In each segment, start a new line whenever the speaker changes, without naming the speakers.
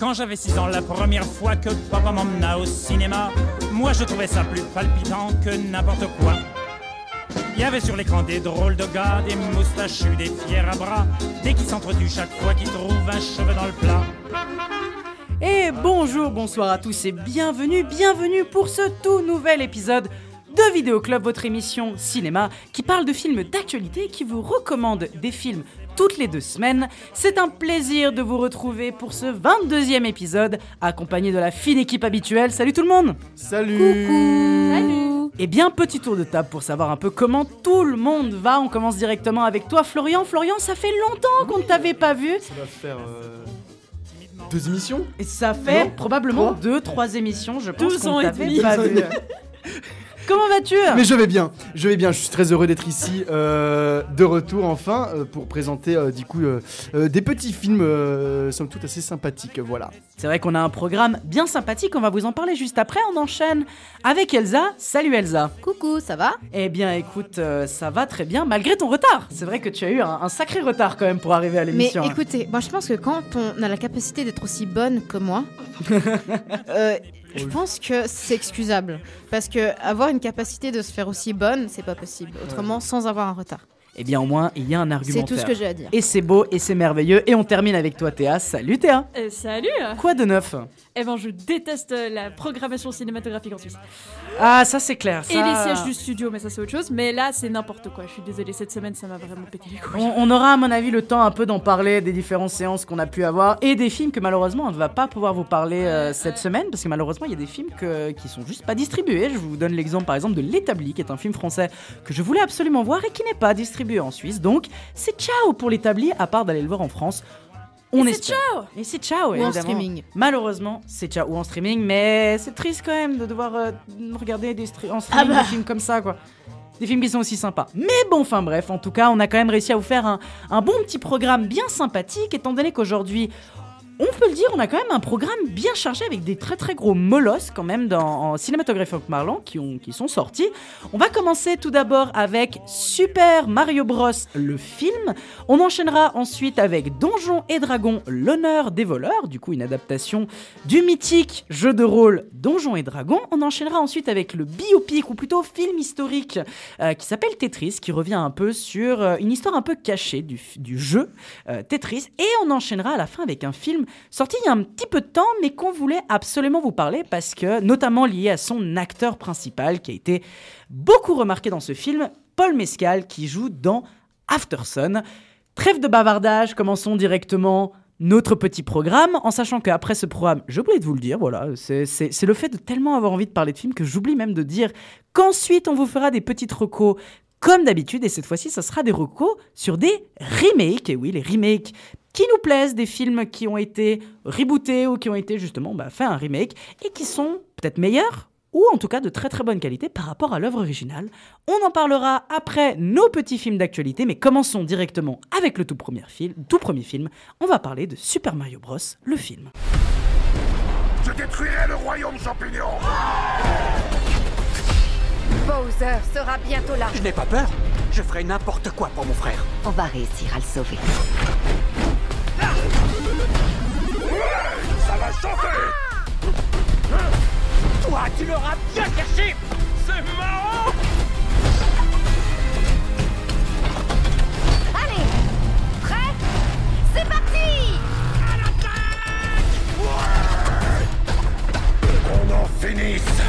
Quand j'avais 6 ans, la première fois que papa m'emmena au cinéma, moi je trouvais ça plus palpitant que n'importe quoi. Il y avait sur l'écran des drôles de gars, des moustachus, des fiers à bras, des qui s'entretuent chaque fois qu'ils trouvent un cheveu dans le plat.
Et bonjour, bonsoir à tous et bienvenue, bienvenue pour ce tout nouvel épisode de Vidéo Club, votre émission cinéma qui parle de films d'actualité qui vous recommande des films toutes les deux semaines. C'est un plaisir de vous retrouver pour ce 22e épisode, accompagné de la fine équipe habituelle. Salut tout le monde
Salut
Salut
Eh bien, petit tour de table pour savoir un peu comment tout le monde va. On commence directement avec toi, Florian. Florian, ça fait longtemps qu'on ne t'avait pas vu.
Ça va faire euh, deux émissions?
Et ça fait
Non,
probablement
trois.
deux, trois émissions, je pense
Deux ans et demi.
Comment vas-tu
Mais je vais bien, je vais bien, je suis très heureux d'être ici, euh, de retour enfin, euh, pour présenter euh, du coup des petits films, euh, somme toute assez sympathiques, voilà.
C'est vrai qu'on a un programme bien sympathique, on va vous en parler juste après. On enchaîne avec Elsa. Salut Elsa.
Coucou, ça va?
Eh bien écoute, euh, ça va très bien malgré ton retard. C'est vrai que tu as eu un, un sacré retard quand même pour arriver à
Mais
l'émission. hein.
écoutez, moi je pense que quand on a la capacité d'être aussi bonne que moi, euh, je pense que c'est excusable. Parce que avoir une capacité de se faire aussi bonne, c'est pas possible. Autrement, sans avoir un retard.
Eh bien au moins, il y a un
C'est
argumentaire.
tout ce que j'ai à dire.
Et c'est beau et c'est merveilleux. Et on termine avec toi Théa. Salut Théa.
Euh, salut
Quoi de neuf?
Eh ben, je déteste la programmation cinématographique en Suisse.
Ah ça c'est clair.
Et
ça-
les sièges du studio, mais ça c'est autre chose. Mais là, c'est n'importe quoi. Je suis désolée, cette semaine, ça m'a vraiment pété les couilles.
On, on aura à mon avis le temps un peu d'en parler des différentes séances qu'on a pu avoir et des films que malheureusement on ne va pas pouvoir vous parler euh, cette semaine parce que malheureusement il y a des films que- qui sont juste pas distribués. Je vous donne l'exemple par exemple de L'établi qui est un film français que je voulais absolument voir et qui n'est pas distribué en Suisse. Donc c'est ciao pour L'établi à part d'aller le voir en France. On
Et c'est
espère.
ciao
Et c'est ciao
Ou en
évidemment.
streaming.
Malheureusement, c'est ciao ou en streaming, mais c'est triste quand même de devoir euh, regarder des en streaming
Ah bah.
des films comme ça, quoi. Des films qui sont aussi sympas. Mais bon, enfin bref, en tout cas, on a quand même réussi à vous faire un, un bon petit programme bien sympathique, étant donné qu'aujourd'hui, on peut le dire, on a quand même un programme bien chargé avec des très très gros molosses quand même dans, en cinématographique parlant qui, ont, qui sont sortis. On va commencer tout d'abord avec Super Mario Bros. le film. On enchaînera ensuite avec Donjons et Dragons, l'honneur des voleurs, du coup une adaptation du mythique jeu de rôle Donjons et Dragons. On enchaînera ensuite avec le biopic, ou plutôt film historique, euh, qui s'appelle Tetris, qui revient un peu sur euh, une histoire un peu cachée du, du jeu euh, Tetris. Et on enchaînera à la fin avec un film sorti il y a un petit peu de temps, mais qu'on voulait absolument vous parler, parce que, notamment lié à son acteur principal, qui a été beaucoup remarqué dans ce film, Paul Mescal, qui joue dans Aftersun. Trêve de bavardage, commençons directement notre petit programme, en sachant qu'après ce programme, oublié de vous le dire, voilà, c'est le fait de tellement avoir envie de parler de films que j'oublie même de dire qu'ensuite on vous fera des petites recos comme d'habitude, et cette fois-ci, ça sera des recos sur des remakes, et oui, les remakes qui nous plaisent, des films qui ont été rebootés ou qui ont été justement bah, fait un remake, et qui sont peut-être meilleurs, ou en tout cas de très très bonne qualité par rapport à l'œuvre originale. On en parlera après nos petits films d'actualité, mais commençons directement avec le tout premier film. Tout premier film. On va parler de Super Mario Bros, le film.
Je détruirai le royaume champignon
Bowser sera bientôt là.
Je n'ai pas peur. Je ferai n'importe quoi pour mon frère.
On va réussir à le sauver.
Va chauffer
Toi, tu l'auras bien cherché C'est marrant.
Allez Prêt? C'est parti.
On en finisse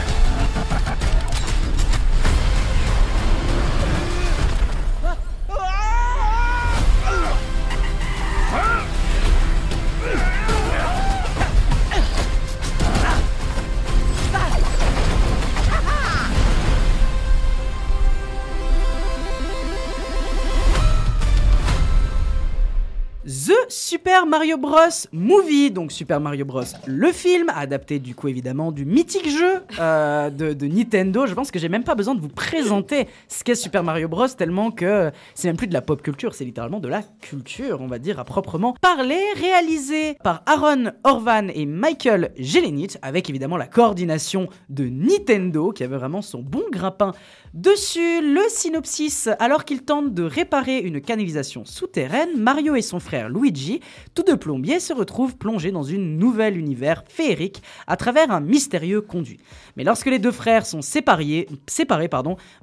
Super Mario Bros. Movie, donc Super Mario Bros. le film, adapté du coup évidemment du mythique jeu euh, de, Nintendo. Je pense que j'ai même pas besoin de vous présenter ce qu'est Super Mario Bros. tellement que c'est même plus de la pop culture, c'est littéralement de la culture, on va dire à proprement parler. Réalisé par Aaron Orvan et Michael Jelenich, avec évidemment la coordination de Nintendo qui avait vraiment son bon grappin dessus. Le synopsis, alors qu'il tente de réparer une canalisation souterraine, Mario et son frère Luigi, tous deux plombiers, se retrouvent plongés dans une nouvelle univers féerique à travers un mystérieux conduit. Mais lorsque les deux frères sont séparés,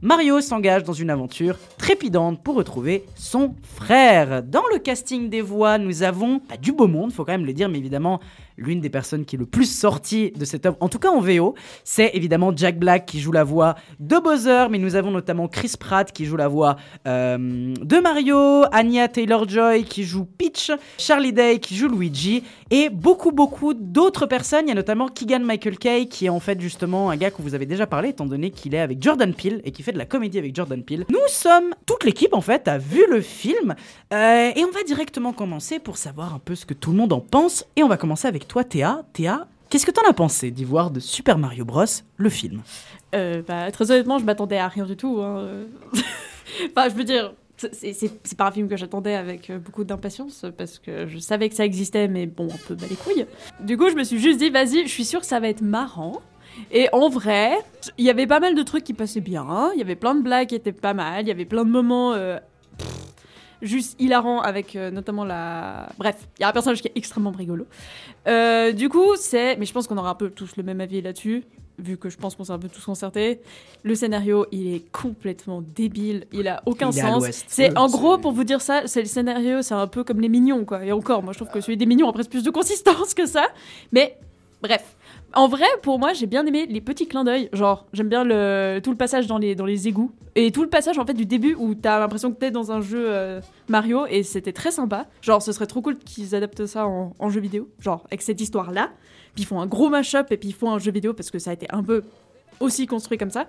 Mario s'engage dans une aventure trépidante pour retrouver son frère. Dans le casting des voix, nous avons du beau monde, faut quand même le dire, mais évidemment, l'une des personnes qui est le plus sortie de cette œuvre, en tout cas en VO, c'est évidemment Jack Black qui joue la voix de Bowser, mais nous avons notamment Chris Pratt qui joue la voix euh, de Mario, Anya Taylor-Joy qui joue Peach, Charlie Day qui joue Luigi, et beaucoup beaucoup d'autres personnes. Il y a notamment Keegan Michael Kay qui est en fait justement un gars que vous avez déjà parlé, étant donné qu'il est avec Jordan Peele et qui fait de la comédie avec Jordan Peele. Nous sommes, toute l'équipe en fait, a vu le film, euh, et on va directement commencer pour savoir un peu ce que tout le monde en pense, et on va commencer avec toi Théa. Théa, qu'est-ce que t'en as pensé d'y voir de Super Mario Bros, le film?
Euh, bah, très honnêtement, je m'attendais à rien du tout. hein, enfin, je veux dire, c'est- pas un film que j'attendais avec euh, beaucoup d'impatience parce que je savais que ça existait, mais bon, un peu bas les couilles. Du coup, je me suis juste dit, vas-y, je suis sûre que ça va être marrant. Et en vrai, il y avait pas mal de trucs qui passaient bien. Il y avait plein de blagues qui étaient pas mal. Il y avait plein de moments euh, juste hilarants avec euh, notamment la. Bref, il y a un personnage qui est extrêmement rigolo. Euh, du coup, c'est. Mais je pense qu'on aura un peu tous le même avis là-dessus, vu que je pense qu'on s'est un peu tous concertés. Le scénario, il est complètement débile. Il a aucun
Il
sens. C'est en gros pour vous dire ça, c'est le scénario, c'est un peu comme les mignons quoi. Et encore, moi je trouve que celui des mignons a presque plus de consistance que ça. Mais bref. En vrai, pour moi, j'ai bien aimé les petits clins d'œil. Genre, j'aime bien le, tout le passage dans les, dans les égouts. Et tout le passage, en fait, du début où t'as l'impression que t'es dans un jeu euh, Mario. Et c'était très sympa. Genre, ce serait trop cool qu'ils adaptent ça en, jeu vidéo. Genre, avec cette histoire-là. Puis ils font un gros mash-up et puis ils font un jeu vidéo parce que ça a été un peu aussi construit comme ça.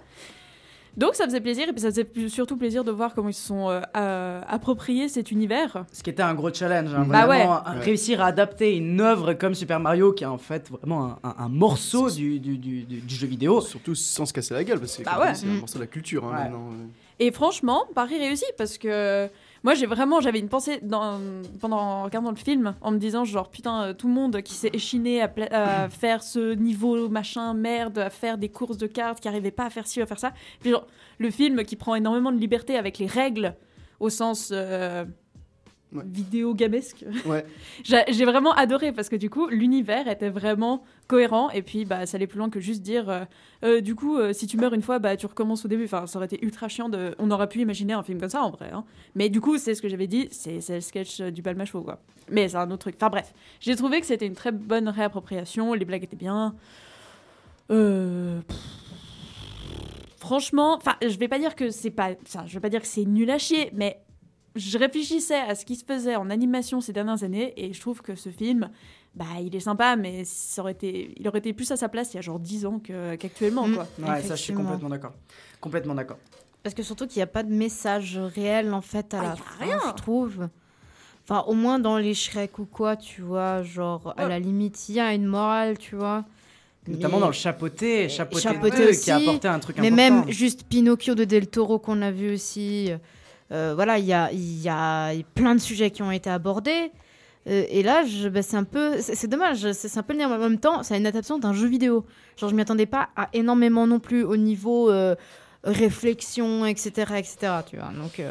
Donc ça faisait plaisir et puis ça faisait surtout plaisir de voir comment ils se sont euh, euh, appropriés cet univers.
Ce qui était un gros challenge, hein,
Bah
vraiment,
ouais.
un-
Ouais.
réussir à adapter une œuvre comme Super Mario, qui est en fait vraiment un, un- un morceau du, du- du- du- du jeu vidéo.
Surtout sans se casser la gueule, parce que
Bah ouais.
c'est un
Mm.
morceau de la culture hein,
Ouais.
maintenant. euh.
Et franchement, Paris réussi parce que moi j'ai vraiment j'avais une pensée dans, pendant en regardant le film en me disant genre putain euh, tout le monde qui s'est échiné à faire ce niveau machin merde à faire des courses de cartes qui arrivait pas à faire ci à faire ça. Puis genre le film qui prend énormément de liberté avec les règles au sens euh,
Ouais.
vidéogamesque
Ouais.
J'ai vraiment adoré parce que du coup l'univers était vraiment cohérent et puis bah ça allait plus loin que juste dire euh, euh, du coup euh, si tu meurs une fois bah tu recommences au début enfin ça aurait été ultra chiant de on aurait pu imaginer un film comme ça en vrai hein. mais du coup c'est ce que j'avais dit c'est le sketch du palmachot quoi mais c'est un autre truc enfin bref j'ai trouvé que c'était une très bonne réappropriation les blagues étaient bien euh, pff, franchement enfin je vais pas dire que c'est pas je vais pas dire que c'est nul à chier mais je réfléchissais à ce qui se faisait en animation ces dernières années et je trouve que ce film, bah, il est sympa, mais ça aurait été, il aurait été plus à sa place il y a genre 10 ans qu'actuellement,
Mm.
quoi.
Ouais, ça je suis complètement d'accord. Complètement d'accord.
Parce que surtout qu'il n'y a pas de message réel en fait à
Ah,
la fin,
rien.
je trouve. Enfin, au moins dans les Shrek ou quoi, tu vois, genre à la limite, il y a une morale, tu vois.
Notamment
Mais-
dans le chapeauté, chapeauté,
Chapeauté
2,
aussi,
qui a apporté un truc
Mais
important.
même juste Pinocchio de Del Toro qu'on a vu aussi. Euh, voilà, il y a, y a plein de sujets qui ont été abordés. Euh, et là, bah, c'est un peu, c'est dommage, c'est un peu le. En même temps, c'est une adaptation d'un jeu vidéo. Genre, je m'y attendais pas à énormément non plus au niveau euh, réflexion, etc., etc. Tu vois. Donc,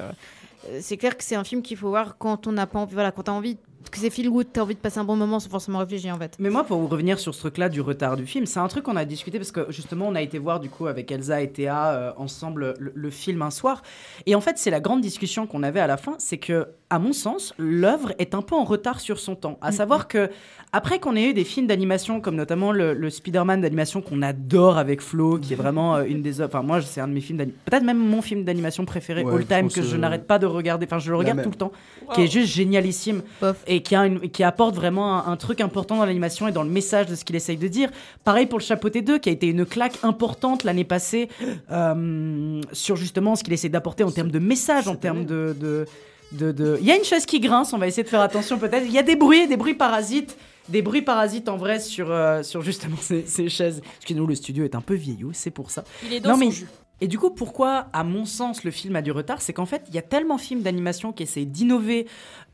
c'est clair que c'est un film qu'il faut voir quand on n'a pas envie, voilà, quand t'as envie, que c'est feel good, t'as envie de passer un bon moment sans forcément réfléchir en fait.
Mais moi, pour revenir sur ce truc-là du retard du film, c'est un truc qu'on a discuté parce que justement, on a été voir du coup avec Elsa et Théa euh, ensemble le, le film un soir. Et en fait, c'est la grande discussion qu'on avait à la fin, c'est que, à mon sens, l'œuvre est un peu en retard sur son temps. À savoir que, après qu'on ait eu des films d'animation, comme notamment le, le Spider-Man d'animation qu'on adore avec Flo, qui est vraiment euh, une des œuvres. Enfin, moi, c'est un de mes films d'animation. Peut-être même mon film d'animation préféré
Ouais,
all time que je n'arrête pas de regarder. Enfin, je le regarde tout le temps, qui est juste génialissime
Bof.
Et qui, a une- qui apporte vraiment un, un truc important dans l'animation et dans le message de ce qu'il essaye de dire. Pareil pour le Chapeauté 2, qui a été une claque importante l'année passée euh, sur justement ce qu'il essaie d'apporter en termes de message, en termes de... de de- de- Il y a une chaise qui grince, on va essayer de faire attention peut-être. Il y a des bruits, des bruits parasites, des bruits parasites en vrai sur, euh, sur justement ces, ces chaises. Excusez-nous, le studio est un peu vieillot, c'est pour ça.
Il est dans
Non, mais-
jus.
Et du coup, pourquoi, à mon sens, le film a du retard C'est qu'en fait, il y a tellement de films d'animation qui essayent d'innover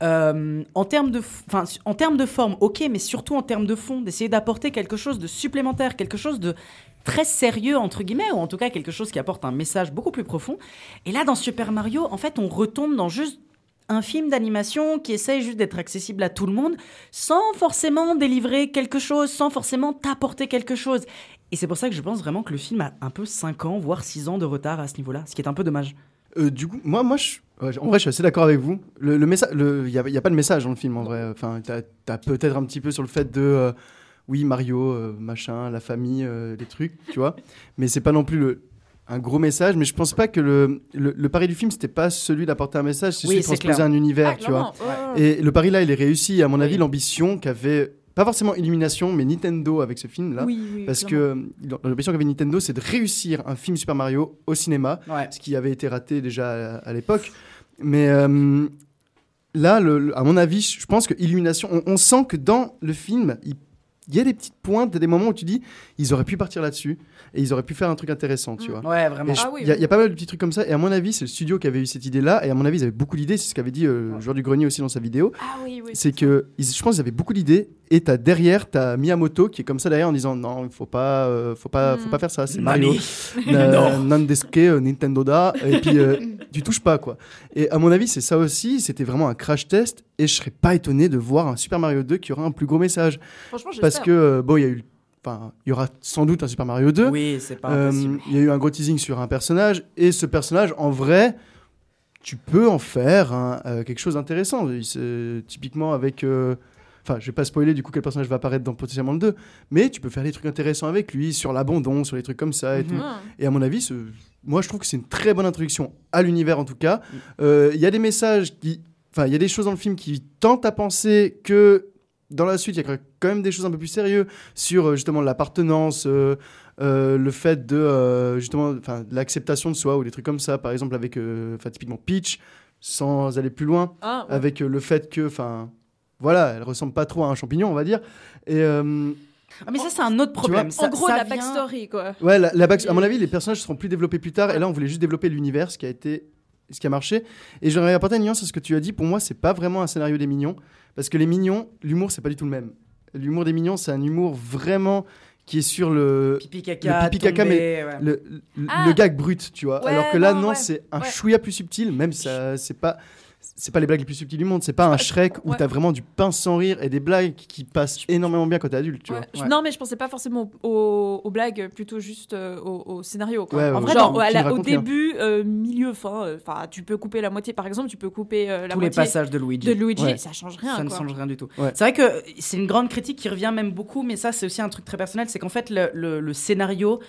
euh, en, termes de en termes de forme, ok, mais surtout en termes de fond, d'essayer d'apporter quelque chose de supplémentaire, quelque chose de très sérieux, entre guillemets, ou en tout cas quelque chose qui apporte un message beaucoup plus profond. Et là, dans Super Mario, en fait, on retombe dans juste un film d'animation qui essaye juste d'être accessible à tout le monde sans forcément délivrer quelque chose, sans forcément t'apporter quelque chose. Et c'est pour ça que je pense vraiment que le film a un peu 5 ans, voire 6 ans de retard à ce niveau-là, ce qui est un peu dommage.
Euh, du coup, moi, moi je, ouais, en vrai, je suis assez d'accord avec vous. Le, le message, il n'y a, y a pas de message dans le film en vrai. Enfin, t'as as, peut-être un petit peu sur le fait de, euh, oui, Mario, euh, machin, la famille, euh, les trucs, tu vois. Mais c'est pas non plus le, un gros message. Mais je pense pas que le, le, le pari du film, c'était pas celui d'apporter un message, c'est
Oui,
celui de transposer
clair.
un univers,
Ah,
tu vois.
ouais.
Et le pari là, il est réussi. À mon avis, l'ambition qu'avait, pas forcément Illumination, mais Nintendo avec ce film-là.
Oui, oui,
Parce
clairement.
que l'ambition qu'avait Nintendo, c'est de réussir un film Super Mario au cinéma
Ouais.
ce qui avait été raté déjà à, à l'époque. Mais euh, là, le- le- à mon avis, je pense que Illumination, on, on sent que dans le film, il, il y a des petites pointes, des moments où tu dis, ils auraient pu partir là-dessus et ils auraient pu faire un truc intéressant, tu
Mm.
vois.
Ouais, vraiment.
je-
Ah oui,
Il y, a-
oui.
il y a pas mal de petits trucs comme ça. Et à mon avis, c'est le studio qui avait eu cette idée-là. Et à mon avis, ils avaient beaucoup d'idées. C'est ce qu'avait dit euh, le joueur du grenier aussi dans sa vidéo.
Ah oui, oui.
C'est que ils- je pense qu'ils avaient beaucoup d'idées. Et t'as derrière, t'as Miyamoto qui est comme ça derrière en disant non, il faut pas, euh, faut pas, faut
Mm.
pas faire ça. C'est. Mario. Na- Nandesuke, euh, Nintendo da. Et puis euh, tu touches pas quoi. Et à mon avis, c'est ça aussi. C'était vraiment un crash test. Et je serais pas étonné de voir un Super Mario 2 qui aura un plus gros message.
Franchement,
Parce que euh, bon, il y a eu, enfin, il y aura sans doute un Super Mario 2.
Oui, c'est pas
Euh,
impossible.
Il y a eu un gros teasing sur un personnage, et ce personnage, en vrai, tu peux en faire euh, quelque chose d'intéressant. Typiquement avec. euh, Enfin, je vais pas spoiler du coup quel personnage va apparaître dans potentiellement le 2, mais tu peux faire des trucs intéressants avec lui, sur l'abandon, sur les trucs comme ça et
Mhm.
tout. Et à mon avis, ce- moi je trouve que c'est une très bonne introduction à l'univers en tout cas.
Mm.
Il y a des messages qui. Enfin, il y a des choses dans le film qui tentent à penser que dans la suite, il y a quand même des choses un peu plus sérieuses sur euh, justement l'appartenance, euh, euh, le fait de euh, justement l'acceptation de soi ou des trucs comme ça. Par exemple, avec euh, enfin, typiquement Peach, sans aller plus loin,
Ah, ouais.
avec euh, le fait que. Enfin, voilà, elle ressemble pas trop à un champignon, on va dire. Et. euh,
Ah, mais ça, c'est un autre problème.
En gros,
ça
la
vient-
backstory, quoi.
Ouais, la, la back- à mon avis, les personnages seront plus développés plus tard. Et là, on voulait juste développer l'univers, ce qui a été, ce qui a marché. Et j'aimerais apporter une nuance à ce que tu as dit. Pour moi, c'est pas vraiment un scénario des mignons, parce que les mignons, l'humour, c'est pas du tout le même. L'humour des mignons, c'est un humour vraiment qui est sur le
Pipi caca,
Le pipi caca,
tombé,
mais
ouais.
le, le-
Ah.
le gag brut, tu vois.
Ouais,
Alors que là,
non,
non,
ouais,
c'est un
ouais.
chouïa plus subtil. Même ça, c'est pas. C'est pas les blagues les plus subtiles du monde, c'est pas un Shrek où
ouais.
t'as vraiment du pain sans rire et des blagues qui passent énormément bien quand t'es adulte, tu
Ouais.
vois.
Ouais.
Non, mais je pensais pas forcément aux, aux- aux blagues, plutôt juste euh, au, au scénario. Quoi.
Ouais,
en
ouais,
vrai, genre la- au début, euh, milieu, fin. euh, Enfin, tu peux couper la moitié, par exemple, tu peux couper euh, la
Tous les
moitié
passages de Luigi.
de Luigi,
Ouais.
ça change rien.
ça ne change rien du tout.
Ouais.
C'est vrai que c'est une grande critique qui revient même beaucoup, mais ça c'est aussi un truc très personnel, c'est qu'en fait le, le- le scénario,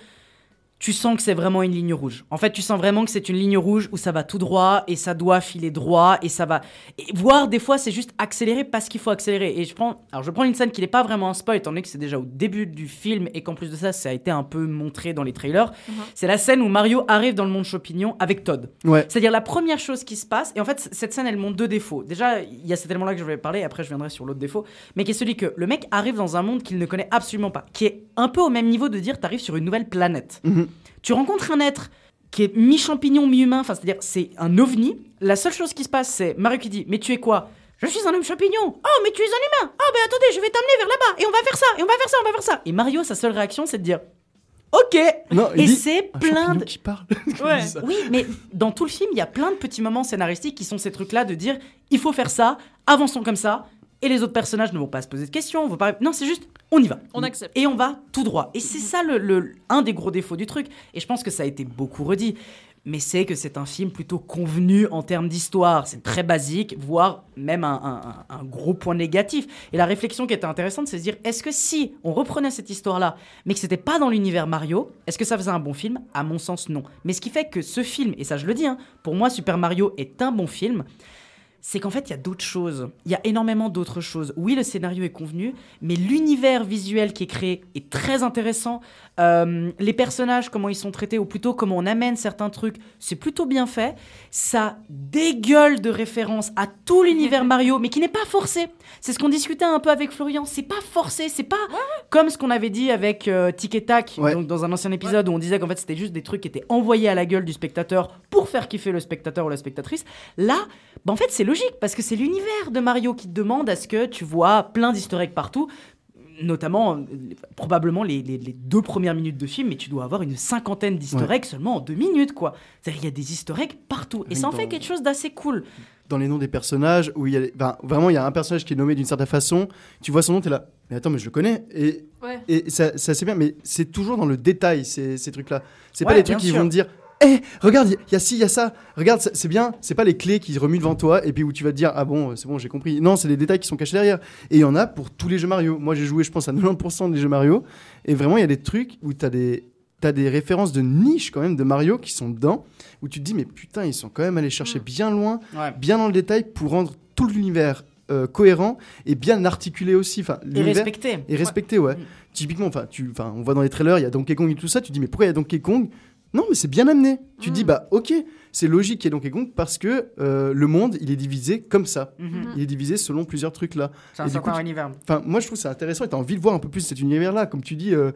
tu sens que c'est vraiment une ligne rouge. En fait, tu sens vraiment que c'est une ligne rouge où ça va tout droit et ça doit filer droit et ça va. Et voire des fois c'est juste accélérer parce qu'il faut accélérer. Et je prends, alors je prends une scène qui n'est pas vraiment un spoil, étant donné que c'est déjà au début du film et qu'en plus de ça ça a été un peu montré dans les trailers.
Mhm.
C'est la scène où Mario arrive dans le monde champignon avec Todd.
Ouais.
C'est-à-dire la première chose qui se passe, et en fait, cette scène, elle montre deux défauts. Déjà, il y a cet élément-là que je vais parler, après je viendrai sur l'autre défaut, mais qui est celui que le mec arrive dans un monde qu'il ne connaît absolument pas, qui est un peu au même niveau de dire t'arrives sur une nouvelle planète.
Mhm.
Tu rencontres un être qui est mi-champignon, mi-humain, enfin, c'est-à-dire c'est un ovni. La seule chose qui se passe, c'est Mario qui dit Mais tu es quoi? Je suis un homme champignon. Oh, mais tu es un humain. Oh, ben attendez, je vais t'amener vers là-bas. Et on va faire ça, et on va faire ça, on va faire ça. Et Mario, sa seule réaction, c'est de dire Ok.
Non,
Et c'est plein de.
qui parle.
Ouais.
Oui, mais dans tout le film, il y a plein de petits moments scénaristiques qui sont ces trucs-là de dire il faut faire ça, avançons comme ça, et les autres personnages ne vont pas se poser de questions, vont pas. Non, c'est juste on y va.
On accepte.
Et on va tout droit. Et c'est ça le, le- un des gros défauts du truc. Et je pense que ça a été beaucoup redit. Mais c'est que c'est un film plutôt convenu en termes d'histoire. C'est très basique, voire même un, un- un- un gros point négatif. Et la réflexion qui était intéressante, c'est de dire est-ce que si on reprenait cette histoire-là, mais que c'était pas dans l'univers Mario, est-ce que ça faisait un bon film? À mon sens, non. Mais ce qui fait que ce film, et ça je le dis, hein, pour moi, Super Mario est un bon film c'est qu'en fait, il y a d'autres choses. Il y a énormément d'autres choses. Oui, le scénario est convenu, mais l'univers visuel qui est créé est très intéressant. Euh, les personnages, comment ils sont traités, ou plutôt comment on amène certains trucs, c'est plutôt bien fait. Ça dégueule de références à tout l'univers Mario, mais qui n'est pas forcé. C'est ce qu'on discutait un peu avec Florian. C'est pas forcé, c'est pas comme ce qu'on avait dit avec euh, Tic et Tac,
Ouais.
donc dans un ancien épisode où on disait qu'en fait c'était juste des trucs qui étaient envoyés à la gueule du spectateur pour faire kiffer le spectateur ou la spectatrice. Là, bah en fait c'est logique parce que c'est l'univers de Mario qui te demande à ce que tu vois plein d'historiques partout. notamment, euh, probablement les, les- les deux premières minutes de film, mais tu dois avoir une cinquantaine d'easter
Ouais.
eggs seulement en deux minutes, quoi. C'est-à-dire, il y a des easter eggs partout. Et
Oui,
ça en
dans-
fait quelque chose d'assez cool.
Dans les noms des personnages, où il y a, ben, vraiment, il y a un personnage qui est nommé d'une certaine façon, tu vois son nom, tu es là, mais attends, mais je le connais. Et,
Ouais.
et ça, ça c'est bien, mais c'est toujours dans le détail, ces, ces trucs-là. C'est pas
Ouais,
les trucs qui vont te dire, hé, regarde, il y a ci, il y a ça, regarde, c'est bien. C'est pas les clés qui remuent devant toi, et puis où tu vas te dire, ah bon, c'est bon, j'ai compris. Non, c'est les détails qui sont cachés derrière. Et il y en a pour tous les jeux Mario. Moi, j'ai joué, je pense, à 90% des jeux Mario, et vraiment, il y a des trucs où tu as des. T'as des références de niche quand même de Mario qui sont dedans, où tu te dis mais putain ils sont quand même allés chercher bien loin
Ouais.
bien dans le détail pour rendre tout l'univers euh, cohérent et bien articulé aussi. Enfin,
Et respecté.
Et respecté, ouais.
Mm.
Typiquement, enfin, tu, enfin, on voit dans les trailers, il y a Donkey Kong et tout ça. Tu dis, mais pourquoi il y a Donkey Kong Non, mais c'est bien amené. Tu
Mm.
dis, bah, ok, c'est logique y ait Donkey Kong parce que euh, le monde, il est divisé comme ça.
Mhm.
Il est divisé selon plusieurs trucs là.
C'est un
Et
certain univers.
Enfin, moi, je trouve ça intéressant et t'as envie de voir un peu plus cet univers-là. Comme tu dis, euh,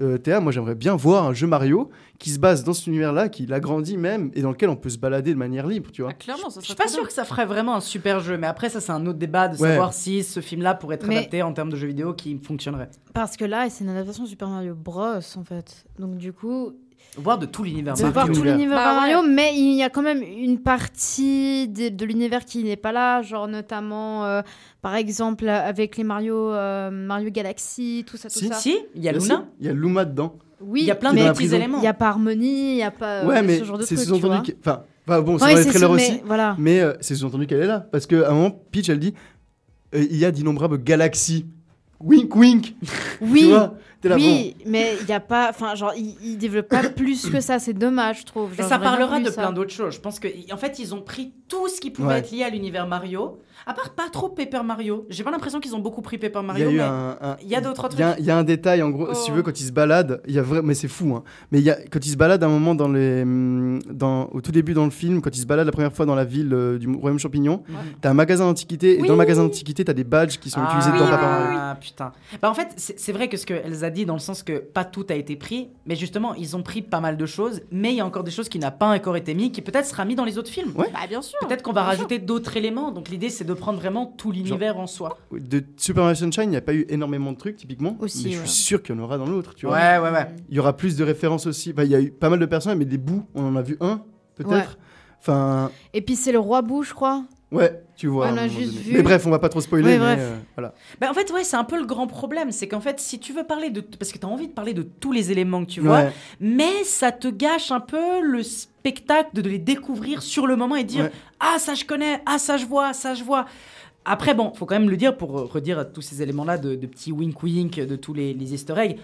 euh, Théa, moi, j'aimerais bien voir un jeu Mario qui se base dans cet univers-là, qui l'agrandit même et dans lequel on peut se balader de manière libre, tu vois.
Ah, clairement, ça
Je suis pas sûr que ça ferait vraiment un super jeu, mais après, ça, c'est un autre débat de
Ouais.
savoir si ce film-là pourrait être
Mais-
adapté en termes de jeux vidéo qui fonctionnerait.
Parce que là, c'est une adaptation de Super Mario Bros. en fait. Donc du coup,
Voire de tout l'univers.
Marvel.
voir tout
l'univers.
l'univers
Bah
Mario, mais il y a quand même une partie de, de l'univers qui n'est pas là, genre notamment, euh, par exemple, avec les Mario, euh, Mario Galaxy, tout ça, tout
Si,
ça.
Si, il y a Luna.
Il y a Luma dedans.
Oui,
Il y a plein de petits éléments.
il n'y a pas Harmonie, il n'y a pas euh,
ouais, mais
ce genre de
c'est
trucs, tu vois.
sous-entendu. Enfin, bon, c'est
Ouais,
dans les trailers aussi.
mais voilà.
Mais euh, c'est sous-entendu qu'elle est là. Parce qu'à un moment, Peach, elle dit euh, il y a d'innombrables galaxies. Wink, wink. Tu
Oui,
là,
oui, mais il n'y a pas, enfin, genre, ils il développent pas plus que ça, c'est dommage, je trouve.
Mais
Genre,
ça parlera de
ça.
plein d'autres choses. Je pense que, en fait, ils ont pris tout ce qui pouvait
Ouais.
être lié à l'univers Mario. À part pas trop Paper Mario. J'ai pas l'impression qu'ils ont beaucoup pris Paper
bon. Il y
Mario,
a eu
mais
un, un-
il y a d'autres
il y a- Il y, a un détail, en gros, si tu veux,
Oh.
quand il se balade, il y a vrai, mais c'est fou, hein. Mais il y a, quand il se balade un moment dans les, dans, au tout début dans le film, quand il se balade la première fois dans la ville euh, du Royaume Champignon,
Mhm.
t'as un magasin d'antiquité, et
Oui.
dans le magasin d'antiquité, t'as des badges qui sont
Ah,
utilisés dans
oui,
Paper
oui,
Mario.
oui. putain. Bah en fait, c'est vrai que ce qu'elle a dit dans le sens que pas tout a été pris, mais justement, ils ont pris pas mal de choses, mais il y a encore des choses qui n'ont pas encore été mis, qui peut-être sera mis dans les autres films.
Ouais.
Bah, bien sûr.
Peut-être qu'on va rajouter d'autres éléments. Donc l'idée, c'est de prendre vraiment tout l'univers en soi.
De Super Mario Sunshine, il n'y a pas eu énormément de trucs, typiquement.
Aussi,
mais je
ouais.
suis sûr qu'il y en aura dans l'autre, tu vois.
Ouais, ouais, ouais.
Il y aura plus de références aussi. Enfin, il y a eu pas mal de personnages, mais des bouts, on en a vu un, peut-être.
Ouais.
Enfin,
Et puis c'est le roi Bou, je crois.
Ouais, tu vois.
On a juste vu.
Mais bref, on va pas trop spoiler.
Ouais,
mais, euh, voilà.
Bah, en fait, ouais, c'est un peu le grand problème. C'est qu'en fait, si tu veux parler de. Parce que tu as envie de parler de tous les éléments que tu vois,
Ouais.
mais ça te gâche un peu le spectacle de, les découvrir sur le moment et dire
Ouais.
Ah, ça je connais, ah, ça je vois, ça je vois. Après, bon, faut quand même le dire pour euh, redire tous ces éléments-là de, de petits wink-wink, de tous les, les easter eggs.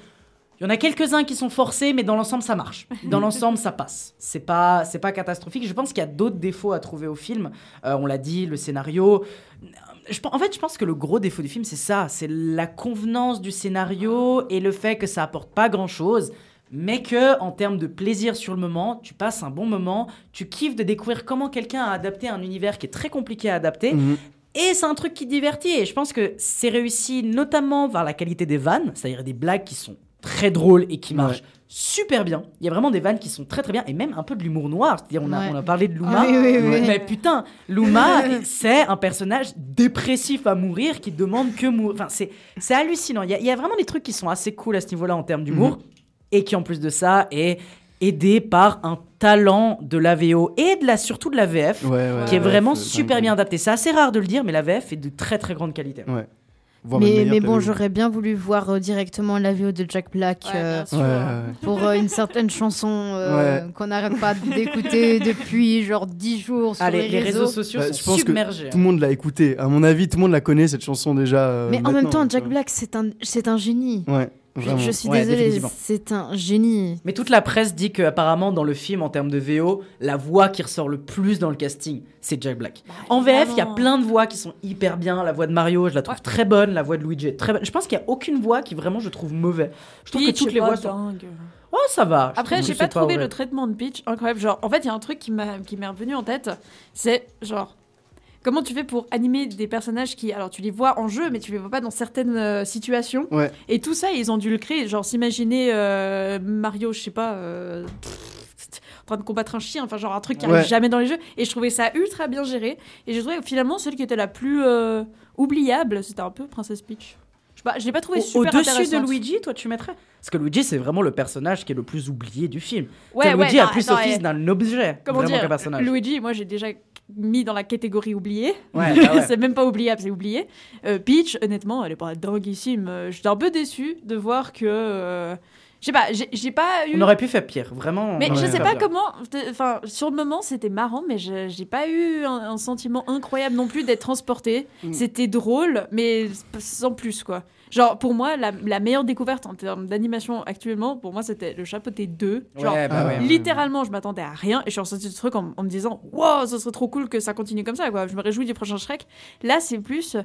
Il y en a quelques-uns qui sont forcés, mais dans l'ensemble, ça marche. Dans l'ensemble, ça passe. C'est pas, c'est pas catastrophique. Je pense qu'il y a d'autres défauts à trouver au film. Euh, on l'a dit, le scénario. Je, en fait, je pense que le gros défaut du film, c'est ça. C'est la convenance du scénario et le fait que ça apporte pas grand-chose. Mais que, en termes de plaisir sur le moment, tu passes un bon moment, tu kiffes de découvrir comment quelqu'un a adapté un univers qui est très compliqué à adapter.
Mhm.
Et c'est un truc qui divertit. Et je pense que c'est réussi notamment par la qualité des vannes, c'est-à-dire des blagues qui sont très drôles et qui
Ouais.
super bien. Il y a vraiment des vannes qui sont très très bien et même un peu de l'humour noir. C'est-à-dire on
Ouais.
on a parlé de Luma.
Ah oui, oui, oui.
Mais putain, Luma, c'est un personnage dépressif à mourir qui demande que mourir. Enfin, c'est, c'est hallucinant. Il y, a, il y a vraiment des trucs qui sont assez cool à ce niveau-là en termes d'humour.
Mhm.
Et qui, en plus de ça, est aidé par un talent de la VO et de la, surtout de la VF
Ouais,
qui est vraiment
c'est
super bien adapté. C'est assez rare de le dire, mais la VF est de très très grande qualité.
Ouais.
Mais, bon, j'aurais bien voulu voir euh, directement la VO de Jack Black
Ouais,
euh,
bien sûr.
Ouais, ouais, ouais.
pour euh, une certaine chanson euh, qu'on n'arrête pas d'écouter depuis genre 10 jours sur
Ah,
les,
réseaux sociaux
Bah, je pense que. Tout le monde l'a écouté. À mon avis, tout le monde la connaît, cette chanson déjà. euh,
Mais en même temps, Jack. Black, c'est un, c'est un génie.
Ouais, vraiment.
je suis
Ouais,
désolée, c'est un génie.
Mais toute la presse dit que apparemment dans le film, en termes de VO, la voix qui ressort le plus dans le casting, c'est Jack Black. en VF, il y a plein de voix qui sont hyper bien. La voix de Mario, je la trouve
Ouais.
très bonne. La voix de Luigi est très bonne. Je pense qu'il y a aucune voix qui vraiment je trouve mauvais. Je trouve que toutes les voix sont.
dingue.
Oh, ça va. Je
Après, j'ai pas trouvé le traitement de Peach incroyable. Genre, en fait, il y a un truc qui m'a qui m'est revenu en tête. C'est genre. Comment tu fais pour animer des personnages qui. Alors, tu les vois en jeu, mais tu les vois pas dans certaines euh, situations.
Ouais.
Et tout ça, ils ont dû le créer. Genre, s'imaginer euh, Mario, je sais pas. euh, en train de combattre un chien, enfin genre un truc qui
Ouais.
arrive jamais dans les jeux. Et je trouvais ça ultra bien géré. Et j'ai trouvé finalement celle qui était la plus oubliable, c'était un peu Princesse Peach. Je pas, je l'ai pas trouvé super
Au-dessus de. Luigi, toi, tu mettrais Parce que Luigi, c'est vraiment le personnage qui est le plus oublié du film.
Ouais,
Luigi
non,
a plus office d'un objet
Comment
vraiment qu'un personnage.
Luigi, moi j'ai déjà mis dans la catégorie oublié.
Ouais, bah
c'est même pas oubliable, c'est oublié. Euh, Peach, honnêtement, elle est pas dinguissime. Euh, J'étais un peu déçue de voir que. euh, je sais pas, j'ai pas eu.
On aurait pu faire pire, vraiment.
Mais je sais pas comment. Enfin, sur le moment, c'était marrant, mais je- j'ai pas eu un, un sentiment incroyable non plus d'être transporté.
Mm.
C'était drôle, mais sans plus, quoi. Genre, pour moi, la, la meilleure découverte en termes d'animation actuellement, pour moi, c'était le chapeauté 2. Genre,
Ouais, bah
Ah,
ouais.
littéralement, je m'attendais à rien et je suis ressortie de ce truc en, en me disant Wow, ça serait trop cool que ça continue comme ça, quoi. Je me réjouis du prochain Shrek. Là, c'est plus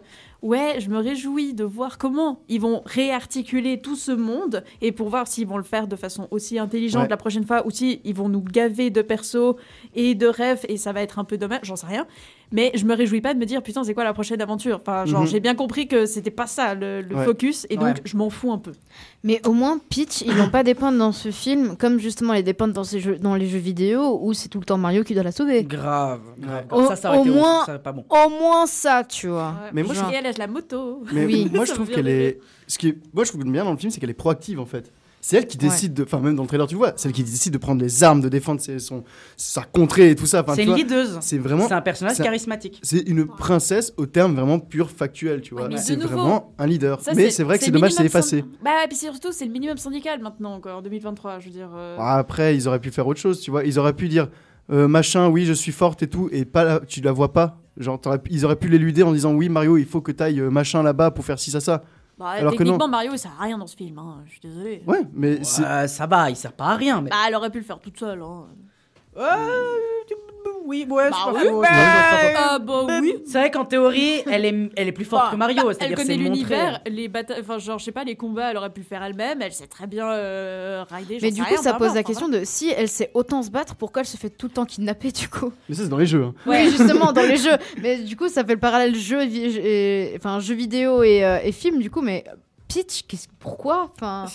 Ouais, je me réjouis de voir comment ils vont réarticuler tout ce monde et pour voir s'ils vont le faire de façon aussi intelligente
Ouais.
la prochaine fois ou si ils vont nous gaver de persos et de rêves et ça va être un peu dommage, j'en sais rien. Mais je me réjouis pas de me dire putain, c'est quoi la prochaine aventure? Enfin, genre,
Mhm.
j'ai bien compris que c'était pas ça le, le
Ouais.
focus et donc
Ouais.
je m'en fous un peu.
Mais au moins, Peach, ils l'ont pas dépeinte dans ce film, comme justement les dépeindre dans, ces jeux, dans les jeux vidéo où c'est tout le temps Mario qui doit la sauver.
Grave. grave.
Au-
ça, ça aurait
au
été ouf,
moins-
ça serait pas bon.
Au moins ça, tu vois.
Mais moi,
je elle la moto.
Mais
Oui.
moi, je trouve qu'elle est. Ce qui. Moi, je trouve bien dans le film, c'est qu'elle est proactive en fait. C'est elle qui décide de. Enfin, même dans le trailer, tu vois, c'est elle qui décide de prendre les armes, de défendre ses- son... sa contrée et tout ça. Enfin,
C'est une leaduse.
C'est vraiment.
C'est un personnage
c'est
charismatique.
C'est une princesse au terme vraiment pur factuel, tu vois.
de
c'est vraiment un leader.
Ça,
Mais c'est vrai que c'est dommage, c'est
minimum
effacé.
Bah, et puis surtout, c'est le minimum syndical maintenant, encore, en 2023, je veux dire. euh,
Ah, Après, ils auraient pu faire autre chose, tu vois. Ils auraient pu dire euh, machin, oui, je suis forte et tout, et pas la- tu la vois pas. Genre, ils auraient pu l'éluder en disant oui, Mario, il faut que t'ailles euh, machin là-bas pour faire ci, ça, ça.
Bah,
alors que
techniquement, Mario, il sert à rien dans ce film, hein, je suis désolée.
Ouais, mais c'est.
Ouais, ça va, il sert pas à rien. Mais...
Bah, elle aurait pu le faire toute seule. Hein.
Oui, ouais,
Bah
c'est pas
oui,
faux,
bah,
c'est pas faux.
Ah, bah oui.
C'est vrai qu'en théorie, elle est, elle est plus forte
Bah,
que Mario.
bah, elle
c'est-à-dire
connaît l'univers, les batailles, enfin genre je sais pas les combats, elle aurait pu faire elle-même, elle sait très bien euh, rider.
Mais
sais
du coup,
rien,
ça pose la question de si elle sait autant se battre, pourquoi elle se fait tout le temps kidnapper du coup?
Mais ça, c'est dans les jeux. hein.
Oui, justement, dans les jeux. Mais du coup, ça fait le parallèle jeu, et, vi- et- enfin, jeu vidéo et, euh, et film, du coup. Mais Peach, qu'est-ce- pourquoi? Enfin,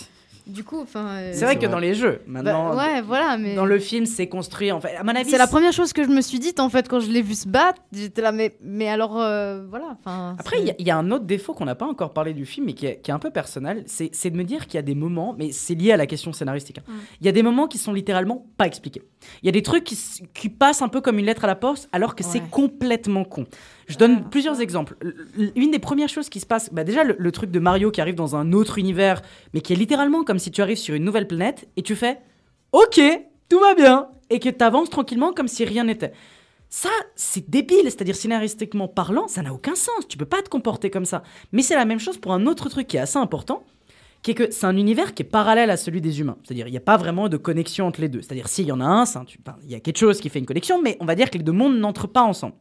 Du coup, enfin. euh,
C'est vrai que
vrai.
dans les jeux,
bah,
maintenant,
ouais, voilà, mais.
dans le film, c'est construit. En fait, à mon avis,
C'est la première chose que je me suis dite en fait quand je l'ai vu se battre. J'étais là, mais, mais alors, euh, voilà.
Après, il y a- il y, a un autre défaut qu'on n'a pas encore parlé du film, mais qui est, qui est un peu personnel, c'est de me dire qu'il y a des moments, mais c'est lié à la question scénaristique, hein.
Mm.
il y a des moments qui sont littéralement pas expliqués. Il y a des trucs qui, passent un peu comme une lettre à la poste, alors que c'est complètement con. Je donne
Ah,
plusieurs exemples. Une des premières choses qui se passe, bah déjà le, le truc de Mario qui arrive dans un autre univers, mais qui est littéralement comme si tu arrives sur une nouvelle planète et tu fais OK, tout va bien, et que tu avances tranquillement comme si rien n'était. Ça, c'est débile, c'est-à-dire scénaristiquement parlant, ça n'a aucun sens. Tu peux pas te comporter comme ça. Mais c'est la même chose pour un autre truc qui est assez important, qui est que c'est un univers qui est parallèle à celui des humains. C'est-à-dire il n'y a pas vraiment de connexion entre les deux. C'est-à-dire s'il y en a un, enfin, il y a quelque chose qui fait une connexion, mais on va dire que les deux mondes n'entrent pas ensemble.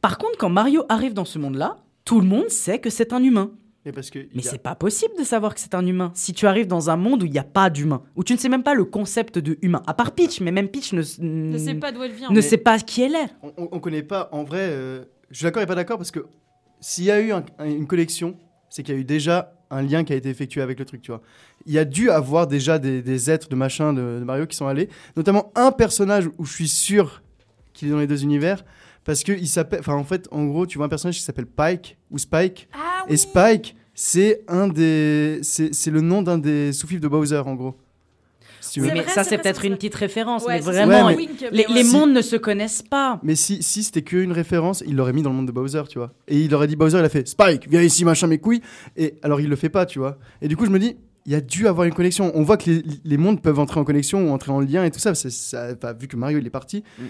Par contre, quand Mario arrive dans ce monde-là, tout le monde sait que c'est un humain.
Et parce que
Mais
a-
c'est pas possible de savoir que c'est un humain. Si tu arrives dans un monde où il n'y a pas d'humain, où tu ne sais même pas le concept de humain, à part Peach, mais même Peach ne,
Je sais pas d'où elle vient.
ne
mais-
sait pas qui elle est.
on, on- on connaît pas. En vrai, euh, je suis d'accord et pas d'accord parce que s'il y a eu un- un- une collection, c'est qu'il y a eu déjà un lien qui a été effectué avec le truc, tu vois. Il y a dû avoir déjà des, des êtres de machin de, de Mario qui sont allés, notamment un personnage où je suis sûr qu'il est dans les deux univers parce que il s'appelle, enfin en fait, en gros, tu vois un personnage qui s'appelle Pike ou Spike
Ah
et Spike, c'est un des, c'est c'est le nom d'un des sous-fifs de Bowser en gros. Si tu veux.
Oui, mais
vrai,
ça,
c'est
peut-être une petite référence,
Ouais,
mais vraiment,
Ouais,
ça, wink,
les,
mais
les
ouais.
mondes ne se connaissent pas.
Mais si, si c'était qu'une référence, il l'aurait mis dans le monde de Bowser, tu vois. Et il aurait dit Bowser, il a fait Spike, viens ici, machin, mes couilles. Et alors il le fait pas, tu vois. Et du coup, je me dis, il y a dû avoir une connexion. On voit que les, les mondes peuvent entrer en connexion ou entrer en lien et tout ça. Ça enfin, vu que Mario il est parti,
Mm.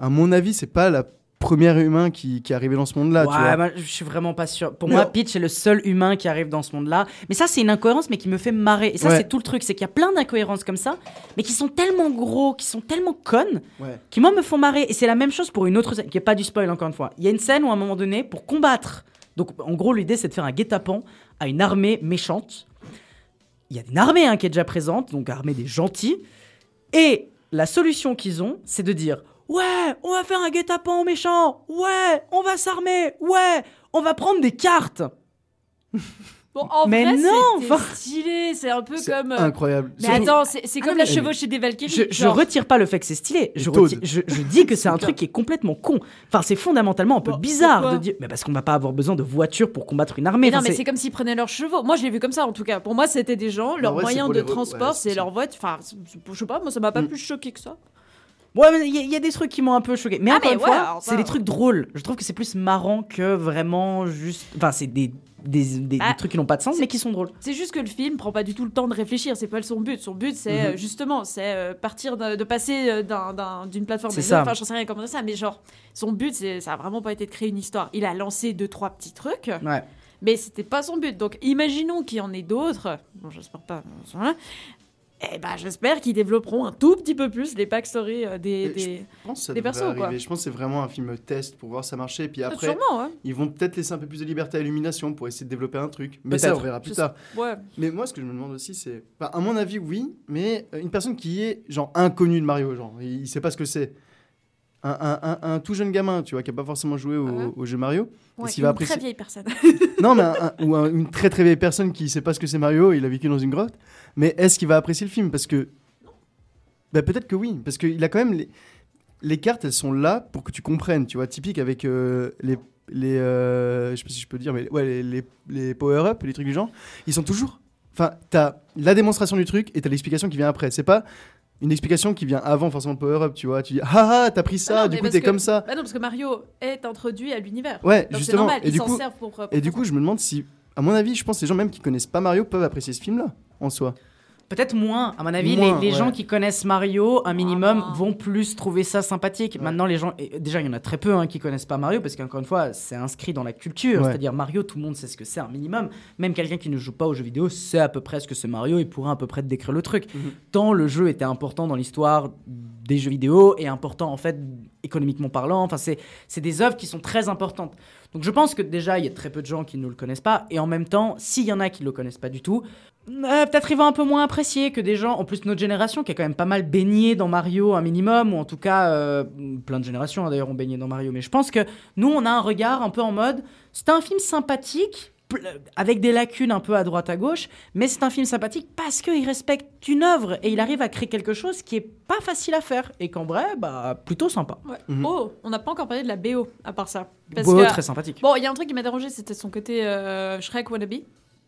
à mon avis, c'est pas la première humain qui, qui est arrivé dans ce monde-là,
ouais, bah, je suis vraiment pas sûr. Pour moi. Peach est le seul humain qui arrive dans ce monde-là. Mais ça, c'est une incohérence, mais qui me fait marrer. Et ça,
Ouais.
c'est tout le truc. C'est qu'il y a plein d'incohérences comme ça, mais qui sont tellement gros, qui sont tellement connes,
Ouais.
qui, moi, me font marrer. Et c'est la même chose pour une autre scène, qui est pas du spoil, encore une fois. Il y a une scène où, à un moment donné, pour combattre. Donc, en gros, l'idée, c'est de faire un guet-apens à une armée méchante. Il y a une armée hein, qui est déjà présente, donc armée des gentils. Et la solution qu'ils ont, c'est de dire Ouais, on va faire un guet-apens aux méchants. Ouais, on va s'armer. Ouais, on va prendre des cartes.
Bon, en
Mais
vrai,
non,
stylé. C'est un peu comme. euh,
incroyable.
Mais attends, c'est
Ah,
comme
mais-
la chevauchée des Valkyries.
Je, je retire pas le fait que c'est stylé. Je, retire- je, je dis que c'est un truc qui est complètement con. Enfin, c'est fondamentalement un peu
Bon,
bizarre de dire. Mais parce qu'on va pas avoir besoin de voitures pour combattre une armée.
Mais non, mais
c'est-
comme s'ils prenaient leurs chevaux. Moi, je l'ai vu comme ça, en tout cas. Pour moi, c'était des gens, leur
c'est
moyen de transport,
ouais,
c'est leur voiture. Enfin, je sais pas, moi, ça m'a pas
Mm.
plus choqué que ça.
Ouais, mais il y, a- il y a des trucs qui m'ont un peu choqué. Mais
Ah,
encore
mais
une
ouais,
fois, c'est des trucs drôles. Je trouve que c'est plus marrant que vraiment juste. Enfin, c'est des, des, des-
Ah,
des trucs qui n'ont pas de sens, mais qui sont drôles.
C'est juste que le film prend pas du tout le temps de réfléchir. C'est pas son but. Son but, c'est
Mhm.
euh, justement, c'est euh, partir de, de passer euh, d'un- d'un- d'une plateforme à. Enfin, j'en sais rien comment ça, mais genre, son but, c'est, ça a vraiment pas été de créer une histoire. Il a lancé deux, trois petits trucs.
Ouais.
Mais c'était pas son but. Donc imaginons qu'il y en ait d'autres. Bon, j'espère pas. Eh ben, j'espère qu'ils développeront un tout petit peu plus les backstories euh, des. Des...
Je pense
des persos, quoi.
Je pense que c'est vraiment un film test pour voir ça marcher. Et puis après,
Sûrement, ouais.
ils vont peut-être laisser un peu plus de liberté à Illumination pour essayer de développer un truc. Mais ça, on verra plus
Je
tard.
ouais.
Mais moi, ce que je me demande aussi, c'est. Enfin, à mon avis, oui, mais euh, une personne qui est, genre, inconnue de Mario, genre, il, il sait pas ce que c'est. Un, un- tout jeune gamin, tu vois, qui a pas forcément joué au,
Ouais.
au jeu Mario.
Ouais,
va
une
apprécier
très vieille personne.
Non, mais ou un- une très très vieille personne qui sait pas ce que c'est Mario, il a vécu dans une grotte. Mais est-ce qu'il va apprécier le film? Parce que. Bah, peut-être que oui, parce qu'il a quand même. Les... les cartes, elles sont là pour que tu comprennes, tu vois. Typique avec euh, les. les euh, je sais pas si je peux dire, mais ouais, les, les, les power-up, les trucs du genre, ils sont toujours. Enfin, t'as la démonstration du truc et t'as l'explication qui vient après. C'est pas une explication qui vient avant forcément le power-up, tu vois. Tu dis, ah ah, t'as pris ça,
non,
du coup t'es
que-
comme ça.
Bah non, parce que Mario est introduit à l'univers.
Ouais,
Donc
justement.
normal,
Et du coup,
pour. euh,
et du coup, je me demande si, à mon avis, je pense que les gens même qui connaissent pas Mario peuvent apprécier ce film-là, en soi.
Peut-être moins, à mon avis.
Moins,
les les
ouais.
gens qui connaissent Mario, un minimum,
moins.
vont plus trouver ça sympathique.
Ouais.
Maintenant, les gens. et déjà, il y en a très peu hein, qui connaissent pas Mario, parce qu'encore une fois, c'est inscrit dans la culture.
Ouais.
C'est-à-dire, Mario, tout le monde sait ce que c'est, un minimum. Même quelqu'un qui ne joue pas aux jeux vidéo sait à peu près ce que c'est Mario et pourra à peu près te décrire le truc.
Mhm.
Tant le jeu était important dans l'histoire des jeux vidéo et important, en fait, économiquement parlant. Enfin, c'est c'est des œuvres qui sont très importantes. Donc, je pense que déjà, il y a très peu de gens qui ne le connaissent pas. Et en même temps, s'il y en a qui ne le connaissent pas du tout, euh, peut-être ils vont un peu moins apprécier que des gens, en plus notre génération qui a quand même pas mal baigné dans Mario un minimum, ou en tout cas euh, plein de générations hein, d'ailleurs ont baigné dans Mario, mais je pense que nous on a un regard un peu en mode, c'est un film sympathique, avec des lacunes un peu à droite à gauche, mais c'est un film sympathique parce qu'il respecte une œuvre et il arrive à créer quelque chose qui est pas facile à faire et qu'en vrai, bah plutôt sympa.
Ouais.
Mhm.
Oh, on n'a pas encore parlé de la BO à part ça. Parce que-
très sympathique.
Bon, il y a un truc qui m'a dérangé, c'était son côté euh, Shrek wannabe.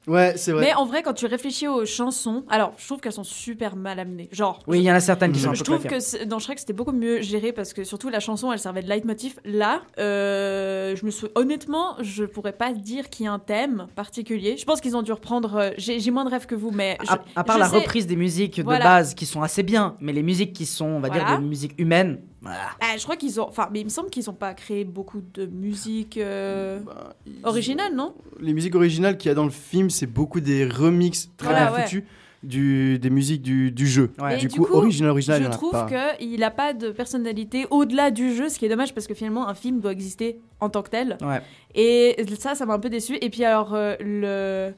Ouais, c'est vrai.
Mais en vrai, quand tu réfléchis aux chansons, alors je trouve qu'elles sont super mal amenées. Genre,
Oui, il y en a certaines qui
Je-
sont un
je
peu
trouve
préférées.
que dans Shrek c'était beaucoup mieux géré parce que surtout la chanson elle servait de leitmotiv. Là, euh, je me suis honnêtement, je pourrais pas dire qu'il y a un thème particulier. Je pense qu'ils ont dû reprendre. euh, J'ai moins de rêves que vous, mais je-
À, à part
je
la
sais-
reprise des musiques
Voilà.
de base qui sont assez bien, mais les musiques qui sont, on va
Voilà.
dire, des musiques humaines, voilà.
Ah, je crois qu'ils ont. Enfin, mais il me semble qu'ils ont pas créé beaucoup de musique euh,
Bah,
originale, non?
Les musiques originales qu'il y a dans le film, c'est beaucoup des remixes très
Voilà,
bien
ouais.
foutus du, des musiques du, du jeu.
Ouais.
Et
Du,
du
coup,
coup,
original, original,
Je trouve qu'il a pas de personnalité au-delà du jeu, ce qui est dommage parce que finalement un film doit exister en tant que tel.
Ouais.
Et ça, ça m'a un peu déçu. Et puis alors euh, le.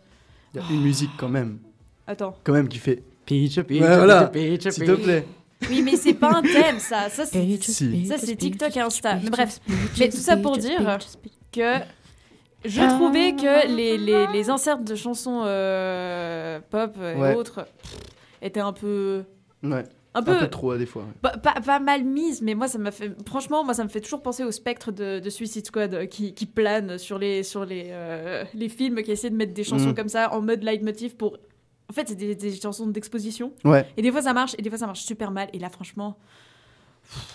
Il y a une musique quand même,
Attends.
quand même qui fait.
Peach, peach,
Ouais, voilà.
peach, peach,
S'il te plaît.
Oui, mais c'est pas un thème, ça. Ça, c'est
Si.
ça, c'est TikTok et Insta. Mais bref. Mais tout ça pour dire que je trouvais que les, les, les inserts de chansons euh, pop et
Ouais.
autres étaient un peu.
Ouais.
Un
Un
peu.
peu trop, des fois. ouais.
Pas, pas- pas mal mise, mais moi, ça m'a fait. Franchement, moi, ça me fait toujours penser au spectre de, de Suicide Squad euh, qui, qui plane sur les, sur les, euh, les films qui essaient de mettre des chansons
Mhm.
comme ça en mode leitmotiv pour. En fait, c'est des, des chansons d'exposition.
Ouais.
Et des fois, ça marche, et des fois, ça marche super mal. Et là, franchement.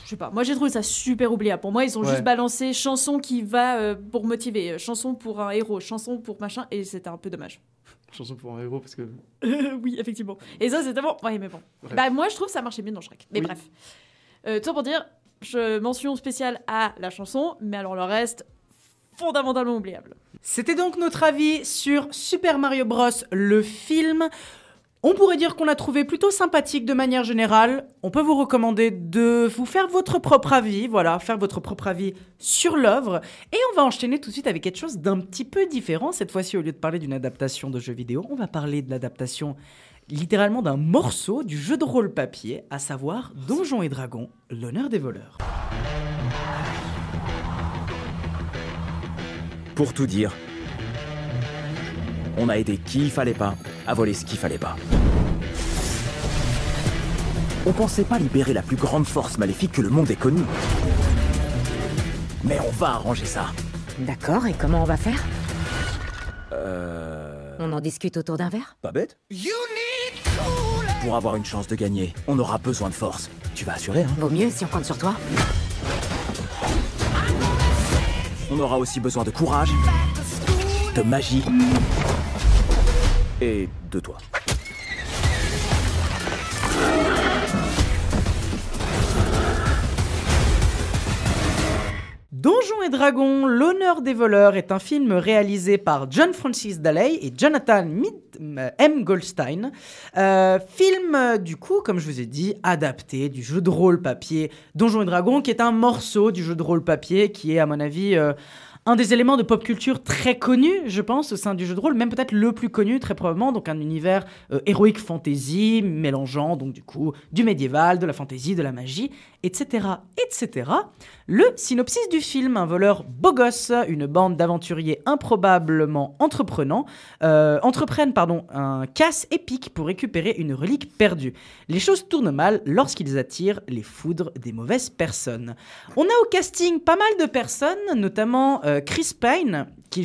Je sais pas, moi j'ai trouvé ça super oubliable. Pour moi, ils ont
Ouais.
juste balancé chanson qui va euh, pour motiver, euh, chanson pour un héros, chanson pour machin, et c'était un peu dommage.
Chanson pour un héros, parce que.
oui, effectivement. Et ça, c'était bon. Ouais, mais bon. Bah, moi, je trouve que ça marchait bien dans Shrek. Mais
Oui.
bref. Euh, tout ça pour dire, je mention spéciale à la chanson, mais alors le reste, fondamentalement oubliable.
C'était donc notre avis sur Super Mario Bros, le film. On pourrait dire qu'on l'a trouvé plutôt sympathique de manière générale. On peut vous recommander de vous faire votre propre avis, voilà, faire votre propre avis sur l'œuvre. Et on va enchaîner tout de suite avec quelque chose d'un petit peu différent. Cette fois-ci, au lieu de parler d'une adaptation de jeu vidéo, on va parler de l'adaptation littéralement d'un morceau du jeu de rôle papier, à savoir Donjons et Dragons, l'honneur des voleurs.
Pour tout dire, On a aidé qui il fallait pas à voler ce qu'il fallait pas. On pensait pas libérer la plus grande force maléfique que le monde ait connue. Mais on va arranger ça.
D'accord, et comment on va faire?
Euh...
On en discute autour d'un verre?
Pas bête Pour avoir une chance de gagner, on aura besoin de force. Tu vas assurer, hein
Vaut mieux si on compte sur toi.
On aura aussi besoin de courage, de magie et de toi.
Et Dragons, l'honneur des voleurs est un film réalisé par John Francis Daley et Jonathan euh, M. Goldstein. Euh, film, euh, du coup, comme je vous ai dit, adapté du jeu de rôle papier Donjons et Dragons, qui est un morceau du jeu de rôle papier qui est, à mon avis, un des éléments de pop culture très connu, je pense, au sein du jeu de rôle, même peut-être le plus connu, très probablement. Donc un univers euh, héroïque fantasy, mélangeant donc du coup du médiéval, de la fantasy, de la magie, etc., etc. Le synopsis du film un voleur beau gosse, une bande d'aventuriers improbablement entreprenants euh, entreprennent pardon un casse épique pour récupérer une relique perdue. Les choses tournent mal lorsqu'ils attirent les foudres des mauvaises personnes. On a au casting pas mal de personnes, notamment euh, Chris Pine, qui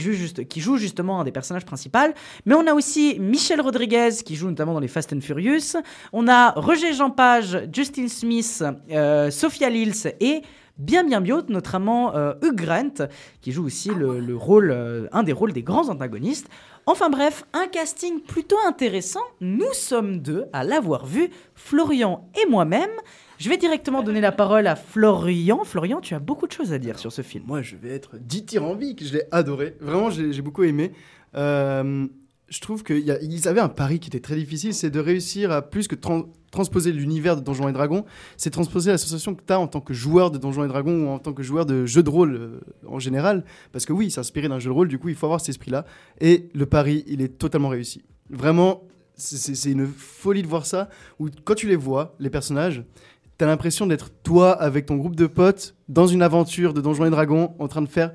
joue, justement un des personnages principaux, mais on a aussi Michel Rodriguez, qui joue notamment dans les Fast and Furious, on a Roger Jean Page, Justin Smith, euh, Sophia Lils et bien bien bien notamment euh, Hugh Grant, qui joue aussi le, le rôle, euh, un des rôles des grands antagonistes. Enfin bref, un casting plutôt intéressant. Nous sommes deux à l'avoir vu, Florian et moi-même. Je vais directement donner la parole à Florian. Florian, tu as beaucoup de choses à dire sur ce film.
Moi, je vais être dithyrambique. Je l'ai adoré. Vraiment, j'ai beaucoup aimé. Euh, je trouve qu'ils avaient un pari qui était très difficile, c'est de réussir à plus que tran- transposer l'univers de Donjons et Dragons, c'est transposer l'association que tu as en tant que joueur de Donjons et Dragons ou en tant que joueur de jeux de rôle euh, en général. Parce que oui, c'est inspiré d'un jeu de rôle, du coup, il faut avoir cet esprit-là. Et le pari, il est totalement réussi. Vraiment, c'est une folie de voir ça, où quand tu les vois, les personnages, T'as l'impression d'être toi avec ton groupe de potes dans une aventure de Donjons et Dragons en train de faire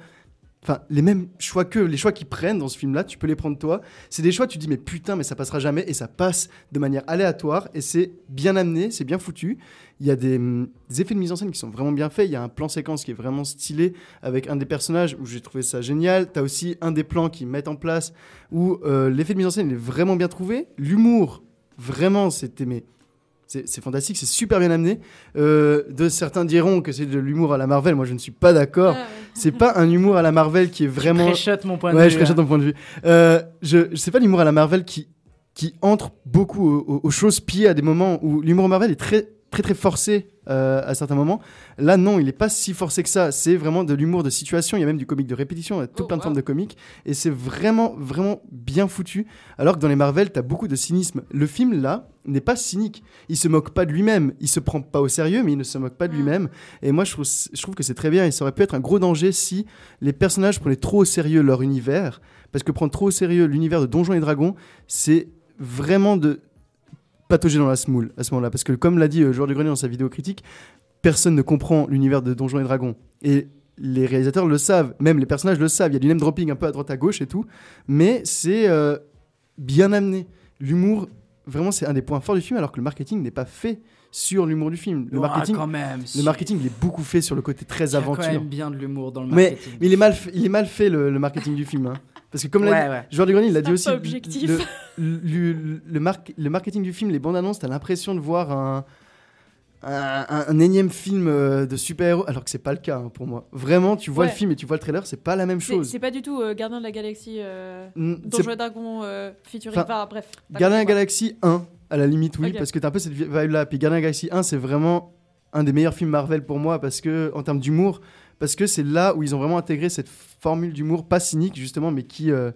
enfin les mêmes choix que les choix qu'ils prennent dans ce film là tu peux les prendre toi. C'est des choix tu dis mais putain mais ça passera jamais et ça passe de manière aléatoire et c'est bien amené c'est bien foutu. Il y a des, des effets de mise en scène qui sont vraiment bien faits. Il y a un plan séquence qui est vraiment stylé avec un des personnages où j'ai trouvé ça génial. T'as aussi un des plans qu'ils mettent en place où euh, l'effet de mise en scène est vraiment bien trouvé. L'humour vraiment c'était mais c'est fantastique, c'est super bien amené. Euh, de certains diront que c'est de l'humour à la Marvel. Moi, je ne suis pas d'accord. C'est pas un humour à la Marvel qui est vraiment.
préchotes mon point de
ouais,
vue,
je préchote
hein.
ton point de vue. Euh, je, je sais pas l'humour à la Marvel qui qui entre beaucoup aux, aux- aux choses pieds à des moments où l'humour Marvel est très très très forcé euh, à certains moments. Là, non, il n'est pas si forcé que ça. C'est vraiment de l'humour de situation. Il y a même du comique de répétition. Il y a tout plein de formes de comique. Et c'est vraiment, vraiment bien foutu. Alors que dans les Marvel, tu as beaucoup de cynisme. Le film, là, n'est pas cynique. Il se moque pas de lui-même. Il se prend pas au sérieux, mais il ne se moque pas de lui-même. Et moi, je trouve, je trouve que c'est très bien. Et ça aurait pu être un gros danger si les personnages prenaient trop au sérieux leur univers. Parce que prendre trop au sérieux l'univers de Donjons et Dragons, c'est vraiment de patauger dans la smoule à ce moment-là. Parce que, comme l'a dit euh, Joueur du Grenier dans sa vidéo critique, personne ne comprend l'univers de Donjons et Dragons. Et les réalisateurs le savent, même les personnages le savent. Il y a du name dropping un peu à droite à gauche et tout. Mais c'est euh, bien amené. L'humour, vraiment, c'est un des points forts du film, alors que le marketing n'est pas fait sur l'humour du film. Le marketing,
quand même,
le marketing, il est beaucoup fait sur le côté très
Il y a
aventure.
quand même bien de l'humour dans le marketing.
mais il, est mal fait, il est mal fait le, le marketing du film. hein. Parce que comme l'a
Ouais,
dit,
ouais.
Joueur du Grenier, il l'a dit aussi. Le, le, le- le mar- le marketing du film, les bandes annonces, t'as l'impression de voir un, un, un- un énième film euh, de super-héros, alors que c'est pas le cas hein, pour moi. Vraiment, tu vois
Ouais.
le film et tu vois le trailer, c'est pas la même chose.
c'est pas du tout euh, Gardien de la Galaxie, euh,
Mm,
Donjons Dragons euh, featuring.
Enfin,
Enfin, bref.
Gardien de la. Galaxie 1, à la limite, oui, parce que t'as un peu cette vibe là. Puis Gardien de la Galaxie 1, c'est vraiment un des meilleurs films Marvel pour moi, parce que, en termes d'humour, parce que c'est là où ils ont vraiment intégré cette formule d'humour, pas cynique justement, mais qui. euh,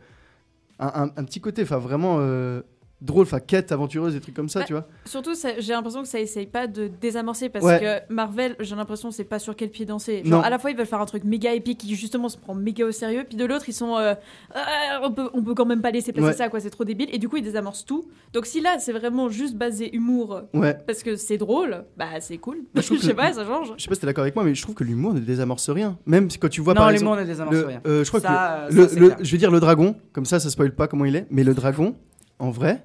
un, un- petit côté, enfin vraiment. euh, drôles, enfin quêtes aventureuses, des trucs comme ça, tu vois.
Surtout, ça- j'ai l'impression que ça essaye pas de désamorcer parce
Ouais.
que Marvel, j'ai l'impression, c'est pas sur quel pied danser.
Non.
Genre, à la fois, ils veulent faire un truc méga épique qui justement se prend méga au sérieux, puis de l'autre, ils sont. euh, Ah, on, peut, on peut quand même pas laisser passer
Ouais.
ça, quoi, c'est trop débile. Et du coup, ils désamorcent tout. Donc, si là, c'est vraiment juste basé humour
Ouais.
parce que c'est drôle, bah c'est cool.
Moi, je
je sais
que-
pas, ça change.
Je sais pas si t'es d'accord avec moi, mais je trouve que l'humour ne désamorce rien. Même quand tu vois
Non,
par
l'humour
exemple.
ne désamorce
le-
rien.
euh, je crois
Ça,
que
euh,
le,
ça, c'est
le-
clair.
je vais dire le dragon, comme ça, ça spoil pas comment il est. Mais le dragon, en vrai,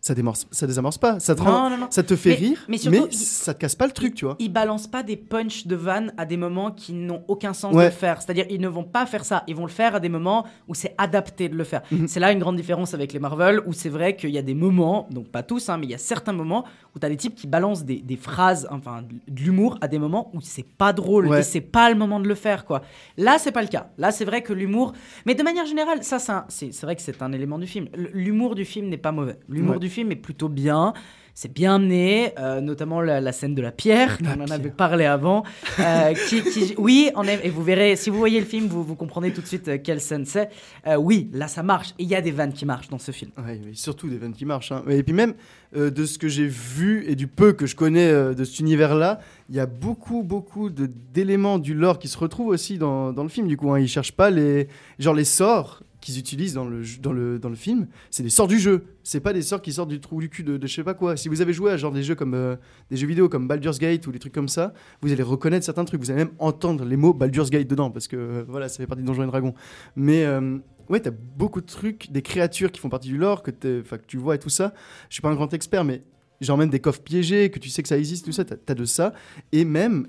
ça démorce, ça désamorce pas. Ça te, rend-
Non, non, non.
ça te fait
Mais-
rire,
mais
mais,
surtout, il-
ça te casse pas le truc, tu vois.
Ils balancent pas des punchs de vannes à des moments qui n'ont aucun sens
Ouais.
de le faire. C'est-à-dire, ils ne vont pas faire ça. Ils vont le faire à des moments où c'est adapté de le faire.
Mhm.
C'est là une grande différence avec les Marvel, où c'est vrai qu'il y a des moments, donc pas tous, hein, mais il y a certains moments où tu as des types qui balancent des, des phrases, enfin de l'humour, à des moments où c'est pas drôle
Ouais.
et c'est pas le moment de le faire, quoi. Là, c'est pas le cas. Là, c'est vrai que l'humour. Mais de manière générale, ça, c'est vrai que c'est un élément du film. L'humour du film n'est pas mauvais. L'humour
Ouais.
du film est plutôt bien. C'est bien amené, euh, notamment la, la scène de la pierre,
La
on en avait parlé avant. euh, qui, qui- oui, on est, et vous verrez, si vous voyez le film, vous, vous comprenez tout de suite euh, quelle scène c'est. Euh, oui, là ça marche. Il y a des vannes qui marchent dans ce film.
Mais surtout des vannes qui marchent. hein. Et puis même de ce que j'ai vu et du peu que je connais de cet univers-là, il y a beaucoup, beaucoup d'éléments du lore qui se retrouvent aussi dans, dans le film. Du coup, hein. ils cherchent pas les, genre les sorts qu'ils utilisent dans le, dans le, dans le film, c'est des sorts du jeu. C'est pas des sorts qui sortent du trou du cul de, de je sais pas quoi. Si vous avez joué à genre des jeux comme euh, des jeux vidéo comme Baldur's Gate ou des trucs comme ça, vous allez reconnaître certains trucs. Vous allez même entendre les mots Baldur's Gate dedans parce que euh, voilà, ça fait partie de Donjons et Dragons. Mais euh, ouais, t'as beaucoup de trucs, des créatures qui font partie du lore que, que tu vois et tout ça. Je suis pas un grand expert, mais genre même des coffres piégés, que tu sais que ça existe, tout ça, t'as as de ça. Et même,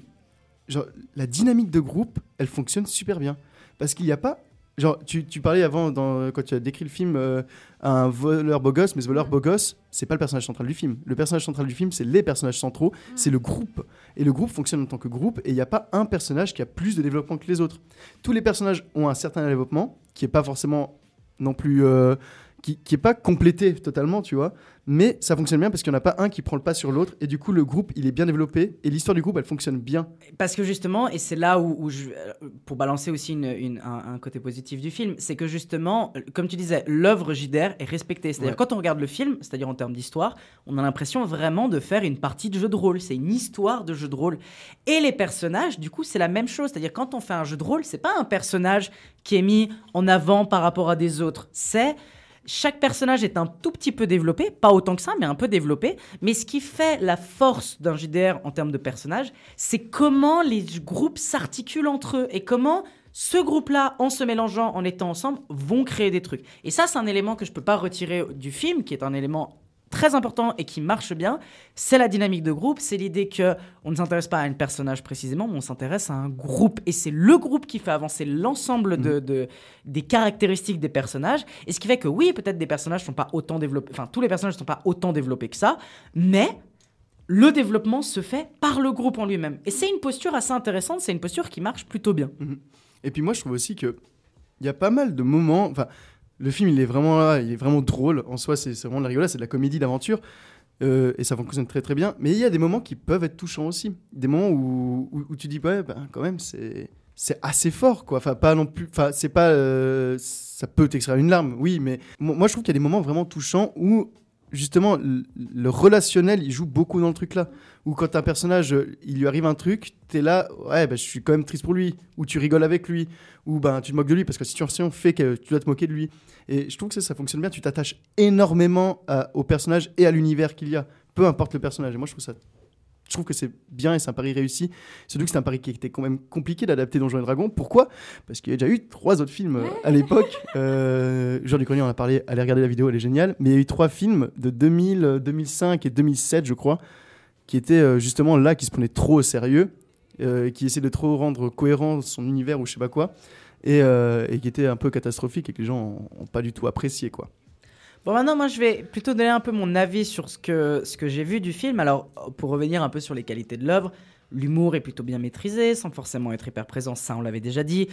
la dynamique de groupe, elle fonctionne super bien. Parce qu'il n'y a pas. Genre, tu, tu parlais avant, dans, quand tu as décrit le film, euh, un voleur beau gosse, mais ce voleur beau gosse, c'est pas le personnage central du film. Le personnage central du film, c'est les personnages centraux, c'est le groupe. Et le groupe fonctionne en tant que groupe, et il n'y a pas un personnage qui a plus de développement que les autres. Tous les personnages ont un certain développement, qui est pas forcément non plus. euh, qui, qui est pas complété totalement, tu vois. Mais ça fonctionne bien parce qu'il n'y en a pas un qui prend le pas sur l'autre, et du coup, le groupe, il est bien développé, et l'histoire du groupe, elle fonctionne bien.
Parce que justement, et c'est là où, où je, euh, pour balancer aussi une- une- un, un côté positif du film, c'est que justement, comme tu disais, l'œuvre JDR est respectée. C'est-à-dire
Ouais.
quand on regarde le film, c'est-à-dire en termes d'histoire, on a l'impression vraiment de faire une partie de jeu de rôle. C'est une histoire de jeu de rôle. Et les personnages, du coup, c'est la même chose. C'est-à-dire quand on fait un jeu de rôle, c'est pas un personnage qui est mis en avant par rapport à des autres. C'est chaque personnage est un tout petit peu développé, pas autant que ça, mais un peu développé. Mais ce qui fait la force d'un JDR en termes de personnages, c'est comment les groupes s'articulent entre eux et comment ce groupe-là, en se mélangeant, en étant ensemble, vont créer des trucs. Et ça, c'est un élément que je peux pas retirer du film, qui est un élément très important et qui marche bien, c'est la dynamique de groupe, c'est l'idée que on ne s'intéresse pas à un personnage précisément, mais on s'intéresse à un groupe et c'est le groupe qui fait avancer l'ensemble de, de- des caractéristiques des personnages et ce qui fait que oui, peut-être des personnages sont pas autant développés, enfin tous les personnages sont pas autant développés que ça, mais le développement se fait par le groupe en lui-même et c'est une posture assez intéressante, c'est une posture qui marche plutôt bien.
Et puis moi, je trouve aussi que il y a pas mal de moments. Enfin, le film, il est vraiment il est vraiment drôle. En soi, c'est vraiment de la rigolade, c'est de la comédie d'aventure. Euh, et ça fonctionne très très bien. Mais il y a des moments qui peuvent être touchants aussi. Des moments où, où, tu dis, ouais, ben, quand même, c'est c'est assez fort, quoi. Enfin, pas non plus. Enfin, c'est pas. euh, ça peut t'extraire une larme, oui, mais mo- moi, je trouve qu'il y a des moments vraiment touchants où justement le, relationnel il joue beaucoup dans le truc là. Où quand un personnage euh, il lui arrive un truc t'es là ouais bah, je suis quand même triste pour lui. Ou tu rigoles avec lui. Ou ben tu te moques de lui parce que la situation fait que tu dois te moquer de lui. Et je trouve que ça, ça fonctionne bien. Tu t'attaches énormément à- au personnage et à l'univers qu'il y a. Peu importe le personnage. Et moi je trouve ça je trouve que c'est bien et c'est un pari réussi. Surtout que c'est un pari qui était quand même compliqué d'adapter Donjons et Dragons. Pourquoi? Parce qu'il y a déjà eu trois autres films euh, à l'époque. Euh, Jean Ducronier en a parlé, allez regarder la vidéo, elle est géniale. Mais il y a eu trois films de 2000, euh, 2005 et 2007, je crois, qui étaient euh, justement là, qui se prenaient trop au sérieux, euh, qui essayaient de trop rendre cohérent son univers ou je sais pas quoi, et, euh, et qui étaient un peu catastrophiques et que les gens ont, ont pas du tout apprécié, quoi.
Bon, maintenant, moi, je vais plutôt donner un peu mon avis sur ce que, ce que j'ai vu du film. Alors, pour revenir un peu sur les qualités de l'œuvre, l'humour est plutôt bien maîtrisé, sans forcément être hyper présent, ça, on l'avait déjà dit.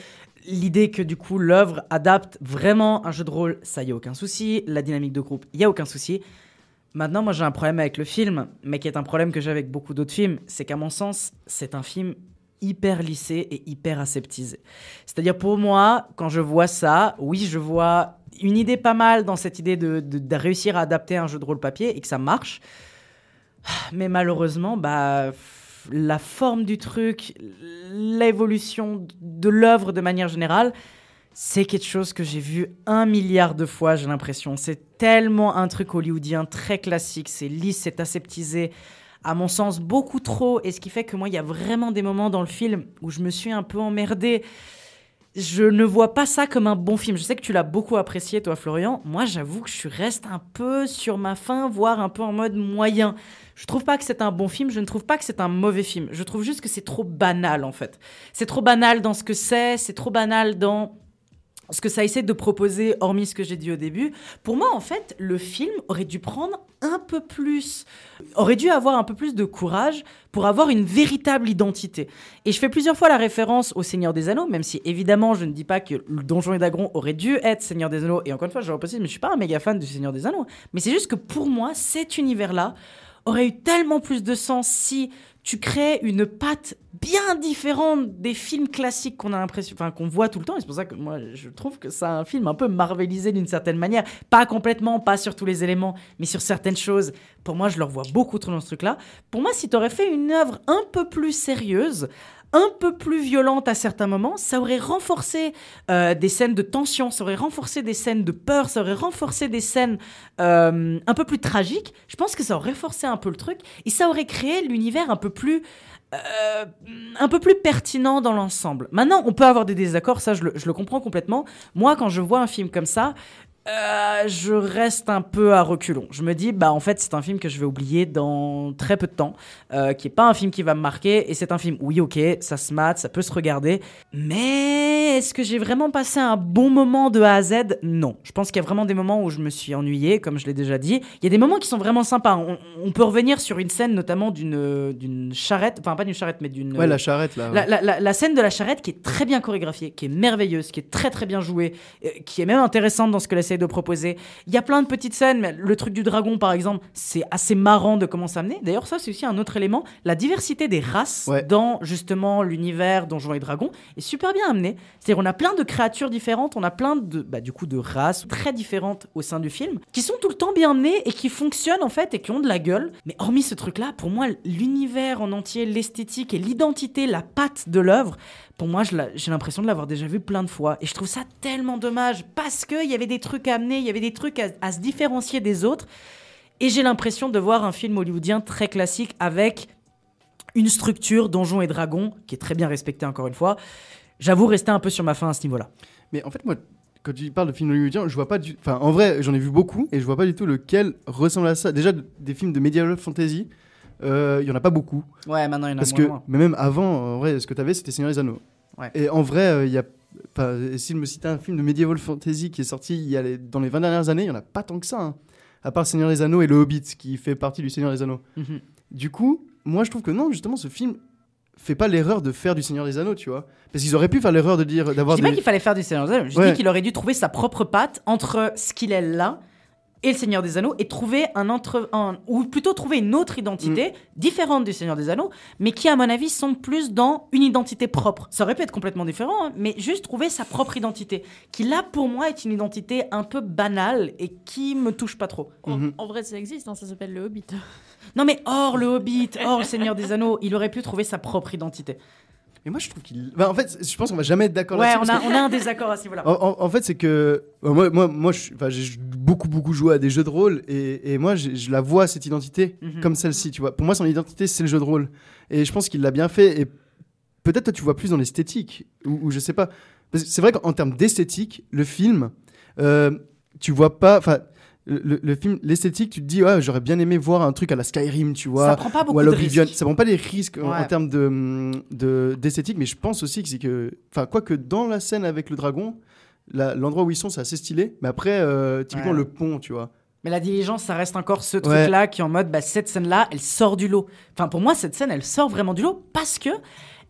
L'idée que, du coup, l'œuvre adapte vraiment un jeu de rôle, ça, y a aucun souci. La dynamique de groupe, y a aucun souci. Maintenant, moi, j'ai un problème avec le film, mais qui est un problème que j'ai avec beaucoup d'autres films, c'est qu'à mon sens, c'est un film hyper lissé et hyper aseptisé. C'est-à-dire pour moi, quand je vois ça, oui, je vois une idée pas mal dans cette idée de, réussir à adapter un jeu de rôle papier et que ça marche. Mais malheureusement, bah, la forme du truc, l'évolution de l'œuvre de manière générale, c'est quelque chose que j'ai vu un milliard de fois, j'ai l'impression. C'est tellement un truc hollywoodien très classique, c'est lisse, c'est aseptisé, à mon sens beaucoup trop, et ce qui fait que moi, il y a vraiment des moments dans le film où je me suis un peu emmerdée. Je ne vois pas ça comme un bon film. Je sais que tu l'as beaucoup apprécié, toi, Florian. Moi, j'avoue que je reste un peu sur ma faim, voire un peu en mode moyen. Je trouve pas que c'est un bon film, je ne trouve pas que c'est un mauvais film. Je trouve juste que c'est trop banal, en fait. C'est trop banal dans ce que c'est, c'est trop banal dans ce que ça essaie de proposer, hormis ce que j'ai dit au début. Pour moi, en fait, le film aurait dû prendre un peu plus, aurait dû avoir un peu plus de courage pour avoir une véritable identité. Et je fais plusieurs fois la référence au Seigneur des Anneaux, même si évidemment je ne dis pas que le Donjon et Dragon aurait dû être Seigneur des Anneaux. Et encore une fois, je reprécise, mais je suis pas un méga fan du Seigneur des Anneaux. Mais c'est juste que pour moi, cet univers-là aurait eu tellement plus de sens si tu crées une patte bien différente des films classiques qu'on a l'impression, enfin qu'on voit tout le temps. Et c'est pour ça que moi, je trouve que c'est un film un peu marvelisé d'une certaine manière. Pas complètement, pas sur tous les éléments, mais sur certaines choses. Pour moi, je le revois beaucoup trop dans ce truc-là. Pour moi, si tu aurais fait une œuvre un peu plus sérieuse, un peu plus violente à certains moments, ça aurait renforcé euh, des scènes de tension, ça aurait renforcé des scènes de peur, ça aurait renforcé des scènes euh, un peu plus tragiques. Je pense que ça aurait forcé un peu le truc et ça aurait créé l'univers un peu plus euh, un peu plus pertinent dans l'ensemble. Maintenant, on peut avoir des désaccords, ça je le comprends complètement. Moi, quand je vois un film comme ça, euh, je reste un peu à reculons. Je me dis, bah en fait, c'est un film que je vais oublier dans très peu de temps, euh, qui est pas un film qui va me marquer, et c'est un film, oui, ok, ça se mate, ça peut se regarder, mais est-ce que j'ai vraiment passé un bon moment de A à Z? Non. Je pense qu'il y a vraiment des moments où je me suis ennuyé, comme je l'ai déjà dit. Il y a des moments qui sont vraiment sympas. On, on peut revenir sur une scène, notamment d'une d'une charrette, enfin pas d'une charrette, mais d'une
Ouais, la charrette là.
la,
ouais.
la- la- la scène de la charrette qui est très bien chorégraphiée, qui est merveilleuse, qui est très très bien jouée, euh, qui est même intéressante dans ce qu'elle de proposer. Il y a plein de petites scènes, mais le truc du dragon par exemple, c'est assez marrant de comment ça amener. D'ailleurs, ça c'est aussi un autre élément, la diversité des races
Ouais.
dans justement l'univers Donjons et Dragons est super bien amenée. C'est-à-dire on a plein de créatures différentes, on a plein de bah, du coup de races très différentes au sein du film, qui sont tout le temps bien amenées et qui fonctionnent en fait et qui ont de la gueule. Mais hormis ce truc-là, pour moi l'univers en entier, l'esthétique et l'identité, la patte de l'œuvre, pour moi j'ai l'impression de l'avoir déjà vu plein de fois et je trouve ça tellement dommage parce qu'il y avait des trucs à amener, il y avait des trucs à- se différencier des autres. Et j'ai l'impression de voir un film hollywoodien très classique avec une structure Donjons et Dragons qui est très bien respectée encore une fois. J'avoue rester un peu sur ma faim à ce niveau-là.
Mais en fait, moi, quand tu parles de films hollywoodiens, je vois pas du. Enfin, en vrai, j'en ai vu beaucoup et je vois pas du tout lequel ressemble à ça. Déjà, des films de medieval fantasy, il y en a pas beaucoup.
Ouais, maintenant il y en a
Parce
moins,
que,
moins.
mais même avant, en vrai, ce que tu avais, c'était Seigneur des Anneaux.
Ouais.
Et en vrai, euh, il y a. Me citait un film de medieval fantasy qui est sorti il y a les- dans les 20 dernières années, il y en a pas tant que ça. hein. À part Seigneur des Anneaux et Le Hobbit, qui fait partie du Seigneur des Anneaux.
Mhm.
Du coup, moi, je trouve que non, justement, ce film fait pas l'erreur de faire du Seigneur des Anneaux, tu vois. Parce qu'ils auraient pu faire l'erreur de dire
Je
d'avoir
dis pas qu'il fallait faire du Seigneur des Anneaux, je
Ouais.
dis qu'il aurait dû trouver sa propre patte entre ce qu'il est là et le Seigneur des Anneaux et trouver un entre un- ou plutôt trouver une autre
Mm.
identité différente du Seigneur des Anneaux mais qui à mon avis semble plus dans une identité propre ça aurait pu être complètement différent hein, mais juste trouver sa propre identité qui là pour moi est une identité un peu banale et qui me touche pas trop
En,
Mhm.
en vrai, ça existe, hein, ça s'appelle le Hobbit.
non mais hors le Hobbit hors le Seigneur des Anneaux il aurait pu trouver sa propre identité
Mais moi, je trouve qu'il. Bah, en fait, je pense qu'on va jamais être d'accord
ouais
là-dessus.
on
parce
a, on a un désaccord à ce niveau là
En, en- en fait, c'est que euh, moi, moi, moi enfin, j'ai beaucoup, beaucoup joué à des jeux de rôle et, et moi, je la vois cette identité
Mhm.
comme celle-ci, tu vois. Pour moi, son identité, c'est le jeu de rôle. Et je pense qu'il l'a bien fait. Et peut-être toi, tu vois plus dans l'esthétique ou, ou je sais pas. Que c'est vrai qu'en termes d'esthétique, le film, euh, tu vois pas. Enfin, le, film, l'esthétique, tu te dis, ouais, j'aurais bien aimé voir un truc à la Skyrim, tu vois.
ça prend pas beaucoup
ou à
de
l'Oblivion.
risques
Ça prend pas des risques en- termes de, de- d'esthétique, mais je pense aussi que c'est que. Enfin, quoique dans la scène avec le dragon, l'endroit où ils sont, c'est assez stylé. Mais après, euh, typiquement,
Ouais.
le pont, tu vois.
Mais la diligence, ça reste encore ce
Ouais.
truc-là qui est en mode, bah, cette scène-là, elle sort du lot. Enfin, pour moi, cette scène, elle sort vraiment du lot parce que,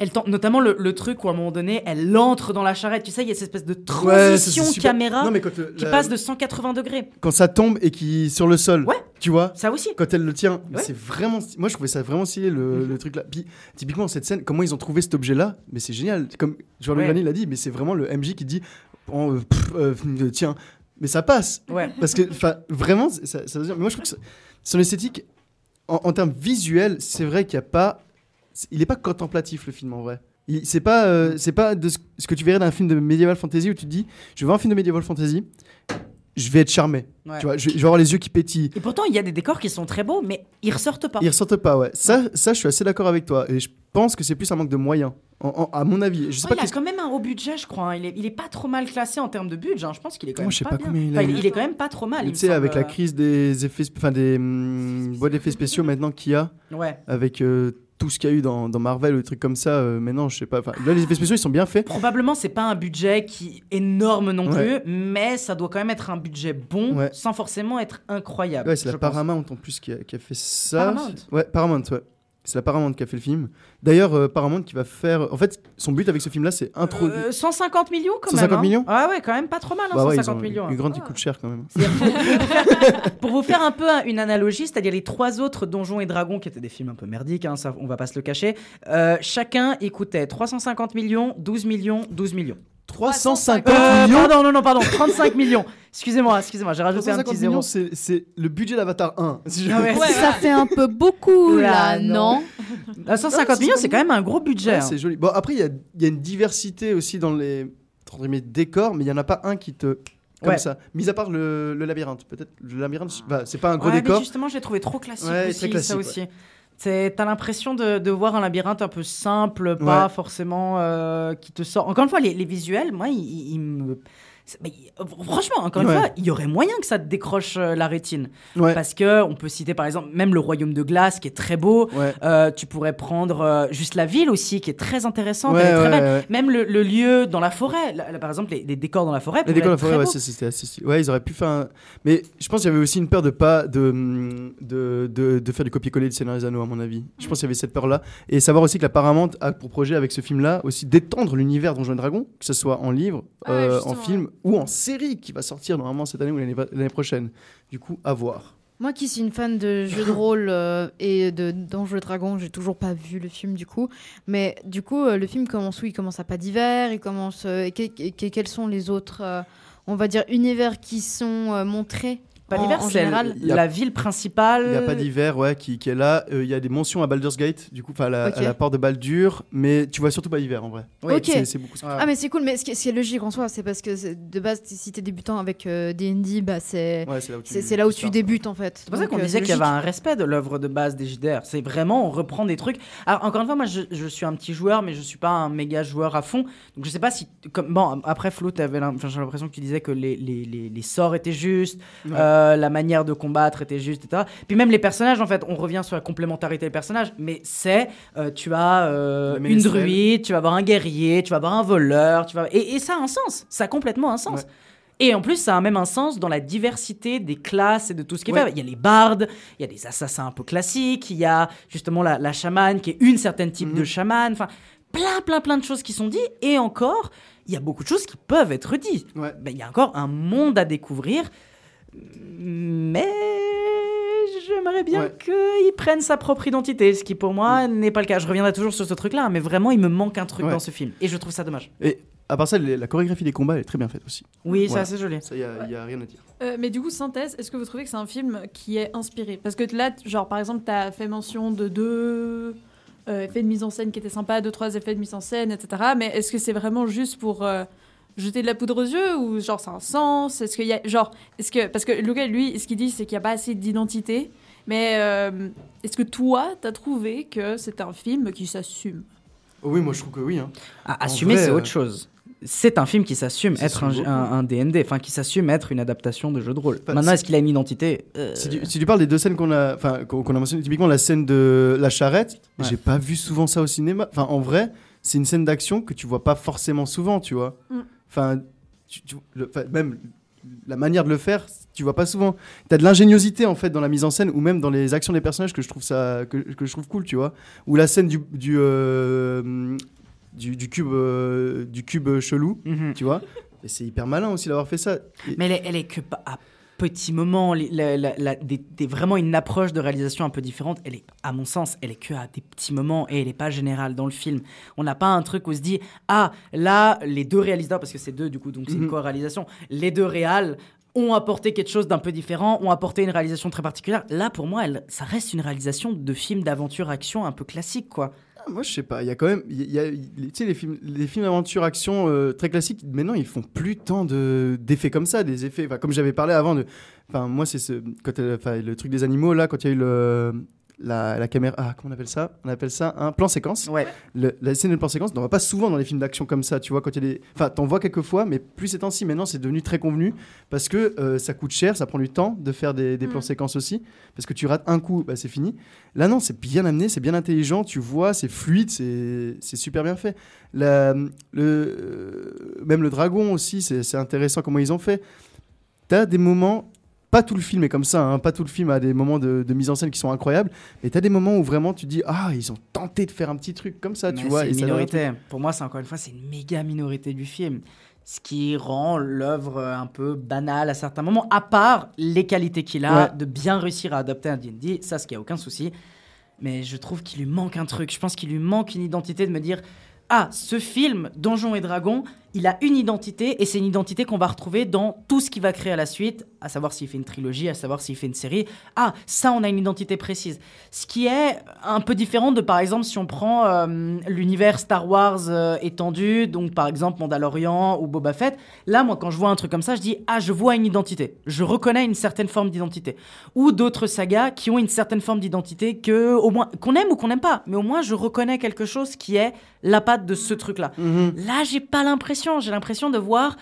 elle tente, notamment le, le truc où à un moment donné, elle entre dans la charrette. Tu sais, il y a cette espèce de transition caméra
Non, mais quand, le-
qui
la-
passe de 180 degrés.
quand ça tombe et qui sur le sol,
Ouais.
tu vois.
Ça aussi.
Quand elle le tient,
Ouais.
c'est vraiment. Moi, je trouvais ça vraiment stylé le, le truc là. Puis, typiquement, cette scène, comment ils ont trouvé cet objet-là Mais c'est génial. Comme Jean-Luc
Ouais.
L'a dit, mais c'est vraiment le MJ qui dit oh, euh, pff, euh, euh, tiens, mais ça passe.
Ouais.
Parce que, enfin, vraiment, ça, ça veut dire- moi je trouve que ça- son esthétique, en, en termes visuels, c'est vrai qu'il n'y a pas. Il n'est pas contemplatif le film en vrai. C'est pas, euh, c'est pas de ce, ce que tu verrais d'un film de medieval fantasy où tu te dis, je vais voir un film de medieval fantasy, je vais être charmé.
Ouais.
Tu vois, je, vais- je vais avoir les yeux qui pétillent.
Et pourtant, il y a des décors qui sont très beaux, mais ils ressortent pas.
Ils ressortent pas, ouais. Ça, ça, je suis assez d'accord avec toi. Et je pense que c'est plus un manque de moyens, en- en- à mon avis. Je sais pas
il a quand même un haut budget, je crois. hein. Il est, il est pas trop mal classé en termes de budget. hein. Je pense qu'il est quand
Moi,
même
je sais
pas,
pas
bien.
il a
Enfin,
eu.
il, il est quand même pas trop mal.
Tu sais, avec la crise des effets, enfin des hum, boîtes d'effets spéciaux maintenant qu'il y a,
Ouais.
avec euh, tout ce qu'il y a eu dans, dans Marvel ou des trucs comme ça, euh, maintenant, je sais pas. Là, les effets spéciaux, ils sont bien faits.
Probablement, c'est pas un budget qui est énorme non
Ouais.
plus, mais ça doit quand même être un budget bon,
Ouais.
sans forcément être incroyable.
Ouais, c'est la
pense.
Paramount en plus qui a, qui a fait ça.
Paramount
Ouais, Paramount, ouais. C'est la Paramount qui a fait le film. D'ailleurs, euh, Paramount qui va faire. En fait, son but avec ce film-là, c'est introduire.
Euh, 150 millions quand
150
même. hein.
millions
Ouais, ouais, quand même pas trop mal, hein,
bah ouais, ils
150
ont
millions.
eu
hein.
grand, il coûte cher quand même.
Pour vous faire un peu un- une analogie, c'est-à-dire les trois autres Donjons et Dragons, qui étaient des films un peu merdiques, hein, ça, on va pas se le cacher, euh, chacun il coûtait 350 millions, 12 millions, 12 millions.
350
Euh,
millions
Pardon, non, non, pardon, 35 millions. Excusez-moi, excusez-moi, j'ai rajouté un
350
petit zéro.
millions, c'est c'est le budget d'Avatar 1. si je-
Ah ouais.
ça fait un peu beaucoup là, non,
Euh, 150 millions, c'est quand même un gros budget.
Ouais,
hein.
c'est joli. Bon, après, il y a, il y a une diversité aussi dans les décors, mais il y en a pas un qui te. Comme
Ouais.
ça. Mis à part le, le labyrinthe. Peut-être le labyrinthe, bah, c'est pas un gros
Ouais, mais
décor.
justement, je l'ai trouvé trop classique
Ouais,
aussi,
très classique,
ça
ouais.
aussi. C'est- T'as l'impression de, de voir un labyrinthe un peu simple, pas
Ouais.
forcément euh, qui te sort. Encore une fois, les, les visuels, moi, ils me. Mais, euh, franchement, encore une
Ouais.
fois, il y aurait moyen que ça te décroche euh, la rétine.
Ouais.
Parce que on peut citer par exemple même le Royaume de Glace qui est très beau.
Ouais.
Euh, tu pourrais prendre euh, juste la ville aussi qui est très intéressante.
Ouais,
elle est très
ouais,
belle.
ouais.
Même le, le lieu dans la forêt. Là, là, par exemple, les, les décors dans la forêt.
Les décors de la forêt, ouais, c'était assez. Ouais, ils auraient pu faire un... Mais je pense qu'il y avait aussi une peur de pas de, de, de, de faire du copier-coller de Seigneur des Anneaux, à mon avis. Je pense qu'il y avait cette peur-là. Et savoir aussi que la Paramount a pour projet avec ce film-là aussi d'étendre l'univers Donjons et Dragons, que ce soit en livre,
Ah
euh, en film ou en série qui va sortir normalement cette année ou l'année prochaine. Du coup, à voir.
Moi qui suis une fan de jeux de rôle euh, et de d'Anjeux et Dragons, j'ai toujours pas vu le film du coup. Mais du coup, euh, le film commence où? Il commence à pas d'hiver, il commence. euh, et que- que- quels sont les autres, euh, on va dire, univers qui sont montrés?
Pas d'hiver,
en
c'est
général
a-
la ville principale.
Il n'y a pas d'hiver, ouais, qui, qui est là. Euh, Il y a des mentions à Baldur's Gate, du coup, enfin, à, la- à la porte de Baldur, mais tu vois surtout pas hiver en vrai.
Oui,
Ok.
C'est- beaucoup.
Ah mais c'est cool, mais ce qui, ce qui est logique en soi, c'est parce que de base, si t'es débutant avec euh, D&D, bah c'est
Ouais, c'est là où tu,
c'est là où tu débutes en fait.
C'est pour ça qu'on
euh,
disait qu'il y avait un respect de l'œuvre de base des JDR. C'est vraiment, on reprend des trucs. Alors, encore une fois, moi, je, je suis un petit joueur, mais je suis pas un méga joueur à fond. Donc, je sais pas si. Comme, bon, après, Flo, t'avais j'ai l'impression que tu disais que les, les, les, les sorts étaient justes,
Ouais.
euh, la manière de combattre était juste, etc. Puis même les personnages, en fait, on revient sur la complémentarité des personnages, mais c'est. euh, tu as euh, une druide, tu vas avoir un guerrier, tu vas avoir un voleur, tu vas. Et, et ça a un sens. Ça a complètement un sens.
Ouais.
Et en plus, ça a même un sens dans la diversité des classes et de tout ce qui est
Ouais.
fait. Il y a les bardes, il y a des assassins un peu classiques, il y a justement la, la chamane qui est une certaine type de
Mhm.
chamane. Enfin, plein, plein, plein de choses qui sont dites. Et encore, il y a beaucoup de choses qui peuvent être dites.
Ouais.
Ben, il y a encore un monde à découvrir. Mais j'aimerais bien
Ouais.
qu'il prenne sa propre identité, ce qui pour moi n'est pas le cas. Je reviendrai toujours sur ce truc-là, mais vraiment, il me manque un truc
Ouais.
dans ce film. Et je trouve ça dommage.
Et à part ça, la chorégraphie des combats elle est très bien faite aussi.
Oui,
Voilà.
c'est assez joli.
Ça, il n'y a, rien à dire.
Euh, mais du coup, synthèse, est-ce que vous trouvez que c'est un film qui est inspiré? Parce que là, genre, par exemple, tu as fait mention de deux euh, effets de mise en scène qui étaient sympas, deux, trois effets de mise en scène, etc. Mais est-ce que c'est vraiment juste pour euh, jeter de la poudre aux yeux ou genre a un sens? Est-ce qu'il y a genre est-ce que parce que Luca lui, ce qu'il dit, c'est qu'il n'y a pas assez d'identité. Mais euh, est-ce que toi, t'as trouvé que c'est un film qui s'assume?
Oh oui, moi je trouve que oui. Hein.
Ah, assumer,
vrai,
c'est
euh,
autre chose. C'est un film qui s'assume être un, D&D, enfin qui s'assume être une adaptation de jeu de rôle.
Enfin,
Maintenant,
c'est-
est-ce qu'il a une identité Euh,
Si, tu, si tu parles des deux scènes qu'on a, enfin, qu'on qu'on a mentionnées, typiquement la scène de la charrette,
Ouais.
j'ai pas vu souvent ça au cinéma. Enfin, en vrai, c'est une scène d'action que tu vois pas forcément souvent, tu vois.
Mm.
Enfin, tu- tu- le- même la manière de le faire, tu vois pas souvent. T'as de l'ingéniosité en fait dans la mise en scène ou même dans les actions des personnages que je trouve ça, que, que je trouve cool, tu vois. Ou la scène du du euh, du, du cube euh, du cube chelou,
mhm.
tu vois. Et c'est hyper malin aussi d'avoir fait ça.
Mais elle est, elle est que pa- à petits moments, les- la- la- la- des- des- vraiment une approche de réalisation un peu différente. Elle est, à mon sens, elle est que à des petits moments et elle est pas générale dans le film. On n'a pas un truc où on se dit ah là les deux réalisateurs parce que c'est deux du coup donc c'est une
Mhm.
co-réalisation. Les deux réals ont apporté quelque chose d'un peu différent, ont apporté une réalisation très particulière. Là, pour moi, elle, ça reste une réalisation de film d'aventure-action un peu classique, quoi.
Moi, je sais pas. Il y a quand même, tu sais, les films, les films d'aventure action euh, très classiques. Maintenant, ils font plus tant de d'effets comme ça, des effets. Comme j'avais parlé avant de, enfin, moi, c'est enfin, le truc des animaux là, quand il y a eu le, la, la caméra, ah, comment on appelle ça? On appelle ça un plan séquence.
Ouais.
Le- la scène de plan séquence, on n'en voit pas souvent dans les films d'action comme ça, tu vois, quand il y a des... Enfin, t'en vois quelques fois, mais plus ces temps-ci, maintenant, c'est devenu très convenu, parce que euh, ça coûte cher, ça prend du temps de faire des, des plans
Mm.
séquences aussi, parce que tu rates un coup, bah, c'est fini. Là, non, c'est bien amené, c'est bien intelligent, tu vois, c'est fluide, c'est super bien fait. La- le, euh, même le dragon aussi, c'est c'est intéressant comment ils ont fait. T'as des moments... Pas tout le film est comme ça, hein, pas tout le film a des moments de, de mise en scène qui sont incroyables, mais t'as des moments où vraiment tu dis ah ils ont tenté de faire un petit truc comme ça, tu vois.
c'est
et
une
ça
minorité. Pour moi, c'est encore une fois, c'est une méga minorité du film. Ce qui rend l'œuvre euh, un peu banale à certains moments, à part les qualités qu'il a
Ouais.
de bien réussir à adapter un D&D, ça, ce qui a aucun souci. Mais je trouve qu'il lui manque un truc. Je pense qu'il lui manque une identité de me dire ah, ce film, Donjons et Dragons, il a une identité et c'est une identité qu'on va retrouver dans tout ce qu'il va créer à la suite, à savoir s'il fait une trilogie, à savoir s'il fait une série. Ah, ça, on a une identité précise. Ce qui est un peu différent de, par exemple, si on prend euh, l'univers Star Wars euh, étendu, donc par exemple Mandalorian ou Boba Fett. Là, moi, quand je vois un truc comme ça, je dis ah, je vois une identité. Je reconnais une certaine forme d'identité. Ou d'autres sagas qui ont une certaine forme d'identité que, au moins, qu'on aime ou qu'on n'aime pas, mais au moins je reconnais quelque chose qui est la patte de ce truc-là.
Mhm.
Là, j'ai pas l'impression. J'ai l'impression de voir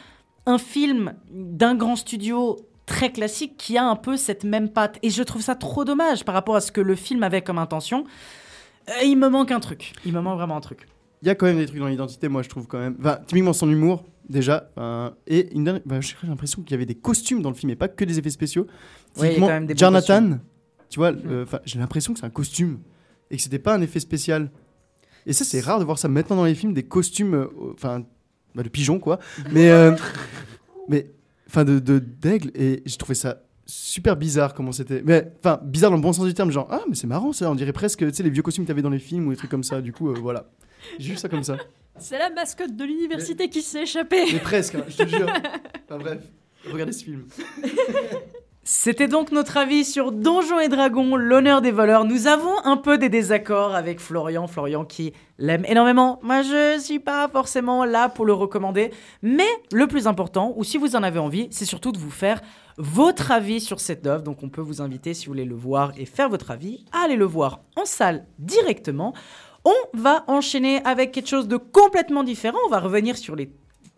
un film d'un grand studio très classique qui a un peu cette même patte. Et je trouve ça trop dommage par rapport à ce que le film avait comme intention. Il me manque un truc. Il me manque vraiment un truc.
Il y a quand même des trucs dans l'identité, moi je trouve quand même. Enfin, typiquement son humour, déjà. et une dernière- bah, j'ai l'impression qu'il y avait des costumes dans le film et pas que des effets spéciaux.
Oui, il y a quand même des
Jonathan, tu vois, euh, enfin, j'ai l'impression que c'est un costume et que c'était pas un effet spécial. Et ça, c'est rare de voir ça maintenant dans les films, des costumes, euh, bah, de pigeons quoi. mais, euh, mais, enfin, de de- d'aigle. Et j'ai trouvé ça super bizarre comment c'était. Mais, enfin, bizarre dans le bon sens du terme, genre, ah, mais c'est marrant ça, on dirait presque, tu sais, les vieux costumes que t'avais dans les films ou des trucs comme ça. Du coup, euh, voilà. J'ai vu ça comme ça.
C'est la mascotte de l'université qui s'est échappée.
Mais presque, hein, je te jure. Enfin bref, regardez ce film.
C'était donc notre avis sur Donjons et Dragons, l'honneur des voleurs. Nous avons un peu des désaccords avec Florian, Florian qui l'aime énormément. Moi, je suis pas forcément là pour le recommander, mais le plus important, ou si vous en avez envie, c'est surtout de vous faire votre avis sur cette œuvre. Donc, on peut vous inviter, si vous voulez le voir et faire votre avis, à aller le voir en salle directement. On va enchaîner avec quelque chose de complètement différent. On va revenir sur les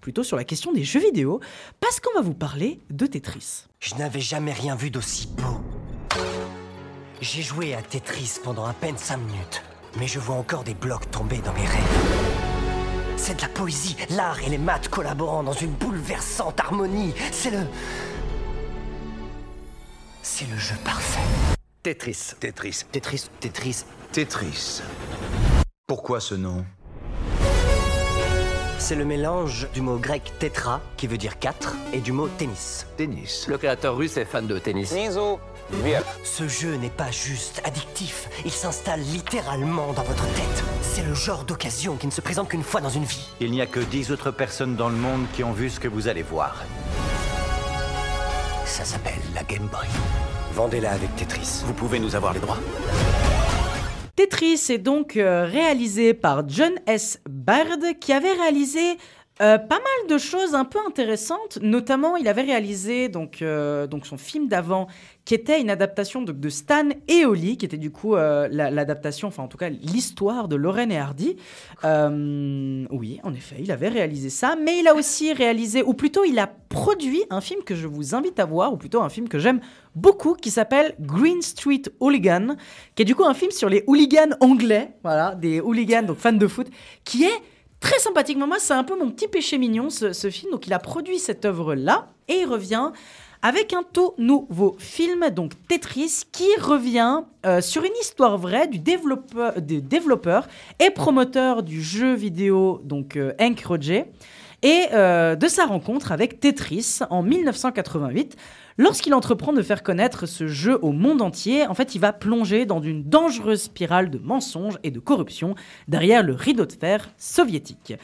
plutôt sur la question des jeux vidéo parce qu'on va vous parler de Tetris.
Je n'avais jamais rien vu d'aussi beau. J'ai joué à Tetris pendant à peine 5 minutes, mais je vois encore des blocs tomber dans mes rêves. C'est de la poésie, l'art et les maths collaborant dans une bouleversante harmonie. C'est le. C'est le jeu parfait.
Tetris.
Tetris. Tetris. Tetris.
Tetris. Pourquoi ce nom?
C'est le mélange du mot grec tétra, qui veut dire 4, et du mot tennis.
Tennis.
Le créateur russe est fan de tennis.
Ce jeu n'est pas juste addictif, il s'installe littéralement dans votre tête. C'est le genre d'occasion qui ne se présente qu'une fois dans une vie.
Il n'y a que 10 autres personnes dans le monde qui ont vu ce que vous allez voir.
Ça s'appelle la Game Boy. Vendez-la avec Tetris.
Vous pouvez nous avoir les droits
Tetris est donc euh, réalisé par John S. Baird, qui avait réalisé euh, pas mal de choses un peu intéressantes. Notamment, il avait réalisé donc, euh, donc son film d'avant, qui était une adaptation de, Stan et Oli, qui était du coup euh, la- l'adaptation, enfin en tout cas l'histoire de Lorraine et Hardy. Euh, oui, en effet, il avait réalisé ça, mais il a aussi réalisé, ou plutôt il a produit un film que je vous invite à voir, ou plutôt un film que j'aime beaucoup, qui s'appelle Green Street Hooligan, qui est du coup un film sur les hooligans anglais, voilà, des hooligans, donc fans de foot, qui est très sympathique. Moi, c'est un peu mon petit péché mignon, ce, film. Donc, il a produit cette œuvre-là, et il revient avec un tout nouveau film, donc Tetris, qui revient euh, sur une histoire vraie du développeur, et promoteur du jeu vidéo, donc euh, Hank Roger, et euh, de sa rencontre avec Tetris en 1988. Lorsqu'il entreprend de faire connaître ce jeu au monde entier, en fait, il va plonger dans une dangereuse spirale de mensonges et de corruption derrière le rideau de fer soviétique.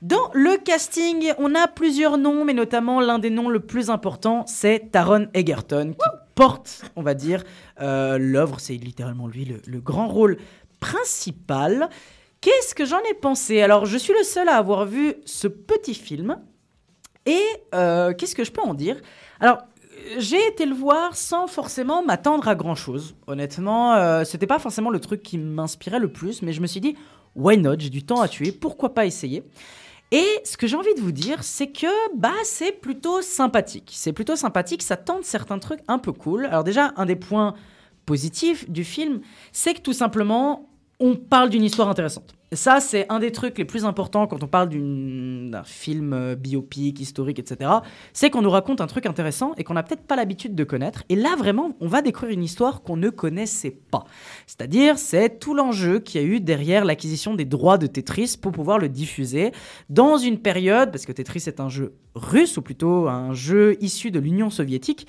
Dans le casting, on a plusieurs noms, mais notamment l'un des noms le plus important, c'est Taron Egerton, qui porte, on va dire, euh, l'œuvre. C'est littéralement lui le, grand rôle principal. Qu'est-ce que j'en ai pensé? Alors, je suis le seul à avoir vu ce petit film. Et euh, qu'est-ce que je peux en dire? Alors, j'ai été le voir sans forcément m'attendre à grand chose. Honnêtement, euh, c'était pas forcément le truc qui m'inspirait le plus, mais je me suis dit, why not? J'ai du temps à tuer, pourquoi pas essayer? Et ce que j'ai envie de vous dire, c'est que bah c'est plutôt sympathique. C'est plutôt sympathique, ça tente certains trucs un peu cool. Alors déjà, un des points positifs du film, c'est que tout simplement, on parle d'une histoire intéressante. Ça, c'est un des trucs les plus importants quand on parle d'un film euh, biopic, historique, etc. C'est qu'on nous raconte un truc intéressant et qu'on n'a peut-être pas l'habitude de connaître. Et là, vraiment, on va découvrir une histoire qu'on ne connaissait pas. C'est-à-dire, c'est tout l'enjeu qu'il y a eu derrière l'acquisition des droits de Tetris pour pouvoir le diffuser dans une période, parce que Tetris est un jeu russe, ou plutôt un jeu issu de l'Union soviétique.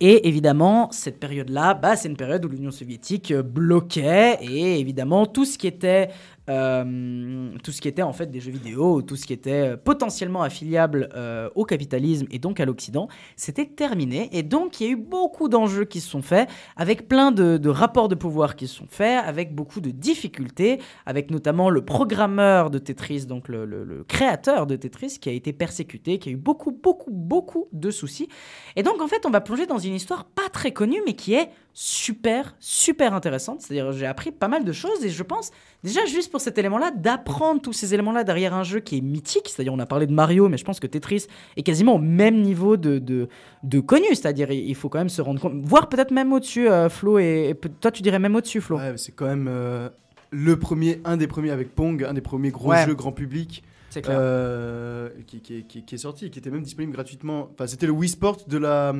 Et évidemment, cette période-là, bah, c'est une période où l'Union soviétique bloquait, et évidemment, tout ce qui était euh, tout ce qui était en fait des jeux vidéo, tout ce qui était euh, potentiellement affiliable euh, au capitalisme et donc à l'Occident, c'était terminé. Et donc il y a eu beaucoup d'enjeux qui se sont faits, avec plein de, rapports de pouvoir qui se sont faits, avec beaucoup de difficultés, avec notamment le programmeur de Tetris, donc le créateur de Tetris, qui a été persécuté, qui a eu beaucoup, beaucoup, beaucoup de soucis. Et donc en fait, on va plonger dans une histoire pas très connue, mais qui est super, super intéressante. C'est-à-dire, j'ai appris pas mal de choses et je pense, déjà juste pour cet élément-là, d'apprendre tous ces éléments-là derrière un jeu qui est mythique. C'est-à-dire, on a parlé de Mario, mais je pense que Tetris est quasiment au même niveau de, de, de connu. C'est-à-dire, il faut quand même se rendre compte, voire peut-être même au-dessus, euh, Flo, et, toi, tu dirais même au-dessus, Flo.
Ouais, c'est quand même euh, le premier, un des premiers avec Pong, un des premiers gros
Ouais.
jeux grand public.
Clair.
euh, qui, qui- qui- qui est sorti, et qui était même disponible gratuitement. Enfin, c'était le Wii Sport de la,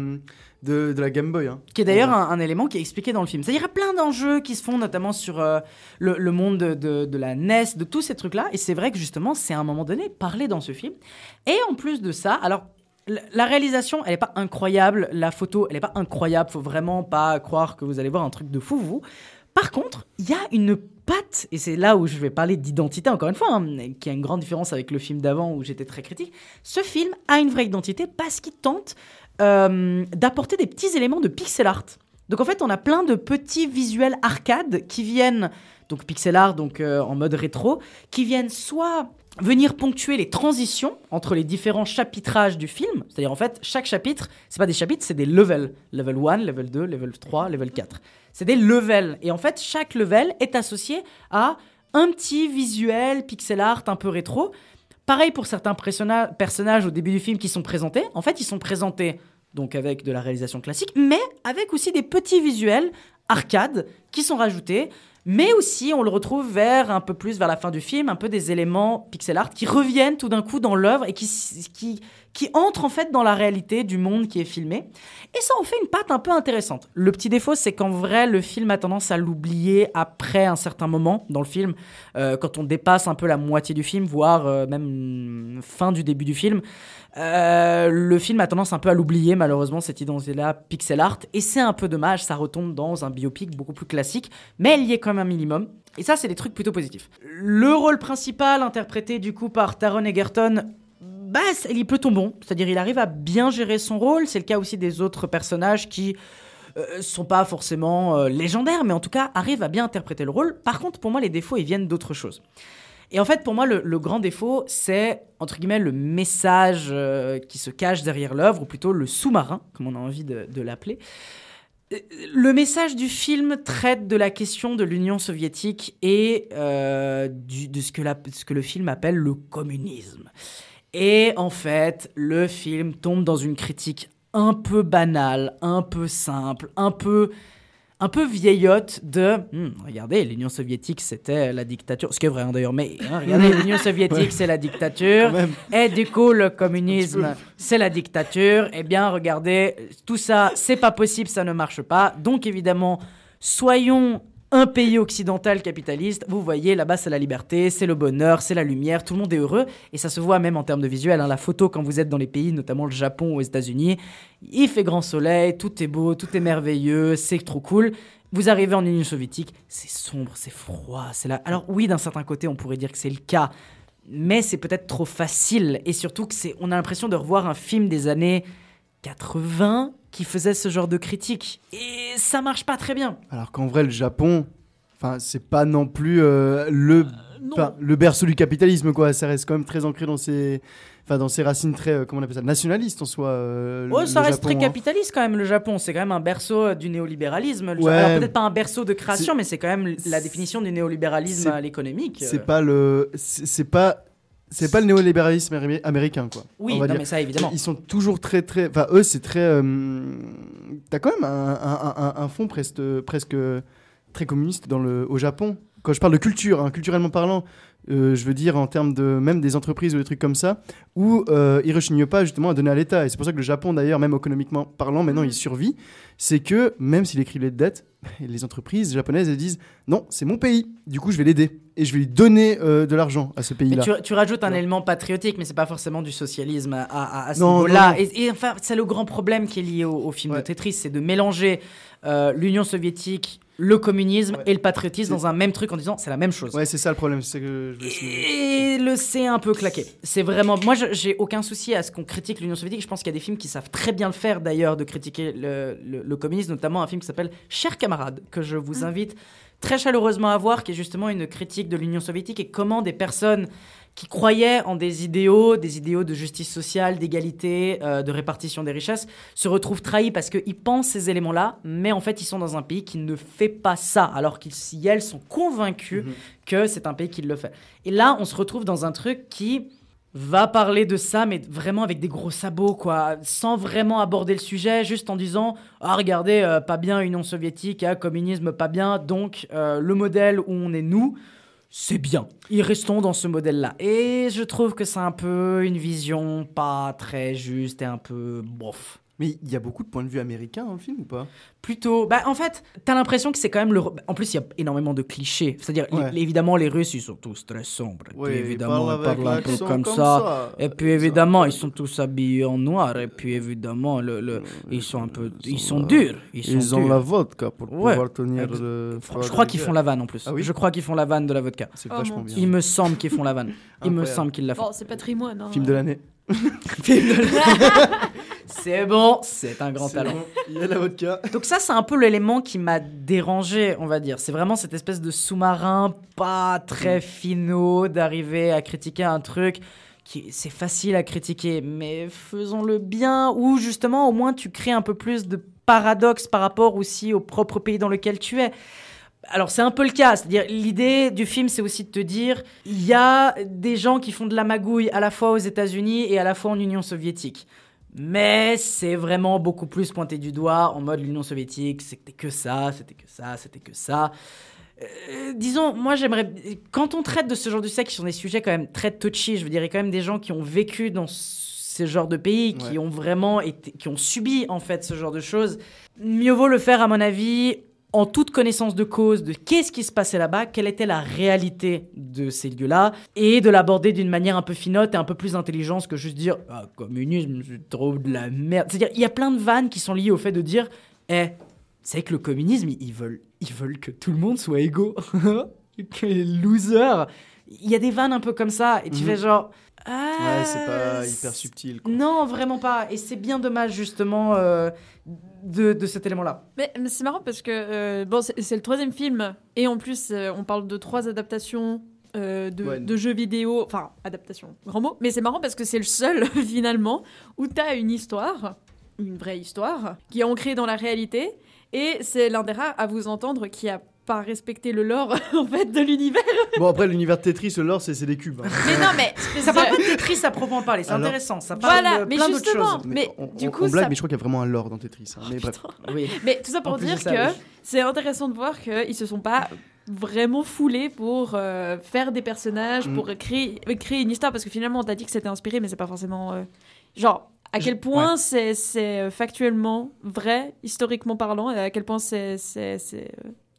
de, de la Game Boy. hein.
Qui est d'ailleurs
Ouais.
un, un élément qui est expliqué dans le film. C'est-à-dire, il y a plein d'enjeux qui se font, notamment sur euh, le, le monde de, de- de la NES, de tous ces trucs-là. Et c'est vrai que justement, c'est à un moment donné parlé dans ce film. Et en plus de ça, alors. La réalisation, elle n'est pas incroyable. La photo, elle n'est pas incroyable. Faut vraiment pas croire que vous allez voir un truc de fou, vous. Par contre, il y a une patte, et c'est là où je vais parler d'identité encore une fois, hein, qui a une grande différence avec le film d'avant où j'étais très critique. Ce film a une vraie identité parce qu'il tente euh, d'apporter des petits éléments de pixel art. Donc en fait, on a plein de petits visuels arcade qui viennent, donc pixel art, donc euh, en mode rétro, qui viennent soit venir ponctuer les transitions entre les différents chapitrages du film. C'est-à-dire en fait, chaque chapitre, c'est pas des chapitres, c'est des levels. Level 1, level 2, level 3, level 4. C'est des levels. Et en fait, chaque level est associé à un petit visuel pixel art un peu rétro. Pareil pour certains personna- personnages au début du film qui sont présentés. En fait, ils sont présentés donc avec de la réalisation classique, mais avec aussi des petits visuels arcade qui sont rajoutés. Mais aussi, on le retrouve vers un peu plus vers la fin du film, un peu des éléments pixel art qui reviennent tout d'un coup dans l'œuvre et qui, qui entrent en fait dans la réalité du monde qui est filmé. Et ça en fait une patte un peu intéressante. Le petit défaut, c'est qu'en vrai, le film a tendance à l'oublier après un certain moment dans le film, euh, quand on dépasse un peu la moitié du film, voire euh, même fin du début du film. Euh, le film a tendance un peu à l'oublier, malheureusement, cette identité-là, pixel art. Et c'est un peu dommage, ça retombe dans un biopic beaucoup plus classique, mais il y est quand même un minimum. Et ça, c'est des trucs plutôt positifs. Le rôle principal, interprété du coup par Taron Egerton, bah, il est plutôt bon. C'est-à-dire, il arrive à bien gérer son rôle. C'est le cas aussi des autres personnages qui euh, sont pas forcément euh, légendaires, mais en tout cas arrivent à bien interpréter le rôle. Par contre, pour moi, les défauts, ils viennent d'autre chose. Et en fait, pour moi, le, grand défaut, c'est, entre guillemets, le message euh, qui se cache derrière l'œuvre, ou plutôt le sous-marin, comme on a envie de, l'appeler. Euh, Le message du film traite de la question de l'Union soviétique et de ce que le film appelle le communisme. Et en fait, le film tombe dans une critique un peu banale, un peu simple, un peu un peu vieillotte de Hmm, regardez l'Union soviétique c'était la dictature. Ce qui est vrai hein, d'ailleurs mais hein, regardez l'Union soviétique
Ouais.
c'est la dictature. Et du coup le communisme c'est la dictature. Eh bien regardez tout ça c'est pas possible ça ne marche pas. Donc évidemment soyons un pays occidental capitaliste, vous voyez, là-bas c'est la liberté, c'est le bonheur, c'est la lumière, tout le monde est heureux, et ça se voit même en termes de visuel. hein. La photo, quand vous êtes dans les pays, notamment le Japon ou aux États-Unis, il fait grand soleil, tout est beau, tout est merveilleux, c'est trop cool. Vous arrivez en Union soviétique, c'est sombre, c'est froid, c'est là. Alors oui, d'un certain côté, on pourrait dire que c'est le cas, mais c'est peut-être trop facile. Et surtout que c'est, on a l'impression de revoir un film des années 80 qui faisait ce genre de critique. Et ça marche pas très bien.
Alors qu'en vrai, le Japon, enfin, c'est pas non plus euh, le, enfin, le berceau du capitalisme, quoi. Ça reste quand même très ancré dans ses, enfin, dans ses racines très, euh, comment on appelle ça, nationalistes en soi. euh, le-
Oh, ça
le
reste
Japon,
très
hein.
capitaliste quand même, le Japon. C'est quand même un berceau euh, du néolibéralisme. le
Ouais.
Japon. Alors peut-être pas un berceau de création, mais c'est quand même la définition du néolibéralisme à l'économique.
C'est pas le, c'est pas. C'est pas le néolibéralisme amé- américain, quoi.
Oui, non, mais ça, évidemment.
Ils sont toujours très, très. Enfin, eux, c'est très. euh, T'as quand même un, un, un- un fond presque, presque très communiste dans le, au Japon. Quand je parle de culture, hein, culturellement parlant, euh, je veux dire en termes de même des entreprises ou des trucs comme ça, où euh, Hiroshi Nyopa justement a donné à l'État. Et c'est pour ça que le Japon, d'ailleurs, même économiquement parlant, maintenant il survit. C'est que même s'il écrit les dettes, les entreprises japonaises elles disent non, c'est mon pays. Du coup, je vais l'aider et je vais lui donner euh, de l'argent à ce pays-là.
tu, tu rajoutes un élément patriotique, mais c'est pas forcément du socialisme à, à- à ce niveau-là. et enfin, c'est le grand problème qui est lié au, au film de Tetris, c'est de mélanger euh, l'Union soviétique, le communisme et le patriotisme dans un même truc en disant c'est la même chose.
Ouais, c'est ça le problème. C'est que je.
Et le c'est un peu claqué. C'est vraiment. Moi, je- j'ai aucun souci à ce qu'on critique l'Union soviétique. Je pense qu'il y a des films qui savent très bien le faire, d'ailleurs, de critiquer le, le- le communisme, notamment un film qui s'appelle Chers camarades, que je vous invite très chaleureusement à voir, qui est justement une critique de l'Union soviétique et comment des personnes qui croyaient en des idéaux, des idéaux de justice sociale, d'égalité, euh, de répartition des richesses, se retrouvent trahis parce qu'ils pensent ces éléments-là, mais en fait ils sont dans un pays qui ne fait pas ça, alors qu'ils, si elles sont convaincus que c'est un pays qui le fait. Et là, on se retrouve dans un truc qui va parler de ça, mais vraiment avec des gros sabots, quoi, sans vraiment aborder le sujet, juste en disant ah regardez, euh, pas bien Union soviétique, ah, communisme pas bien, donc euh, le modèle où on est nous, c'est bien. Et restons dans ce modèle-là. Et je trouve que c'est un peu une vision pas très juste et un peu bof.
Mais il y a beaucoup de points de vue américains dans le film ou pas?
Plutôt. Bah, en fait, t'as l'impression que c'est quand même le. En plus, il y a énormément de clichés. C'est-à-dire,
Ouais.
évidemment, les Russes, ils sont tous très sombres. Et
Ouais,
puis,
ils
évidemment, ils parlent un peu comme,
comme
ça.
ça.
Et puis, évidemment, ils sont tous habillés en noir. Et puis, évidemment, le, le- ils sont un peu. Ils sont durs. Ils, sont
Ils ont
durs.
la vodka pour
Ouais.
pouvoir tenir le.
Je crois qu'ils font la vanne en plus.
Ah oui?
Je crois qu'ils font la vanne de la vodka.
C'est vachement bien.
Il me semble qu'ils font la vanne. Il me semble qu'ils la font.
Bon, c'est patrimoine. Hein.
Film de l'année.
C'est bon, c'est un grand talent.
bon, Il y a la vodka.
Donc ça, c'est un peu l'élément qui m'a dérangé, on va dire. C'est vraiment cette espèce de sous-marin pas très finaux d'arriver à critiquer un truc qui c'est facile à critiquer, mais faisons-le bien ou justement au moins tu crées un peu plus de paradoxe par rapport aussi au propre pays dans lequel tu es. Alors c'est un peu le cas, c'est-à-dire l'idée du film c'est aussi de te dire il y a des gens qui font de la magouille à la fois aux États-Unis et à la fois en Union soviétique. Mais c'est vraiment beaucoup plus pointé du doigt en mode l'Union soviétique, c'était que ça, c'était que ça, c'était que ça. Euh, disons, moi j'aimerais. Quand on traite de ce genre de sujet qui sont des sujets quand même très touchy, je veux dire, il y a quand même des gens qui ont vécu dans ce genre de pays, qui ont vraiment été. qui ont subi en fait ce genre de choses. Mieux vaut le faire, à mon avis, en toute connaissance de cause de qu'est-ce qui se passait là-bas, quelle était la réalité de ces lieux-là, et de l'aborder d'une manière un peu finote et un peu plus intelligente que juste dire ah, communisme, c'est trop de la merde. C'est-à-dire, il y a plein de vannes qui sont liées au fait de dire eh, c'est que le communisme, ils veulent, ils veulent que tout le monde soit égaux. que les losers. Il y a des vannes un peu comme ça, et tu
Mhm.
fais genre. Ah,
Ouais, c'est pas hyper subtil. quoi.
Non, vraiment pas. Et c'est bien dommage, justement, euh, de, de cet élément-là.
Mais, mais c'est marrant parce que euh, bon, c'est le troisième film et en plus euh, on parle de trois adaptations euh, de,
Ouais.
de jeux vidéo, enfin adaptation, grand mot. Mais c'est marrant parce que c'est le seul finalement où t'as une histoire, une vraie histoire, qui est ancrée dans la réalité et c'est l'un des rares à vous entendre qui a pas respecté le lore en fait de l'univers.
Bon, après, l'univers de Tetris, le lore, c'est c'est des cubes. hein.
Mais non, mais
Ça parle pas de Tetris à proprement parler, c'est
Alors-
intéressant. Ça parle
Voilà,
de
mais
plein d'autres
justement,
choses.
mais
on,
du coup
on blague,
ça-
mais je crois qu'il y a vraiment un lore dans Tetris. hein. mais bref.
Oui.
Mais tout ça pour
En
dire
ça,
que
oui.
c'est intéressant de voir qu'ils se sont pas vraiment foulés pour euh, faire des personnages,
Mm.
pour créer, créer une histoire, parce que finalement on t'a dit que c'était inspiré, mais c'est pas forcément... euh, genre, à quel point
ouais.
c'est c'est, euh, factuellement vrai, historiquement parlant, et à quel point c'est...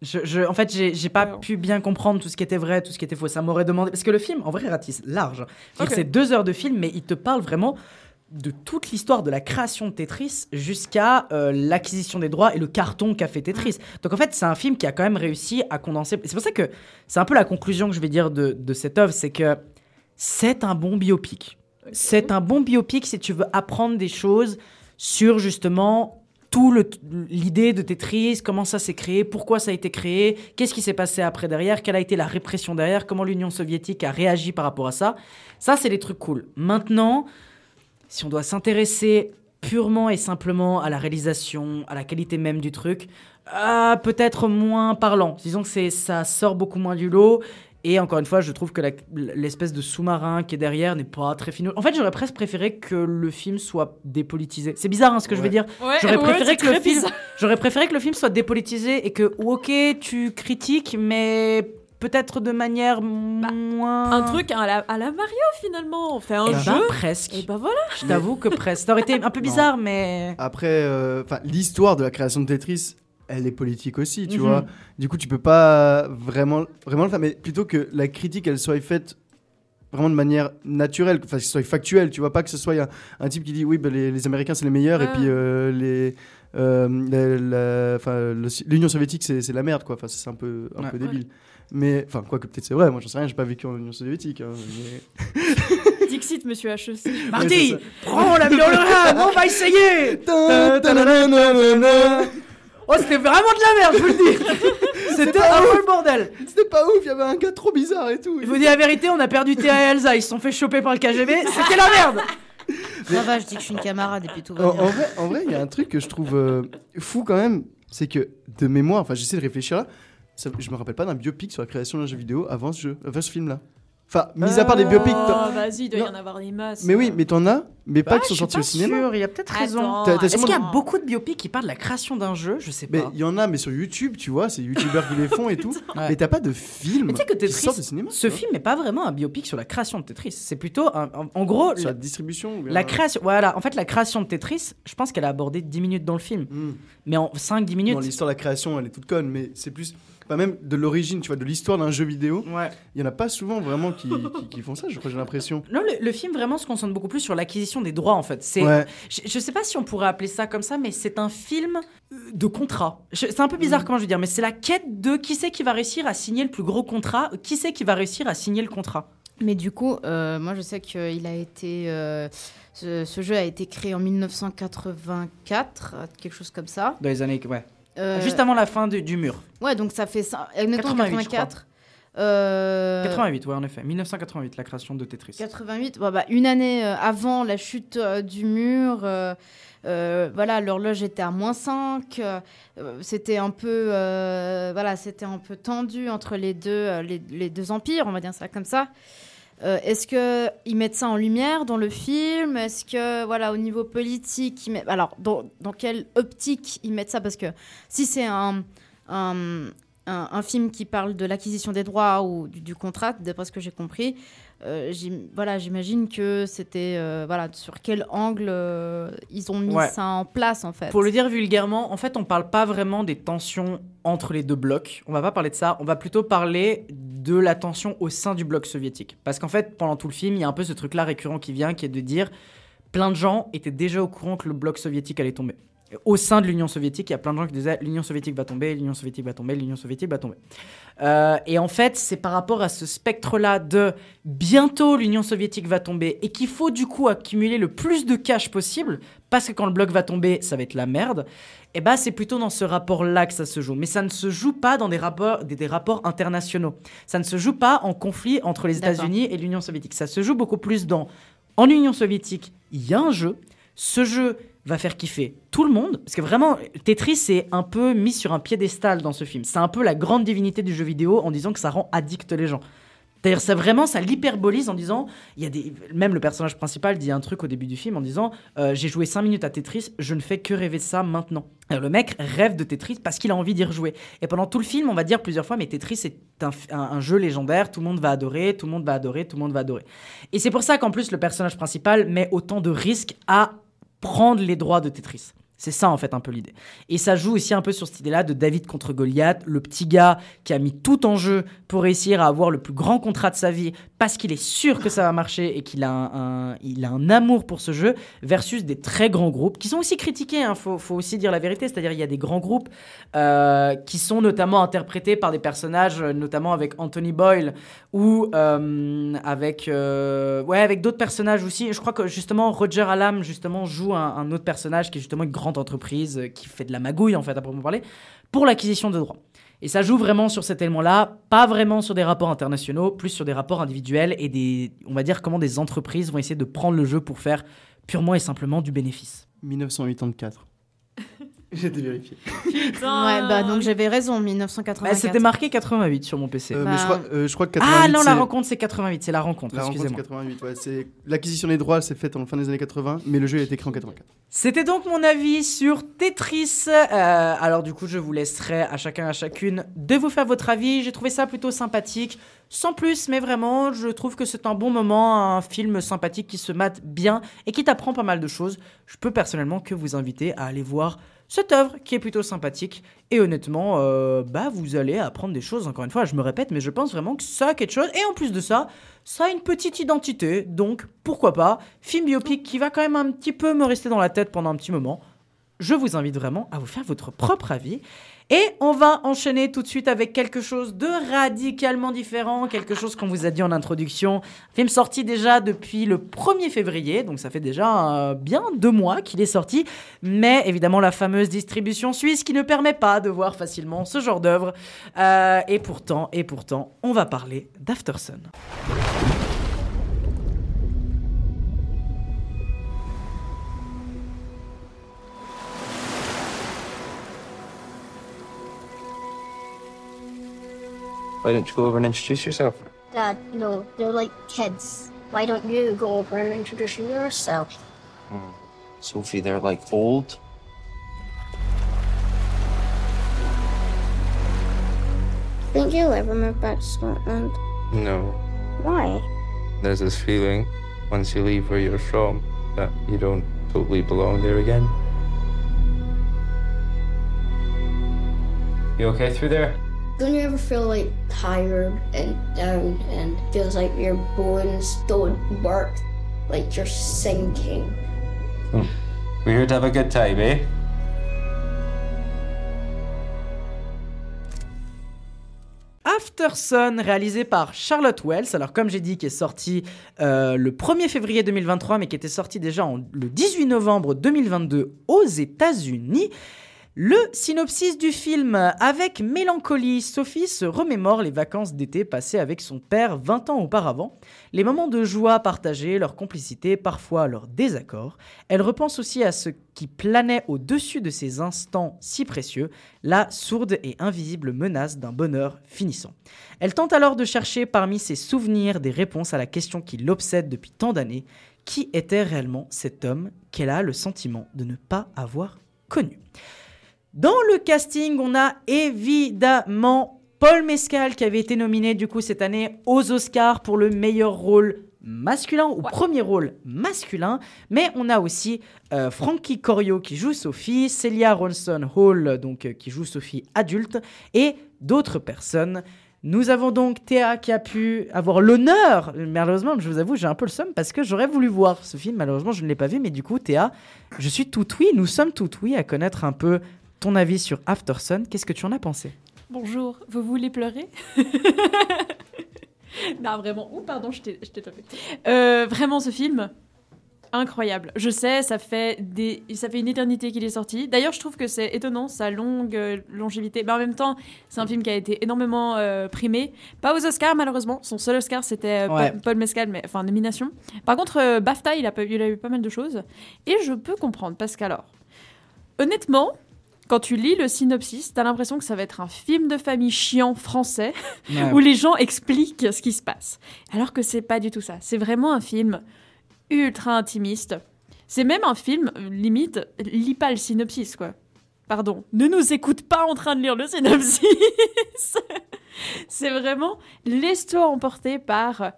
Je, je- en fait, j'ai pas pu bien comprendre tout ce qui était vrai, tout ce qui était faux. Ça m'aurait demandé. Parce que le film, en vrai, ratisse large. C'est deux heures de film, mais il te parle vraiment de toute l'histoire de la création de Tetris jusqu'à euh, l'acquisition des droits et le carton qu'a fait Tetris. Donc en fait, c'est un film qui a quand même réussi à condenser. C'est pour ça que c'est un peu la conclusion que je vais dire de, de cette œuvre, c'est que c'est un bon biopic. C'est un bon biopic si tu veux apprendre des choses sur justement tout l'idée de Tetris, comment ça s'est créé, pourquoi ça a été créé, qu'est-ce qui s'est passé après derrière, quelle a été la répression derrière, comment l'Union soviétique a réagi par rapport à ça. Ça, c'est des trucs cool. Maintenant, si on doit s'intéresser purement et simplement à la réalisation, à la qualité même du truc, ah, peut-être moins parlant. Disons que ça sort beaucoup moins du lot. Et encore une fois, je trouve que l'espèce de sous-marin qui est derrière n'est pas très finaux. En fait, j'aurais presque préféré que le film soit dépolitisé. C'est bizarre hein, ce que je veux dire.
Ouais,
j'aurais
ouais,
préféré que le film,
bizarre.
j'aurais préféré que le film soit dépolitisé et que ok, tu critiques, mais peut-être de manière moins.
Un truc à la, à la Mario finalement. On fait un
Eh ben,
jeu.
presque.
Et ben voilà.
Je t'avoue que presque. Ça aurait été un peu bizarre, mais.
Après, euh, enfin, l'histoire de la création de Tetris, elle est politique aussi, tu
Mhm.
vois. Du coup, tu peux pas vraiment, vraiment le faire, mais plutôt que la critique, elle soit faite vraiment de manière naturelle, enfin, que ce soit factuel, tu vois, pas que ce soit un, un type qui dit oui, bah, les, les Américains c'est les meilleurs et puis euh, les. euh, L'Union soviétique c'est la merde quoi enfin c'est un peu un
Ouais.
peu débile mais enfin quoi que peut-être c'est vrai moi j'en sais rien j'ai pas vécu en Union soviétique hein, mais-
Dixit, monsieur HEC.
Marty, prends la violon, on va essayer. Oh, c'était vraiment de la merde, je vous le dis. C'était un peu le bordel.
c'était pas ouf il y avait un gars trop bizarre et tout
Je vous dis la vérité, on a perdu Théa et Elsa, ils se sont fait choper par le KGB, c'était la merde.
Ça va, je dis que je suis une camarade et puis tout va
En,
bien.
en vrai, en vrai, il y a un truc que je trouve euh, fou quand même, c'est que de mémoire, enfin j'essaie de réfléchir là, ça- je me rappelle pas d'un biopic sur la création d'un jeu vidéo avant ce jeu, avant ce film là. Enfin, mis à part des biopics. t'en-
Oh, vas-y, il doit y
Non.
en avoir des masses.
Mais oui, mais t'en as, mais pas qui sont
je suis
sortis
pas
au cinéma.
sûr, il y a peut-être raison.
Attends,
T'as- t'as
Est-ce
sûrement-
qu'il y a beaucoup de biopics qui parlent de la création d'un jeu? Je sais
Mais
pas.
il y en a, mais sur YouTube, tu vois, c'est youtubeurs qui les font et tout.
Ouais.
Mais t'as pas de film
Mais tu sais que
qui
Tetris,
sortent au cinéma.
ce
tu vois.
film n'est pas vraiment un biopic sur la création de Tetris. C'est plutôt, un- en, en gros,
Sur
la,
la distribution. ou bien-
la création. Voilà, en fait, la création de Tetris, je pense qu'elle a abordé 10 minutes dans le film.
Hmm.
Mais en 5-10 minutes.
Non, l'histoire de la création, elle est toute conne, mais c'est plus. Pas même de l'origine, tu vois, de l'histoire d'un jeu vidéo.
Ouais.
Il y en a pas souvent vraiment qui, qui, qui font ça, je crois, j'ai l'impression.
Non, le, le film vraiment se concentre beaucoup plus sur l'acquisition des droits en fait. C'est,
Ouais.
je, je sais pas si on pourrait appeler ça comme ça, mais c'est un film euh, de contrat. Je- c'est un peu bizarre comment je veux dire, mais c'est la quête de qui c'est qui va réussir à signer le plus gros contrat, qui c'est qui va réussir à signer le contrat.
Mais du coup, euh, moi je sais qu'il a été. euh, ce, ce jeu a été créé en 1984, euh, quelque chose comme ça.
Dans les années, ouais.
Euh,
Juste avant la fin du, du mur.
Ouais, donc ça fait ça. Admettons
88, je
84. euh,
88, ouais, en effet. 1988, la création de Tetris.
88, bon, bah, une année euh, avant la chute euh, du mur, euh, voilà, l'horloge était à moins 5. euh, euh, c'était un peu, voilà, c'était un peu tendu entre les deux, les, les deux empires, on va dire ça comme ça. Euh, Est-ce que ils mettent ça en lumière dans le film? Est-ce que, voilà, au niveau politique, alors dans, quelle optique ils mettent ça? Parce que si c'est un, film qui parle de l'acquisition des droits ou du contrat, d'après ce que j'ai compris, euh, voilà, j'imagine que c'était euh, voilà sur quel angle euh, ils ont mis
Ouais.
ça en place en fait.
Pour le dire vulgairement, en fait, on parle pas vraiment des tensions entre les deux blocs. On va pas parler de ça. On va plutôt parler de la tension au sein du bloc soviétique. Parce qu'en fait, pendant tout le film, il y a un peu ce truc-là récurrent qui vient, qui est de dire plein de gens étaient déjà au courant que le bloc soviétique allait tomber. Au sein de l'Union soviétique, il y a plein de gens qui disaient l'Union soviétique va tomber, l'Union soviétique va tomber, l'Union soviétique va tomber. Euh, et en fait, c'est par rapport à ce spectre-là de bientôt l'Union soviétique va tomber et qu'il faut du coup accumuler le plus de cash possible parce que quand le bloc va tomber, ça va être la merde. Et bah, c'est plutôt dans ce rapport-là que ça se joue. Mais ça ne se joue pas dans des rapports, des, des rapports internationaux. Ça ne se joue pas en conflit entre les. États-Unis et l'Union soviétique. Ça se joue beaucoup plus dans en Union soviétique, il y a un jeu. Ce jeu va faire kiffer tout le monde. Parce que vraiment, Tetris est un peu mis sur un piédestal dans ce film. C'est un peu la grande divinité du jeu vidéo en disant que ça rend addict les gens. D'ailleurs, ça vraiment, ça l'hyperbolise en disant, il y a des, même le personnage principal dit un truc au début du film en disant, euh, j'ai joué 5 minutes à Tetris, je ne fais que rêver de ça maintenant. Le mec rêve de Tetris parce qu'il a envie d'y rejouer. Et pendant tout le film, on va dire plusieurs fois, mais Tetris est un jeu légendaire, tout le monde va adorer, tout le monde va adorer, tout le monde va adorer. Et c'est pour ça qu'en plus, le personnage principal met autant de risques à prendre les droits de Tetris. C'est ça en fait un peu l'idée. Et ça joue aussi un peu sur cette idée-là de David contre Goliath, le petit gars qui a mis tout en jeu pour réussir à avoir le plus grand contrat de sa vie parce qu'il est sûr que ça va marcher et qu'il a un, il a un amour pour ce jeu, versus des très grands groupes qui sont aussi critiqués, il faut, faut aussi dire la vérité, c'est-à-dire il y a des grands groupes euh, qui sont notamment interprétés par des personnages, euh, notamment avec Anthony Boyle ou euh, avec, ouais, avec d'autres personnages aussi. Je crois que justement Roger Allam justement joue un, un autre personnage qui est justement une grande entreprise qui fait de la magouille en fait à proprement parler pour l'acquisition de droits. Et ça joue vraiment sur cet élément-là, pas vraiment sur des rapports internationaux, plus sur des rapports individuels et des, on va dire comment des entreprises vont essayer de prendre le jeu pour faire purement et simplement du bénéfice.
1984. J'ai été vérifié.
Ouais, bah donc j'avais raison, 1984.
Bah, C'était marqué 88 sur mon PC.
Euh,
Bah,
mais je crois, euh, je crois que 88.
ah non, la rencontre c'est 88, c'est la rencontre,
La rencontre, c'est
excusez-moi.
88, ouais. C'est... L'acquisition des droits s'est faite en fin des années 80, mais le jeu a été créé en 84.
C'était donc mon avis sur Tetris. Euh, alors du coup, je vous laisserai à chacun à chacune de vous faire votre avis. J'ai trouvé ça plutôt sympathique, sans plus, mais vraiment, je trouve que c'est un bon moment, un film sympathique qui se mate bien et qui t'apprend pas mal de choses. Je peux personnellement que vous inviter à aller voir cette œuvre qui est plutôt sympathique et honnêtement, euh, bah vous allez apprendre des choses. Encore une fois, je me répète, mais je pense vraiment que ça a quelque chose. Et en plus de ça, ça a une petite identité, donc pourquoi pas. Film biopic qui va quand même un petit peu me rester dans la tête pendant un petit moment. Je vous invite vraiment à vous faire votre propre avis. Et on va enchaîner tout de suite avec quelque chose de radicalement différent, quelque chose qu'on vous a dit en introduction. Film sorti déjà depuis le 1er février, donc ça fait déjà euh, bien deux mois qu'il est sorti. Mais évidemment, la fameuse distribution suisse qui ne permet pas de voir facilement ce genre d'œuvre. Euh, et pourtant, et pourtant, on va parler d'Aftersun.
Why don't you go over and introduce yourself?
Dad, no, they're like kids. Why don't you go over and introduce yourself? Hmm.
Sophie, they're like old.
Think you'll ever move back to Scotland?
No.
Why?
There's this feeling once you leave where you're from that you don't totally belong there again. You okay through there?
Don't you ever feel like tired and down and feels like your bones don't work? Like you're sinking?
We're here to have a good time, eh?
After Sun, réalisé par Charlotte Wells. Alors, comme j'ai dit, qui est sorti euh, le 1er février 2023, mais qui était sorti déjà en- le 18 novembre 2022 aux États-Unis. Le synopsis du film. Avec mélancolie, Sophie se remémore les vacances d'été passées avec son père 20 ans auparavant, les moments de joie partagés, leur complicité, parfois leur désaccord. Elle repense aussi à ce qui planait au-dessus de ces instants si précieux, la sourde et invisible menace d'un bonheur finissant. Elle tente alors de chercher parmi ses souvenirs des réponses à la question qui l'obsède depuis tant d'années. Qui était réellement cet homme qu'elle a le sentiment de ne pas avoir connu? Dans le casting, on a évidemment Paul Mescal qui avait été nominé du coup cette année aux Oscars pour le meilleur rôle masculin ou premier rôle masculin, mais on a aussi euh, Frankie Corio qui joue Sophie, Celia Ronson Hall donc euh, qui joue Sophie adulte et d'autres personnes. Nous avons donc Théa qui a pu avoir l'honneur, malheureusement, je vous avoue, j'ai un peu le seum parce que j'aurais voulu voir ce film, malheureusement, je ne l'ai pas vu, mais du coup, Théa, je suis tout oui, nous sommes tout oui à connaître un peu ton avis sur After Sun. Qu'est-ce que tu en as pensé?
Bonjour, vous voulez pleurer? Non, vraiment. Oh, pardon, je t'ai tapé. Euh, vraiment, ce film, incroyable. Je sais, ça fait, des... ça fait une éternité qu'il est sorti. D'ailleurs, je trouve que c'est étonnant, sa longue euh, longévité. Mais en même temps, c'est un film qui a été énormément euh, primé. Pas aux Oscars, malheureusement. Son seul Oscar, c'était euh,
Ouais.
Paul- Mescal, mais enfin, nomination. Par contre, BAFTA, il a, il a eu pas mal de choses. Et je peux comprendre, parce qu'alors, honnêtement, quand tu lis le synopsis, t'as l'impression que ça va être un film de famille chiant français
Ouais.
où les gens expliquent ce qui se passe. Alors que c'est pas du tout ça. C'est vraiment un film ultra intimiste. C'est même un film, limite, lis pas le synopsis, quoi. Pardon, ne nous écoute pas en train de lire le synopsis. c'est vraiment, laisse-toi emporter par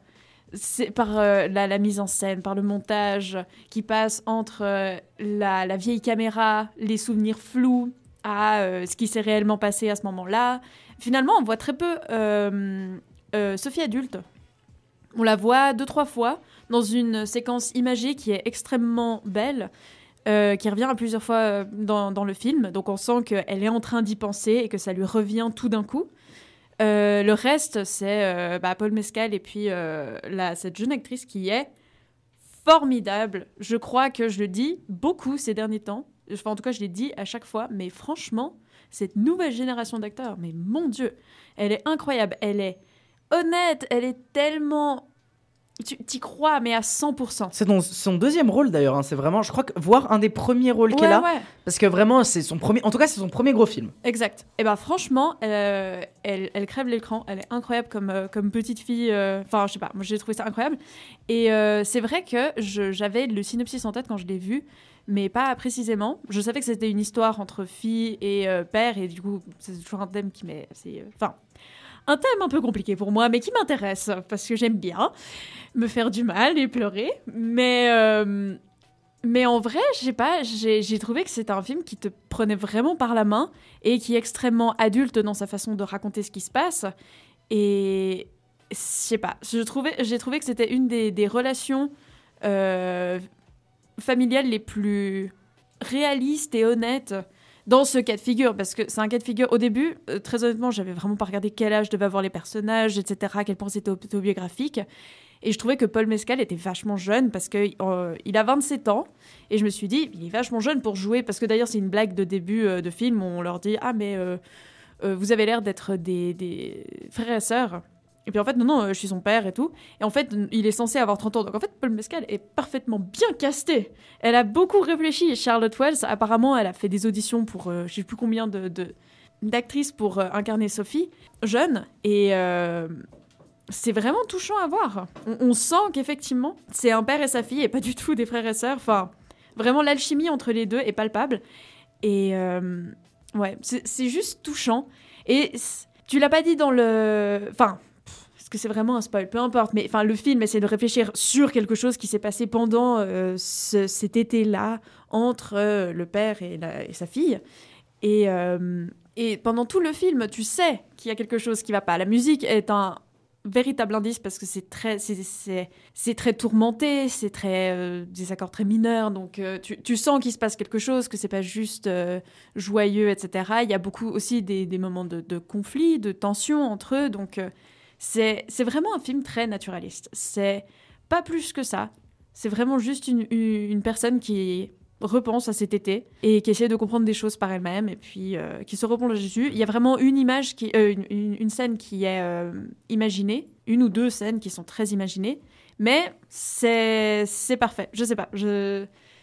c'est par euh, la, mise en scène, par le montage qui passe entre euh, la, vieille caméra, les souvenirs flous, à euh, ce qui s'est réellement passé à ce moment-là. Finalement, on voit très peu Sophie adulte. On la voit deux, trois fois dans une séquence imagée qui est extrêmement belle, qui revient à plusieurs fois dans le film. Donc on sent qu'elle est en train d'y penser et que ça lui revient tout d'un coup. Euh, le reste, c'est euh, bah, Paul Mescal et puis euh, cette jeune actrice qui est formidable. Je crois que je le dis beaucoup ces derniers temps. En tout cas, je l'ai dit à chaque fois. Mais franchement, cette nouvelle génération d'acteurs, mais mon Dieu, elle est incroyable. Elle est honnête. Elle est tellement... Tu t'y crois, mais à 100%.
C'est son deuxième rôle d'ailleurs. hein, C'est vraiment, je crois que voir un des premiers rôles qu'elle a,
ouais.
parce que vraiment c'est son premier. En tout cas, c'est son premier gros film.
Exact. Et ben franchement, euh, elle, elle crève l'écran. Elle est incroyable comme, euh, comme petite fille. euh, Enfin, je sais pas, moi j'ai trouvé ça incroyable. Et euh, c'est vrai que j'avais le synopsis en tête quand je l'ai vu, mais pas précisément. Je savais que c'était une histoire entre fille et euh, père, et du coup, c'est toujours un thème qui m'est assez. euh, Enfin. Un thème un peu compliqué pour moi, mais qui m'intéresse parce que j'aime bien me faire du mal et pleurer. Mais, euh, mais en vrai, je sais pas, j'ai j'ai trouvé que c'était un film qui te prenait vraiment par la main et qui est extrêmement adulte dans sa façon de raconter ce qui se passe. Et je sais pas, j'ai trouvé que c'était une des, des relations euh, familiales les plus réalistes et honnêtes dans ce cas de figure, parce que c'est un cas de figure. Au début, euh, très honnêtement, j'avais vraiment pas regardé quel âge devaient avoir les personnages, etc., à quel point c'était autobiographique. Et je trouvais que Paul Mescal était vachement jeune parce que euh, a 27 ans. Et je me suis dit, il est vachement jeune pour jouer. Parce que d'ailleurs, c'est une blague de début euh, de film où on leur dit Ah, mais vous avez l'air d'être des, des frères et sœurs. Et puis en fait, non, non, euh, je suis son père et tout. Et en fait, il est censé avoir 30 ans. Donc en fait, Paul Mescal est parfaitement bien casté. Elle a beaucoup réfléchi. Charlotte Wells, apparemment, elle a fait des auditions pour euh, je sais plus combien de. d'actrices pour euh, incarner Sophie, jeune, et euh, c'est vraiment touchant à voir. On, on sent qu'effectivement, c'est un père et sa fille, et pas du tout des frères et sœurs. Enfin, vraiment, l'alchimie entre les deux est palpable. Et ouais, c'est juste touchant. Et tu l'as pas dit dans le. Enfin. Est-ce que c'est vraiment un spoil Peu importe. Mais enfin, le film essaie de réfléchir sur quelque chose qui s'est passé pendant euh, ce- cet été-là entre euh, le père et, sa fille. Et, euh, et pendant tout le film, tu sais qu'il y a quelque chose qui va pas. La musique est un véritable indice parce que c'est très, c'est- très tourmenté, c'est très des accords très mineurs, donc tu, tu sens qu'il se passe quelque chose, que c'est pas juste joyeux, etc. Il y a beaucoup aussi des, moments de, de conflit, de tension entre eux, donc c'est vraiment un film très naturaliste. C'est pas plus que ça. C'est vraiment juste une, personne qui repense à cet été et qui essaie de comprendre des choses par elle-même et puis euh, qui se replonge dessus. Il y a vraiment une image, qui, euh, une, scène qui est euh, imaginée, une ou deux scènes qui sont très imaginées, mais c'est parfait. Je sais pas.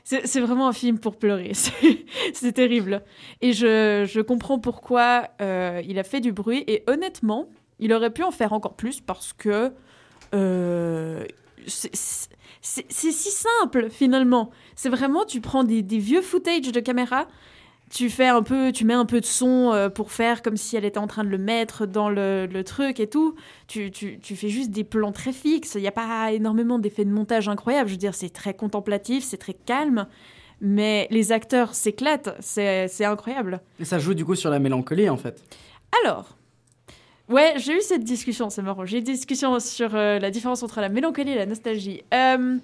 C'est vraiment un film pour pleurer. C'est- terrible. Et je, comprends pourquoi il a fait du bruit. Et honnêtement, il aurait pu en faire encore plus parce que euh, c'est si simple finalement. C'est vraiment, tu prends des, des vieux footage de caméra, tu fais un peu, tu mets un peu de son euh, pour faire comme si elle était en train de le mettre dans le, le truc et tout. Tu, tu, tu fais juste des plans très fixes. Il n'y a pas énormément d'effets de montage incroyables. Je veux dire, c'est très contemplatif, c'est très calme. Mais les acteurs s'éclatent, c'est incroyable.
Et ça joue du coup sur la mélancolie en fait.
Alors, ouais, j'ai eu cette discussion, c'est marrant. J'ai eu une discussion sur euh, la différence entre la mélancolie et la nostalgie. Euh,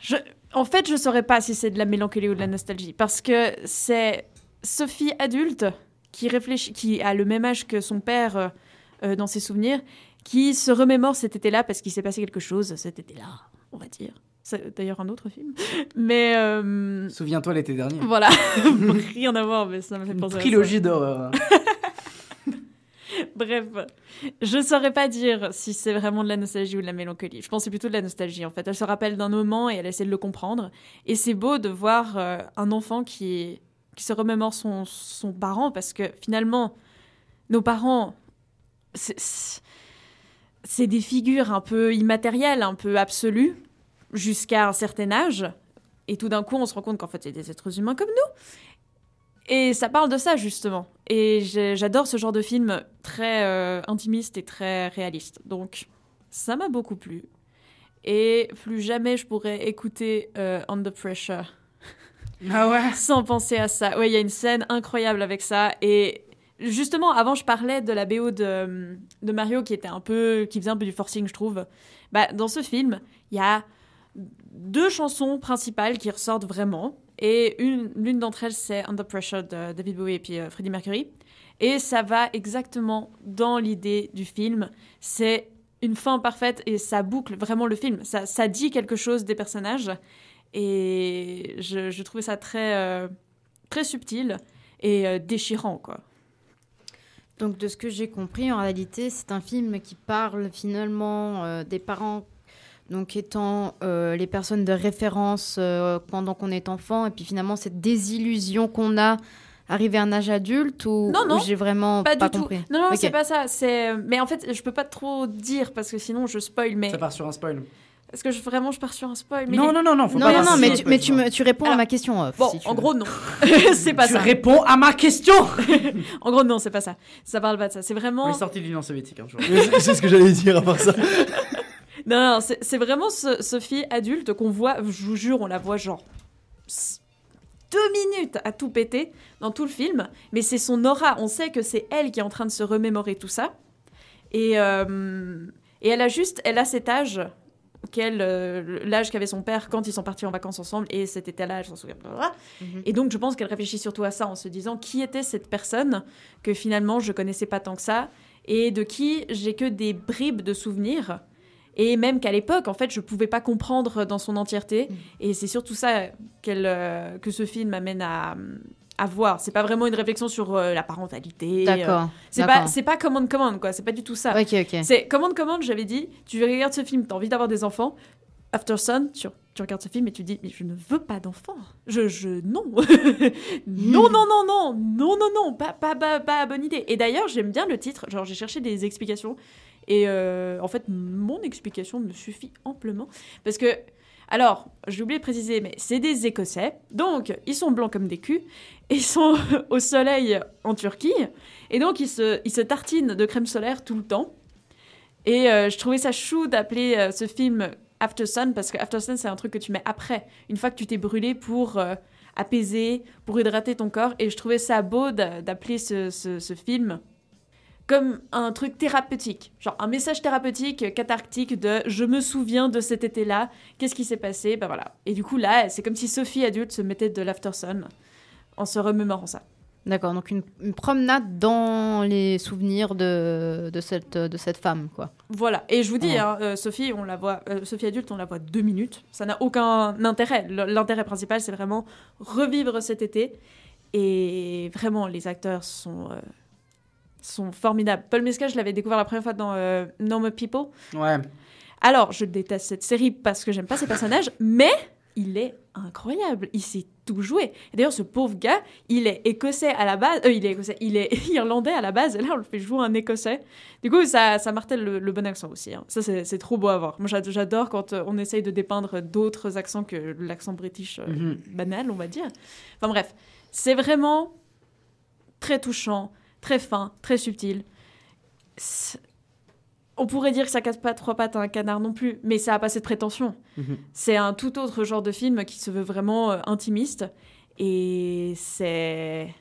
je, en fait, je saurais pas si c'est de la mélancolie ou de la nostalgie parce que c'est Sophie adulte qui réfléchit, qui a le même âge que son père euh, dans ses souvenirs, qui se remémore cet été-là parce qu'il s'est passé quelque chose cet été-là, on va dire. C'est d'ailleurs un autre film. Mais euh,
Souviens-toi l'été dernier.
voilà, rien à voir, mais ça me fait
Une
penser ça.
trilogie d'horreur.
Bref, je saurais pas dire si c'est vraiment de la nostalgie ou de la mélancolie. Je pense c'est plutôt de la nostalgie en fait. Elle se rappelle d'un moment et elle essaie de le comprendre. Et c'est beau de voir euh, un enfant qui, qui se remémore son, son parent parce que finalement, nos parents, c'est des figures un peu immatérielles, un peu absolues, jusqu'à un certain âge. Et tout d'un coup, on se rend compte qu'en fait, c'est des êtres humains comme nous. Et ça parle de ça, justement. Et j'adore ce genre de film très euh, intimiste et très réaliste. Donc, ça m'a beaucoup plu. Et plus jamais je pourrais écouter euh, Under Pressure.
Ah ouais?
Sans penser à ça. Ouais, il y a une scène incroyable avec ça. Et justement, avant, je parlais de la BO de, de Mario qui était un peu, qui faisait un peu du forcing, je trouve. Bah, dans ce film, il y a deux chansons principales qui ressortent vraiment. Et une, l'une d'entre elles, c'est Under Pressure de David Bowie et puis euh, Freddie Mercury. Et ça va exactement dans l'idée du film. C'est une fin parfaite et ça boucle vraiment le film. Ça, dit quelque chose des personnages. Et je, trouvais ça très, euh, très subtil et euh, déchirant, quoi.
Donc, de ce que j'ai compris, en réalité, c'est un film qui parle finalement des parents, donc étant euh, les personnes de référence euh, pendant qu'on est enfant, et puis finalement cette désillusion qu'on a arrivé à un âge adulte ou,
Non, non,
ou j'ai vraiment
Pas,
pas,
du
compris?
tout. Non, non, c'est pas ça. C'est... Mais en fait, je peux pas trop dire parce que sinon je spoil. Mais...
Ça part sur un spoil.
Est-ce que je, vraiment je pars sur un spoil mais
Non, non, non, non, faut
Non,
pas
non, non, mais tu, mais tu, me, tu réponds à ma question off.
Bon,
si tu
en
veux.
gros, non. c'est pas
Tu
ça.
réponds à ma question
En gros, non, c'est pas ça. Ça parle pas de ça. C'est
On
vraiment.
est sorti de l'Union soviétique un jour.
C'est c'est ce que j'allais dire à part ça.
Non, non, c'est vraiment ce, Sophie adulte qu'on voit, je vous jure, on la voit genre deux minutes à tout péter dans tout le film, mais c'est son aura. On sait que c'est elle qui est en train de se remémorer tout ça. Et, euh, et elle a juste, elle a cet âge auquel euh, l'âge qu'avait son père quand ils sont partis en vacances ensemble et cet été-là, je m'en souviens pas.
Mhm.
Et donc je pense qu'elle réfléchit surtout à ça en se disant qui était cette personne que finalement je connaissais pas tant que ça et de qui j'ai que des bribes de souvenirs et même qu'à l'époque en fait je pouvais pas comprendre dans son entièreté. Et c'est surtout ça qu'elle euh, que ce film m'amène à à voir. C'est pas vraiment une réflexion sur euh, la parentalité
D'accord,
euh, c'est pas c'est pas command command quoi. C'est pas du tout ça.
Ok, ok.
c'est command command j'avais dit tu regardes ce film t'as envie d'avoir des enfants. After Sun, tu, tu regardes ce film et tu dis mais je ne veux pas d'enfants. Je je non. non non non non. Non non non. Pas pas pas, pas bonne idée. Et d'ailleurs, j'aime bien le titre, genre j'ai cherché des explications et euh, en fait mon explication me suffit amplement. Parce que alors, j'ai oublié de préciser, mais c'est des Écossais, donc ils sont blancs comme des culs, ils sont au soleil en Turquie, et donc ils se, ils se tartinent de crème solaire tout le temps. Et euh, je trouvais ça chou d'appeler euh, ce film After Sun, parce que After Sun, c'est un truc que tu mets après, une fois que tu t'es brûlé pour apaiser, pour hydrater ton corps, et je trouvais ça beau d'a- d'appeler ce, ce- ce film comme un truc thérapeutique, genre un message thérapeutique euh, cathartique de je me souviens de cet été-là, qu'est-ce qui s'est passé, ben voilà. Et du coup là, c'est comme si Sophie adulte se mettait de l'after sun en se remémorant ça.
D'accord, donc une, une promenade dans les souvenirs de, de, cette, de cette femme, quoi.
Voilà. Et je vous dis,
Ouais.
hein, euh, Sophie, on la voit, euh, Sophie adulte, on la voit deux minutes. Ça n'a aucun intérêt. L'intérêt principal, c'est vraiment revivre cet été. Et vraiment, les acteurs sont euh, sont formidables. Paul Mescal, je l'avais découvert la première fois dans euh, Normal People.
Ouais.
Alors, je déteste cette série parce que j'aime pas ses personnages, mais il est incroyable. Il sait tout jouer. D'ailleurs, ce pauvre gars, il est écossais à la base. euh, il est écossais. Il est irlandais à la base. Et là, on le fait jouer un écossais. Du coup, ça, ça martèle le, le bon accent aussi. hein. Ça, c'est trop beau à voir. Moi, j'ad- j'adore quand euh, on essaye de dépeindre d'autres accents que l'accent british euh,
Mhm.
banal, on va dire. Enfin bref, c'est vraiment très touchant, très fin, très subtil. On pourrait dire que ça casse pas trois pattes à un canard non plus, mais ça a pas cette prétention.
Mhm.
C'est un tout autre genre de film qui se veut vraiment euh, intimiste. Et c'est.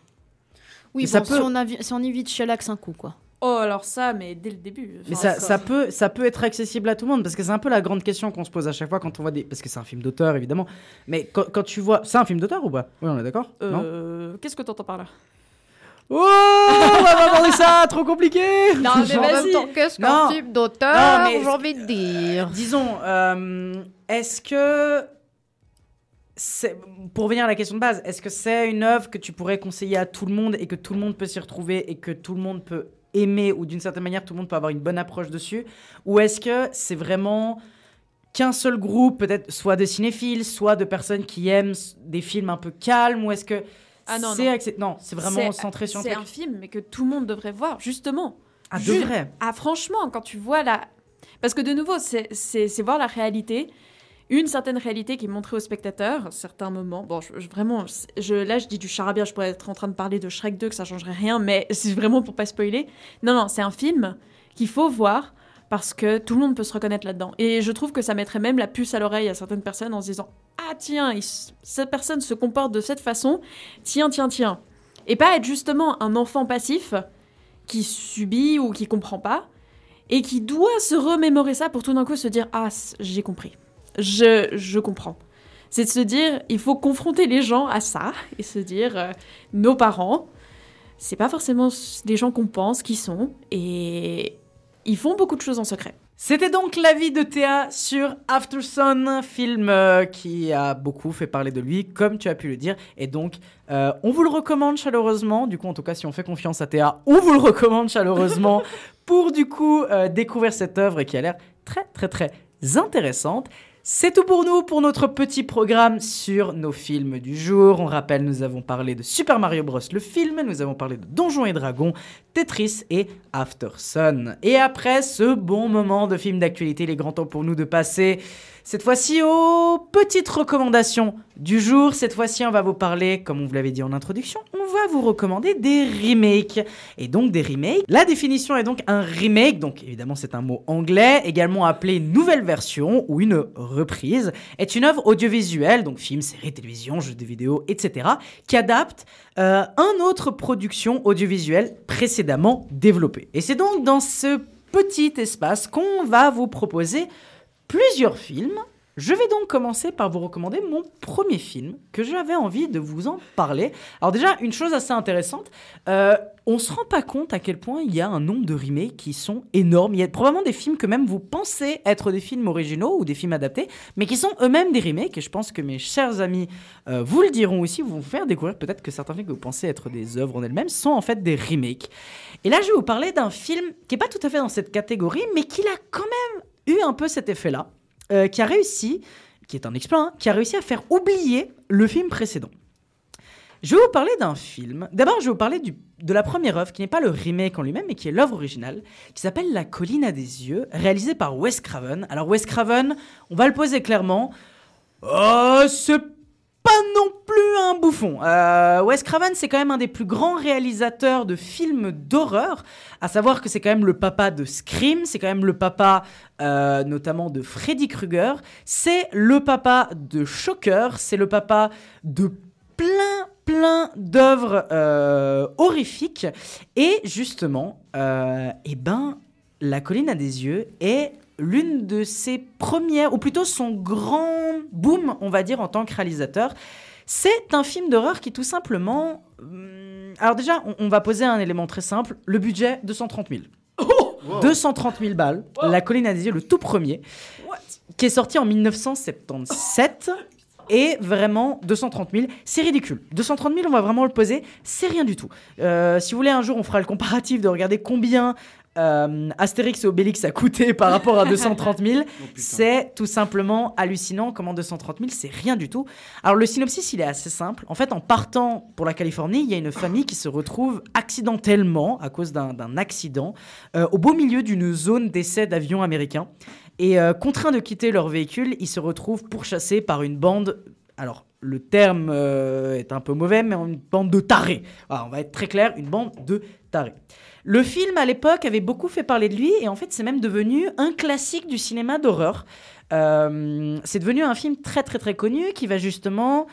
Oui, bon,
ça
si,
peut-
on a, vi- si on évite Shellac, un coup, quoi.
Oh, alors ça, mais dès le début.
Mais ça, ça, peut, ça peut être accessible à tout le monde parce que c'est un peu la grande question qu'on se pose à chaque fois quand on voit des. Parce que c'est un film d'auteur évidemment. Mais quand, quand tu vois. C'est un film d'auteur ou pas? Oui, on est d'accord Non?
Euh, Qu'est-ce que t'entends par là?
Oh On va pas aborder ça Trop compliqué
Non, mais vas-y.
qu'est-ce qu'un film d'auteur, j'ai envie de dire
Disons, euh, est-ce que. Pour revenir à la question de base, est-ce que c'est une œuvre que tu pourrais conseiller à tout le monde et que tout le monde peut s'y retrouver et que tout le monde peut aimer ou d'une certaine manière tout le monde peut avoir une bonne approche dessus? Ou est-ce que c'est vraiment qu'un seul groupe, peut-être soit de cinéphiles, soit de personnes qui aiment des films un peu calmes Ou est-ce que
Ah non,
c'est
non.
c'est vraiment centré sur un
C'est un film, mais que tout le monde devrait voir, justement.
Ah,
Ju-
devrait
Ah, franchement, quand tu vois la. Parce que de nouveau, c'est- voir la réalité, une certaine réalité qui est montrée au spectateur, à certains moments. Bon, je, je- vraiment, je, là, je dis du charabia, je pourrais être en train de parler de Shrek 2, que ça changerait rien, mais c'est vraiment pour pas spoiler. Non, non, c'est un film qu'il faut voir parce que tout le monde peut se reconnaître là-dedans. Et je trouve que ça mettrait même la puce à l'oreille à certaines personnes en se disant Ah, tiens, cette personne se comporte de cette façon, tiens, tiens, tiens. Et pas être justement un enfant passif qui subit ou qui comprend pas et qui doit se remémorer ça pour tout d'un coup se dire Ah, j'ai compris. Je, je comprends. C'est de se dire Il faut confronter les gens à ça et se dire euh, Nos parents, c'est pas forcément des gens qu'on pense qui sont et ils font beaucoup de choses en secret.
C'était donc l'avis de Théa sur After Sun, film euh, qui a beaucoup fait parler de lui, comme tu as pu le dire. Et donc, euh, on vous le recommande chaleureusement. Du coup, en tout cas, si on fait confiance à Théa, on vous le recommande chaleureusement pour du coup euh, découvrir cette œuvre qui a l'air très, très, très intéressante. C'est tout pour nous pour notre petit programme sur nos films du jour. On rappelle, nous avons parlé de Super Mario Bros. le film, nous avons parlé de Donjons et Dragons, Tetris et After Sun. Et après ce bon moment de film d'actualité, il est grand temps pour nous de passer cette fois-ci aux petites recommandations du jour. Cette fois-ci, on va vous parler, comme on vous l'avait dit en introduction, on va vous recommander des remakes. Et donc des remakes. La définition est donc un remake, donc évidemment c'est un mot anglais, également appelé nouvelle version ou une reprise, est une œuvre audiovisuelle, donc film, série, télévision, jeux de vidéo, etc., qui adapte euh, un autre production audiovisuelle précédemment développée. Et c'est donc dans ce petit espace qu'on va vous proposer plusieurs films. Je vais donc commencer par vous recommander mon premier film que j'avais envie de vous en parler. Alors déjà, une chose assez intéressante, euh, on se rend pas compte à quel point il y a un nombre de remakes qui sont énormes. Il y a probablement des films que même vous pensez être des films originaux ou des films adaptés, mais qui sont eux-mêmes des remakes. Et je pense que mes chers amis euh, vous le diront aussi, vous vont faire découvrir peut-être que certains films que vous pensez être des œuvres en elles-mêmes sont en fait des remakes. Et là, je vais vous parler d'un film qui est pas tout à fait dans cette catégorie, mais qui a quand même eu un peu cet effet-là, euh, qui a réussi, qui est un exploit, hein, qui a réussi à faire oublier le film précédent. Je vais vous parler d'un film. D'abord, je vais vous parler du- de la première œuvre, qui n'est pas le remake en lui-même, mais qui est l'œuvre originale, qui s'appelle La colline à des yeux, réalisée par Wes Craven. Alors, Wes Craven, on va le poser clairement. Oh, c'est pas non plus un bouffon. Euh, Wes Craven, c'est quand même un des plus grands réalisateurs de films d'horreur. À savoir que c'est quand même le papa de Scream, c'est quand même le papa euh, notamment de Freddy Krueger, c'est le papa de Shocker, c'est le papa de plein plein d'œuvres euh, horrifiques. Et justement, eh ben, La colline à des yeux est l'une de ses premières, ou plutôt son grand boom, on va dire, en tant que réalisateur. C'est un film d'horreur qui tout simplement... hum, alors déjà, on, on va poser un élément très simple. Le budget, 230 000. 230 000 balles. La colline à des yeux, le tout premier, qui est sorti en 1977. Et vraiment, 230 000, c'est ridicule. 230 000, on va vraiment le poser, c'est rien du tout. Euh, si vous voulez, un jour, on fera le comparatif de regarder combien euh, Astérix et Obélix a coûté par rapport à 230 000. c'est tout simplement hallucinant comment 230 000, c'est rien du tout. Alors, le synopsis, il est assez simple. En fait, en partant pour la Californie, il y a une famille qui se retrouve accidentellement, à cause d'un accident, euh, au beau milieu d'une zone d'essai d'avions américains. Et euh, contraints de quitter leur véhicule, ils se retrouvent pourchassés par une bande. Alors, le terme euh, est un peu mauvais, mais une bande de tarés. Voilà, on va être très clair, une bande de tarés. Le film, à l'époque, avait beaucoup fait parler de lui, et en fait, c'est même devenu un classique du cinéma d'horreur. Euh, c'est devenu un film très, très, très connu qui va justement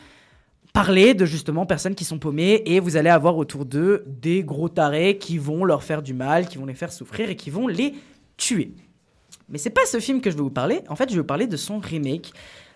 parler de justement personnes qui sont paumées et vous allez avoir autour d'eux des gros tarés qui vont leur faire du mal, qui vont les faire souffrir et qui vont les tuer. Mais c'est pas ce film que je vais vous parler. En fait, je vais vous parler de son remake.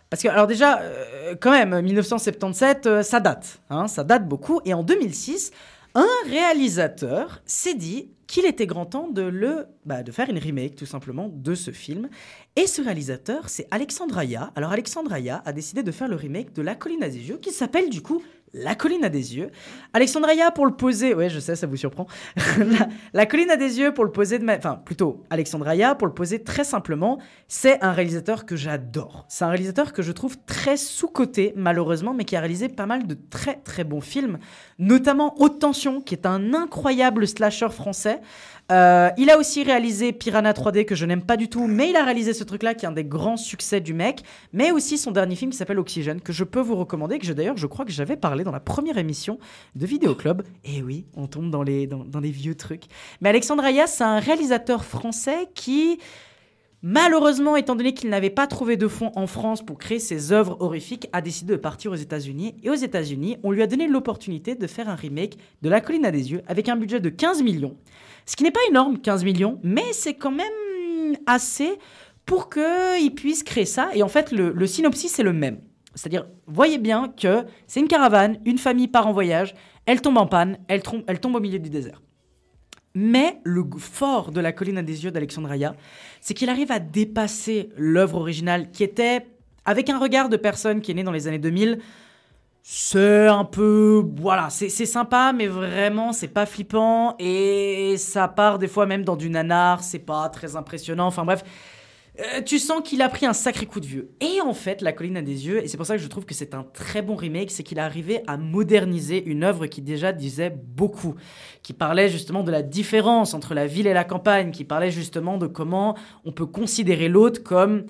Parce que, alors déjà, euh, quand même, 1977, euh, ça date. hein, ça date beaucoup. Et en 2006, un réalisateur s'est dit qu'il était grand temps de, le, bah, de faire une remake, tout simplement, de ce film. Et ce réalisateur, c'est Alexandre Aya. Alors, Alexandre Aya a décidé de faire le remake de La colline à des qui s'appelle du coup La colline à des yeux. Alexandre Aya, pour le poser, ouais, je sais, ça vous surprend. la, colline à des yeux, pour le poser de ma... Enfin, plutôt, Alexandre Aya, pour le poser très simplement, c'est un réalisateur que j'adore. C'est un réalisateur que je trouve très sous-coté, malheureusement, mais qui a réalisé pas mal de très très bons films, notamment Haute Tension, qui est un incroyable slasher français. Euh, il a aussi réalisé Piranha 3D que je n'aime pas du tout, mais il a réalisé ce truc-là qui est un des grands succès du mec, mais aussi son dernier film qui s'appelle Oxygène que je peux vous recommander, que je- d'ailleurs je crois que j'avais parlé dans la première émission de Vidéo Club. Et oui, on tombe dans les dans, dans des vieux trucs. Mais Alexandre Aya, c'est un réalisateur français qui Malheureusement, étant donné qu'il n'avait pas trouvé de fonds en France pour créer ses œuvres horrifiques, a décidé de partir aux États-Unis. Et aux États-Unis, on lui a donné l'opportunité de faire un remake de La colline à des yeux avec un budget de 15 millions. Ce qui n'est pas énorme, 15 millions, mais c'est quand même assez pour qu'il puisse créer ça. Et en fait, le, synopsis est le même. C'est-à-dire, voyez bien que c'est une caravane, une famille part en voyage, elle tombe en panne, elle tombe au milieu du désert. Mais le fort de la colline à des yeux d'Alexandre Aya, c'est qu'il arrive à dépasser l'œuvre originale qui était, avec un regard de personne qui est née dans les années 2000, c'est un peu. Voilà, c'est sympa, mais vraiment, c'est pas flippant. Et ça part des fois même dans du nanar, c'est pas très impressionnant. Enfin bref, euh, tu sens qu'il a pris un sacré coup de vieux. Et en fait, La colline à des yeux, et c'est pour ça que je trouve que c'est un très bon remake, c'est qu'il a arrivé à moderniser une œuvre qui déjà disait beaucoup, qui parlait justement de la différence entre la ville et la campagne, qui parlait justement de comment on peut considérer l'autre comme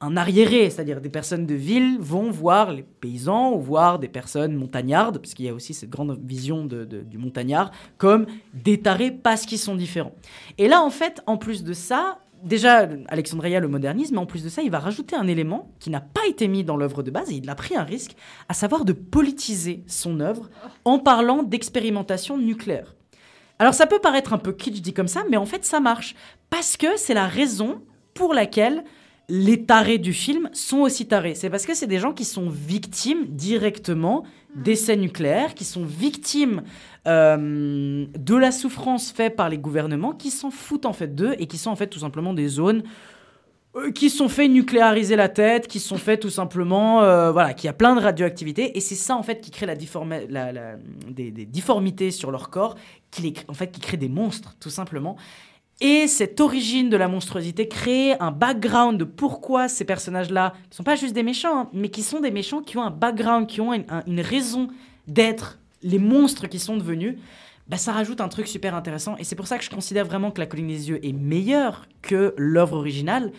un arriéré, c'est-à-dire des personnes de ville vont voir les paysans ou voir des personnes montagnardes, parce qu'il y a aussi cette grande vision de- du montagnard, comme des tarés parce qu'ils sont différents. Et là, en fait, en plus de ça, déjà, Alexandria le modernise, mais en plus de ça, il va rajouter un élément qui n'a pas été mis dans l'œuvre de base, et il a pris un risque, à savoir de politiser son œuvre en parlant d'expérimentation nucléaire. Alors ça peut paraître un peu kitsch dit comme ça, mais en fait ça marche. Parce que c'est la raison pour laquelle les tarés du film sont aussi tarés. C'est parce que c'est des gens qui sont victimes directement d'essais nucléaires, qui sont victimes euh, de la souffrance faite par les gouvernements, qui s'en foutent en fait d'eux et qui sont en fait tout simplement des zones euh, qui sont fait nucléariser la tête, qui sont fait tout simplement, euh, voilà, qui a plein de radioactivité, et c'est ça en fait qui crée la des difformités sur leur corps, qui les, en fait qui crée des monstres tout simplement. Et cette origine de la monstruosité crée un background de pourquoi ces personnages-là, qui sont pas juste des méchants, hein, mais qui sont des méchants qui ont un background, qui ont une, un- une raison d'être les monstres qui sont devenus, bah, ça rajoute un truc super intéressant. Et c'est pour ça que je considère vraiment que La Colline des Yeux est meilleure que l'œuvre originale.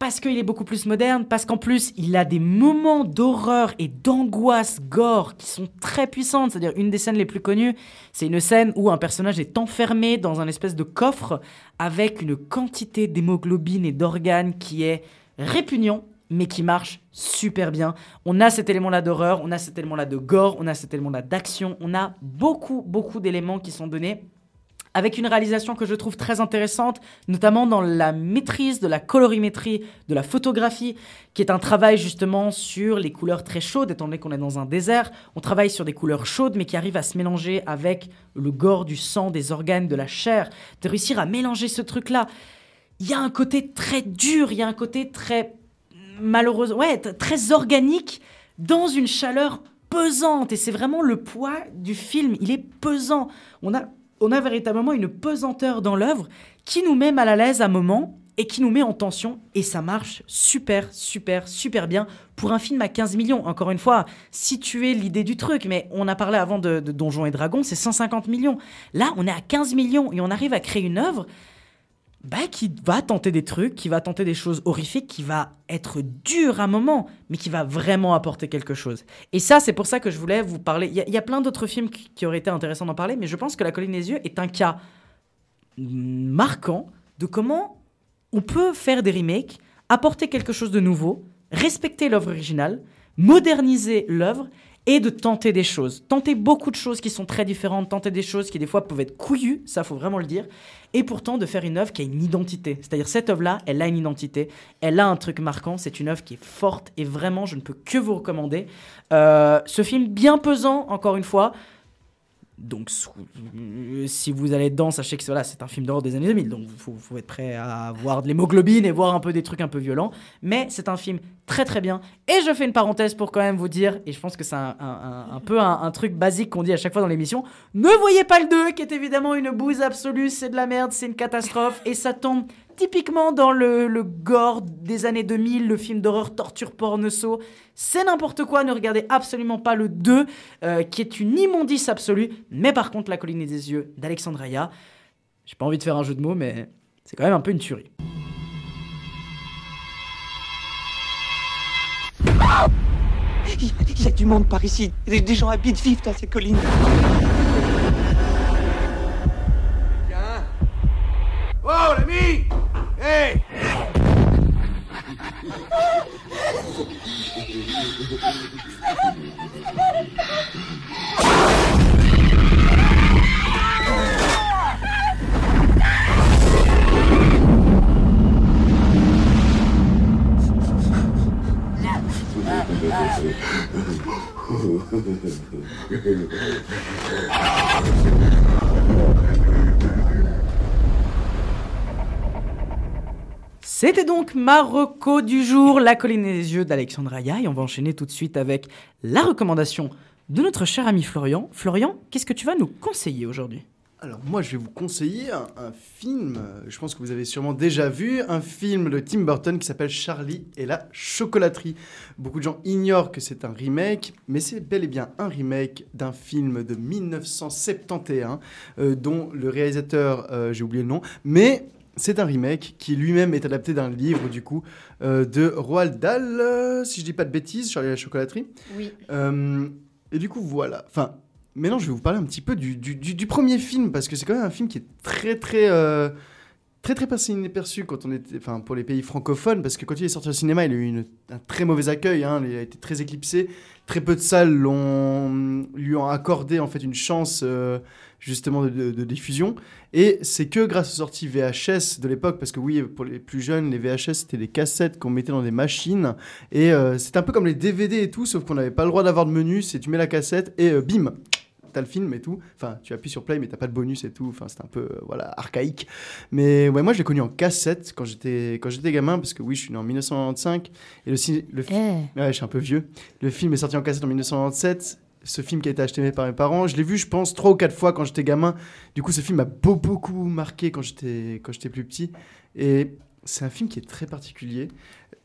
Parce qu'il est beaucoup plus moderne, parce qu'en plus, il a des moments d'horreur et d'angoisse gore qui sont très puissantes. C'est-à-dire, une des scènes les plus connues, c'est une scène où un personnage est enfermé dans un espèce de coffre avec une quantité d'hémoglobine et d'organes qui est répugnant, mais qui marche super bien. On a cet élément-là d'horreur, on a cet élément-là de gore, on a cet élément-là d'action, on a beaucoup, beaucoup d'éléments qui sont donnés avec une réalisation que je trouve très intéressante, notamment dans la maîtrise de la colorimétrie, de la photographie, qui est un travail justement sur les couleurs très chaudes, étant donné qu'on est dans un désert. On travaille sur des couleurs chaudes, mais qui arrivent à se mélanger avec le gore du sang, des organes, de la chair, de réussir à mélanger ce truc-là. Il y a un côté très dur, il y a un côté très malheureusement, ouais, très organique dans une chaleur pesante. Et c'est vraiment le poids du film. Il est pesant. On a, on a véritablement une pesanteur dans l'œuvre qui nous met mal à l'aise à un moment et qui nous met en tension. Et ça marche super, super, super bien pour un film à 15 millions. Encore une fois, situer l'idée du truc. Mais on a parlé avant de, de Donjons et Dragons, c'est 150 millions. Là, on est à 15 millions et on arrive à créer une œuvre bah, qui va tenter des trucs, qui va tenter des choses horrifiques, qui va être dur à un moment, mais qui va vraiment apporter quelque chose. Et ça, c'est pour ça que je voulais vous parler. Il y, a- plein d'autres films qui, qui auraient été intéressants d'en parler, mais je pense que La Colline des Yeux est un cas marquant de comment on peut faire des remakes, apporter quelque chose de nouveau, respecter l'œuvre originale, moderniser l'œuvre et de tenter des choses. Tenter beaucoup de choses qui sont très différentes, tenter des choses qui des fois peuvent être couillues, ça faut vraiment le dire, et pourtant de faire une œuvre qui a une identité. C'est-à-dire cette œuvre-là, elle a une identité, elle a un truc marquant, c'est une œuvre qui est forte et vraiment je ne peux que vous recommander. Euh, ce film bien pesant, encore une fois, donc, euh, si vous allez dedans, sachez que voilà, c'est un film d'horreur des années 2000. Donc, il faut, être prêt à voir de l'hémoglobine et voir un peu des trucs un peu violents. Mais c'est un film très très bien. Et je fais une parenthèse pour quand même vous dire, et je pense que c'est un, un- peu un truc basique qu'on dit à chaque fois dans l'émission ne voyez pas le 2, qui est évidemment une bouse absolue, c'est de la merde, c'est une catastrophe. Et ça tombe typiquement dans le, le gore des années 2000, le film d'horreur torture pornoso. C'est n'importe quoi, ne regardez absolument pas le 2, euh, qui est une immondice absolue. Mais par contre, La colline des yeux d'Alexandre Aya, j'ai pas envie de faire un jeu de mots, mais c'est quand même un peu une tuerie.
Il y, a- il y a du monde par ici. Des, des gens habitent, vivent dans ces collines.
Oh, l'ami Hey!
C'était donc Marocco du jour, La colline des yeux d'Alexandre Aya. Et on va enchaîner tout de suite avec la recommandation de notre cher ami Florian. Florian, qu'est-ce que tu vas nous conseiller aujourd'hui?
Alors moi je vais vous conseiller un, film, je pense que vous avez sûrement déjà vu, un film de Tim Burton qui s'appelle Charlie et la chocolaterie. Beaucoup de gens ignorent que c'est un remake, mais c'est bel et bien un remake d'un film de 1971 euh, dont le réalisateur, euh, j'ai oublié le nom, mais c'est un remake qui lui-même est adapté d'un livre du coup euh, de Roald Dahl, euh, si je dis pas de bêtises, Charlie la chocolaterie.
Oui.
Euh, et du coup, voilà. Enfin, maintenant, je vais vous parler un petit peu du, du, du- du premier film, parce que c'est quand même un film qui est très, très. Très très passé inaperçu quand on était, enfin pour les pays francophones, parce que quand il est sorti au cinéma, il a eu une- un très mauvais accueil, hein, il a été très éclipsé. Très peu de salles l'ont, lui ont accordé en fait une chance justement de, de- de diffusion. Et c'est que grâce aux sorties VHS de l'époque, parce que oui, pour les plus jeunes, les VHS c'était des cassettes qu'on mettait dans des machines, et euh, c'est un peu comme les DVD et tout, sauf qu'on n'avait pas le droit d'avoir de menu, c'est tu mets la cassette et euh, bim, t'as le film et tout. Enfin, tu appuies sur play, mais t'as pas de bonus et tout. Enfin, c'est un peu euh, voilà archaïque. Mais ouais, moi je l'ai connu en cassette quand j'étais quand j'étais gamin, parce que oui, je suis né en 1995 et le, le
Eh.
ouais, je suis un peu vieux. Le film est sorti en cassette en 1997. Ce film qui a été acheté par mes parents, je l'ai vu, je pense, trois ou quatre fois quand j'étais gamin. Du coup, ce film m'a beau- beaucoup marqué quand j'étais plus petit. Et c'est un film qui est très particulier.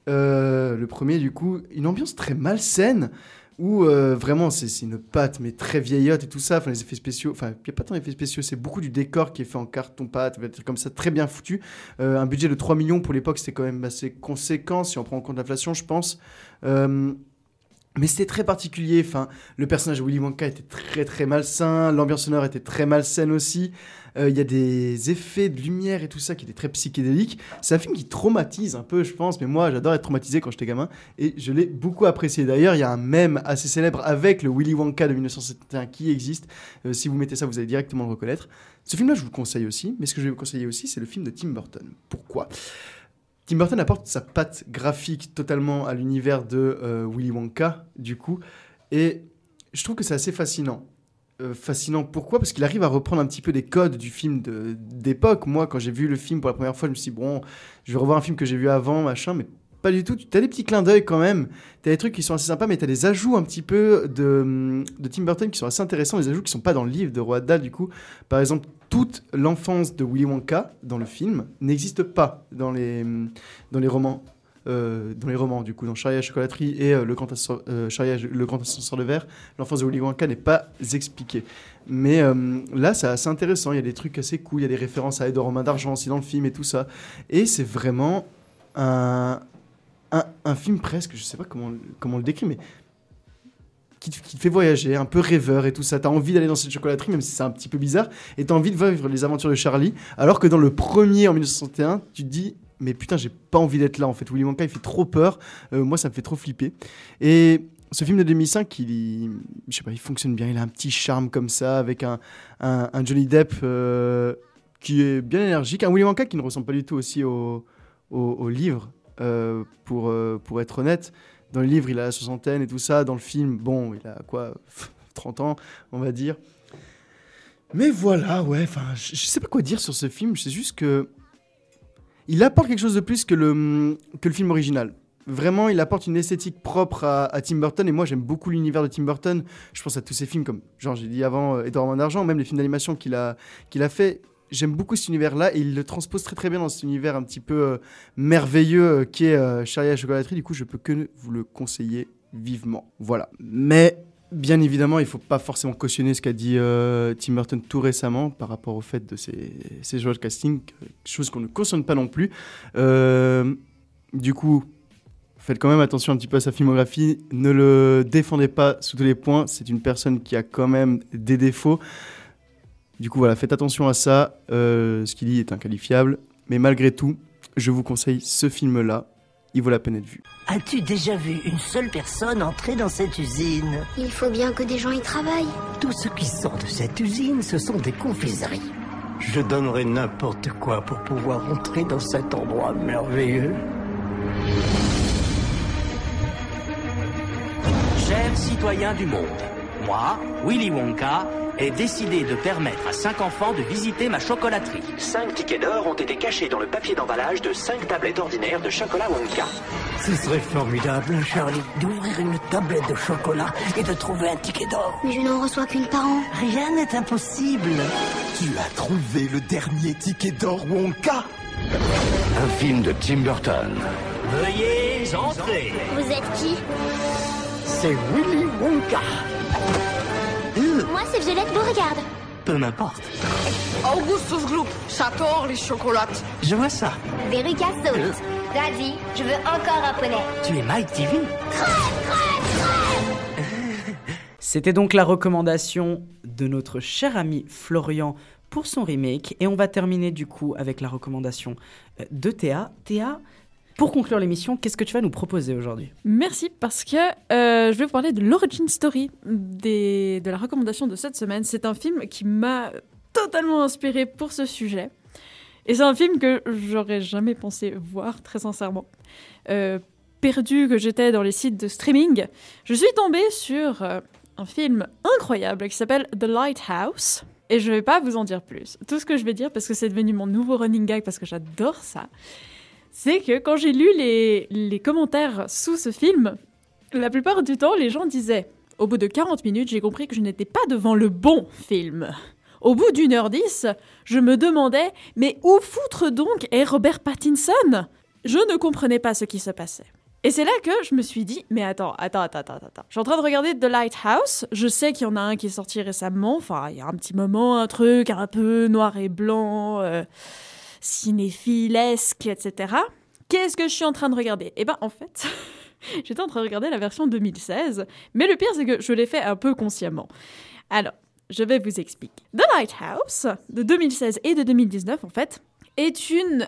Euh, le premier, du coup, une ambiance très malsaine où euh, vraiment c'est une pâte mais très vieillotte et tout ça. Enfin, les effets spéciaux, enfin, il n'y a pas tant d'effets spéciaux, c'est beaucoup du décor qui est fait en carton pâte, comme ça, très bien foutu. Euh, un budget de 3 millions pour l'époque, c'était quand même assez conséquent si on prend en compte l'inflation, je pense. Mais c'était très particulier. Enfin, le personnage de Willy Wonka était très très malsain. L'ambiance sonore était très malsaine aussi. Euh, Il y a des effets de lumière et tout ça qui étaient très psychédéliques. C'est un film qui traumatise un peu, je pense. Mais moi, j'adore être traumatisé quand j'étais gamin. Et je l'ai beaucoup apprécié. D'ailleurs, il y a un mème assez célèbre avec le Willy Wonka de 1971 qui existe. Euh, si vous mettez ça, vous allez directement le reconnaître. Ce film-là, je vous le conseille aussi. Mais ce que je vais vous conseiller aussi, c'est le film de Tim Burton. Pourquoi? Tim Burton apporte sa patte graphique totalement à l'univers de euh, Willy Wonka, du coup, et je trouve que c'est assez fascinant. Euh, fascinant pourquoi? Parce qu'il arrive à reprendre un petit peu des codes du film d'époque. Moi, quand j'ai vu le film pour la première fois, je me suis dit, bon, je vais revoir un film que j'ai vu avant, machin, mais pas du tout. Tu as des petits clins d'œil quand même. Tu as des trucs qui sont assez sympas, mais tu as des ajouts un petit peu de, de Tim Burton qui sont assez intéressants, des ajouts qui sont pas dans le livre de Roald Dahl, du coup. Par exemple, toute l'enfance de Willy Wonka dans le film n'existe pas dans les, dans les romans. euh, dans les romans, du coup, dans Charlie la chocolaterie et euh, le, grand ascenseur, euh, le grand ascenseur de verre, l'enfance de Willy Wonka n'est pas expliquée. Mais là, c'est assez intéressant. Il y a des trucs assez cool. Il y a des références à Edouard Romain d'Argent aussi dans le film et tout ça. Et c'est vraiment un, un, film presque, je sais pas comment, comment on le décrit, mais qui te, fait voyager, un peu rêveur et tout ça. T'as envie d'aller dans cette chocolaterie, même si c'est un petit peu bizarre, et t'as envie de vivre les aventures de Charlie, alors que dans le premier en 1961, tu te dis, mais putain, j'ai pas envie d'être là en fait. Willy Wonka, il fait trop peur. Euh, moi, ça me fait trop flipper. Et ce film de 2005, il, je sais pas, il fonctionne bien. Il a un petit charme comme ça, avec un, un, Johnny Depp euh, qui est bien énergique, un Willy Wonka qui ne ressemble pas du tout aussi au, au, livre, pour, euh, pour être honnête. Dans le livre, il a la soixantaine et tout ça. Dans le film, bon, il a quoi 30 ans, on va dire. Mais voilà, ouais, enfin, je, sais pas quoi dire sur ce film. C'est juste que. Il apporte quelque chose de plus que le, que le film original. Vraiment, il apporte une esthétique propre à, Tim Burton. Et moi, j'aime beaucoup l'univers de Tim Burton. Je pense à tous ses films comme, genre, j'ai dit avant, euh, Main d'Argent, même les films d'animation qu'il a, qu'il a fait. J'aime beaucoup cet univers-là et il le transpose très très bien dans cet univers un petit peu euh, merveilleux euh, qui est euh, Charlie et la chocolaterie. Du coup, je peux que vous le conseiller vivement. Voilà. Mais bien évidemment, il faut pas forcément cautionner ce qu'a dit euh, Tim Burton tout récemment par rapport au fait de ses, ses joueurs de casting, euh, chose qu'on ne cautionne pas non plus. Euh, du coup, faites quand même attention un petit peu à sa filmographie. Ne le défendez pas sous tous les points. C'est une personne qui a quand même des défauts. Du coup, voilà, faites attention à ça. Euh, ce qu'il dit est inqualifiable. Mais malgré tout, je vous conseille ce film-là. Il vaut la peine d'être vu.
As-tu déjà vu une seule personne entrer dans cette usine?
Il faut bien que des gens y travaillent.
Tout ce qui sort de cette usine, ce sont des confiseries. Je donnerais n'importe quoi pour pouvoir entrer dans cet endroit merveilleux.
Chers citoyens du monde, Moi, Willy Wonka, ai décidé de permettre à cinq enfants de visiter ma chocolaterie.
Cinq tickets d'or ont été cachés dans le papier d'emballage de cinq tablettes ordinaires de chocolat Wonka.
Ce serait formidable, Charlie, d'ouvrir une tablette de chocolat et de trouver un ticket d'or.
Mais je n'en reçois qu'une par an.
Rien n'est impossible.
Tu as trouvé le dernier ticket d'or Wonka?
Un film de Tim Burton.
Veuillez entrer.
Vous êtes qui?
C'est Willy Wonka.
Moi, c'est Violette Beauregard.
Peu m'importe.
Augustus Gloop, j'adore les chocolates.
Je vois ça.
Verika Salt. Daddy, je veux encore un poney.
Tu es Mike TV
C'était donc la recommandation de notre cher ami Florian pour son remake. Et on va terminer du coup avec la recommandation euh, de Théa. Théa, pour conclure l'émission, qu'est-ce que tu vas nous proposer aujourd'hui?
Merci parce que euh, je vais vous parler de l'origin story de la recommandation de cette semaine. C'est un film qui m'a totalement inspiré pour ce sujet. Et c'est un film que j'aurais jamais pensé voir, très sincèrement. Euh, perdu que j'étais dans les sites de streaming, je suis tombée sur euh, un film incroyable qui s'appelle The Lighthouse. Et je vais pas vous en dire plus. Tout ce que je vais dire, parce que c'est devenu mon nouveau running gag, parce que j'adore ça, c'est que quand j'ai lu les, commentaires sous ce film, la plupart du temps, les gens disaient Au bout de 40 minutes, j'ai compris que je n'étais pas devant le bon film. Au bout d'une heure dix, je me demandais Mais où foutre donc est Robert Pattinson? Je ne comprenais pas ce qui se passait. Et c'est là que je me suis dit, mais attends, attends, attends, attends, attends. Je suis en train de regarder The Lighthouse. Je sais qu'il y en a un qui est sorti récemment. Enfin, il y a un petit moment, un truc un peu noir et blanc, euh, cinéphilesque, etc. Qu'est-ce que je suis en train de regarder? Eh ben, en fait, j'étais en train de regarder la version 2016. Mais le pire, c'est que je l'ai fait un peu consciemment. Alors, je vais vous expliquer. The Lighthouse, de 2016 et de 2019, en fait, est une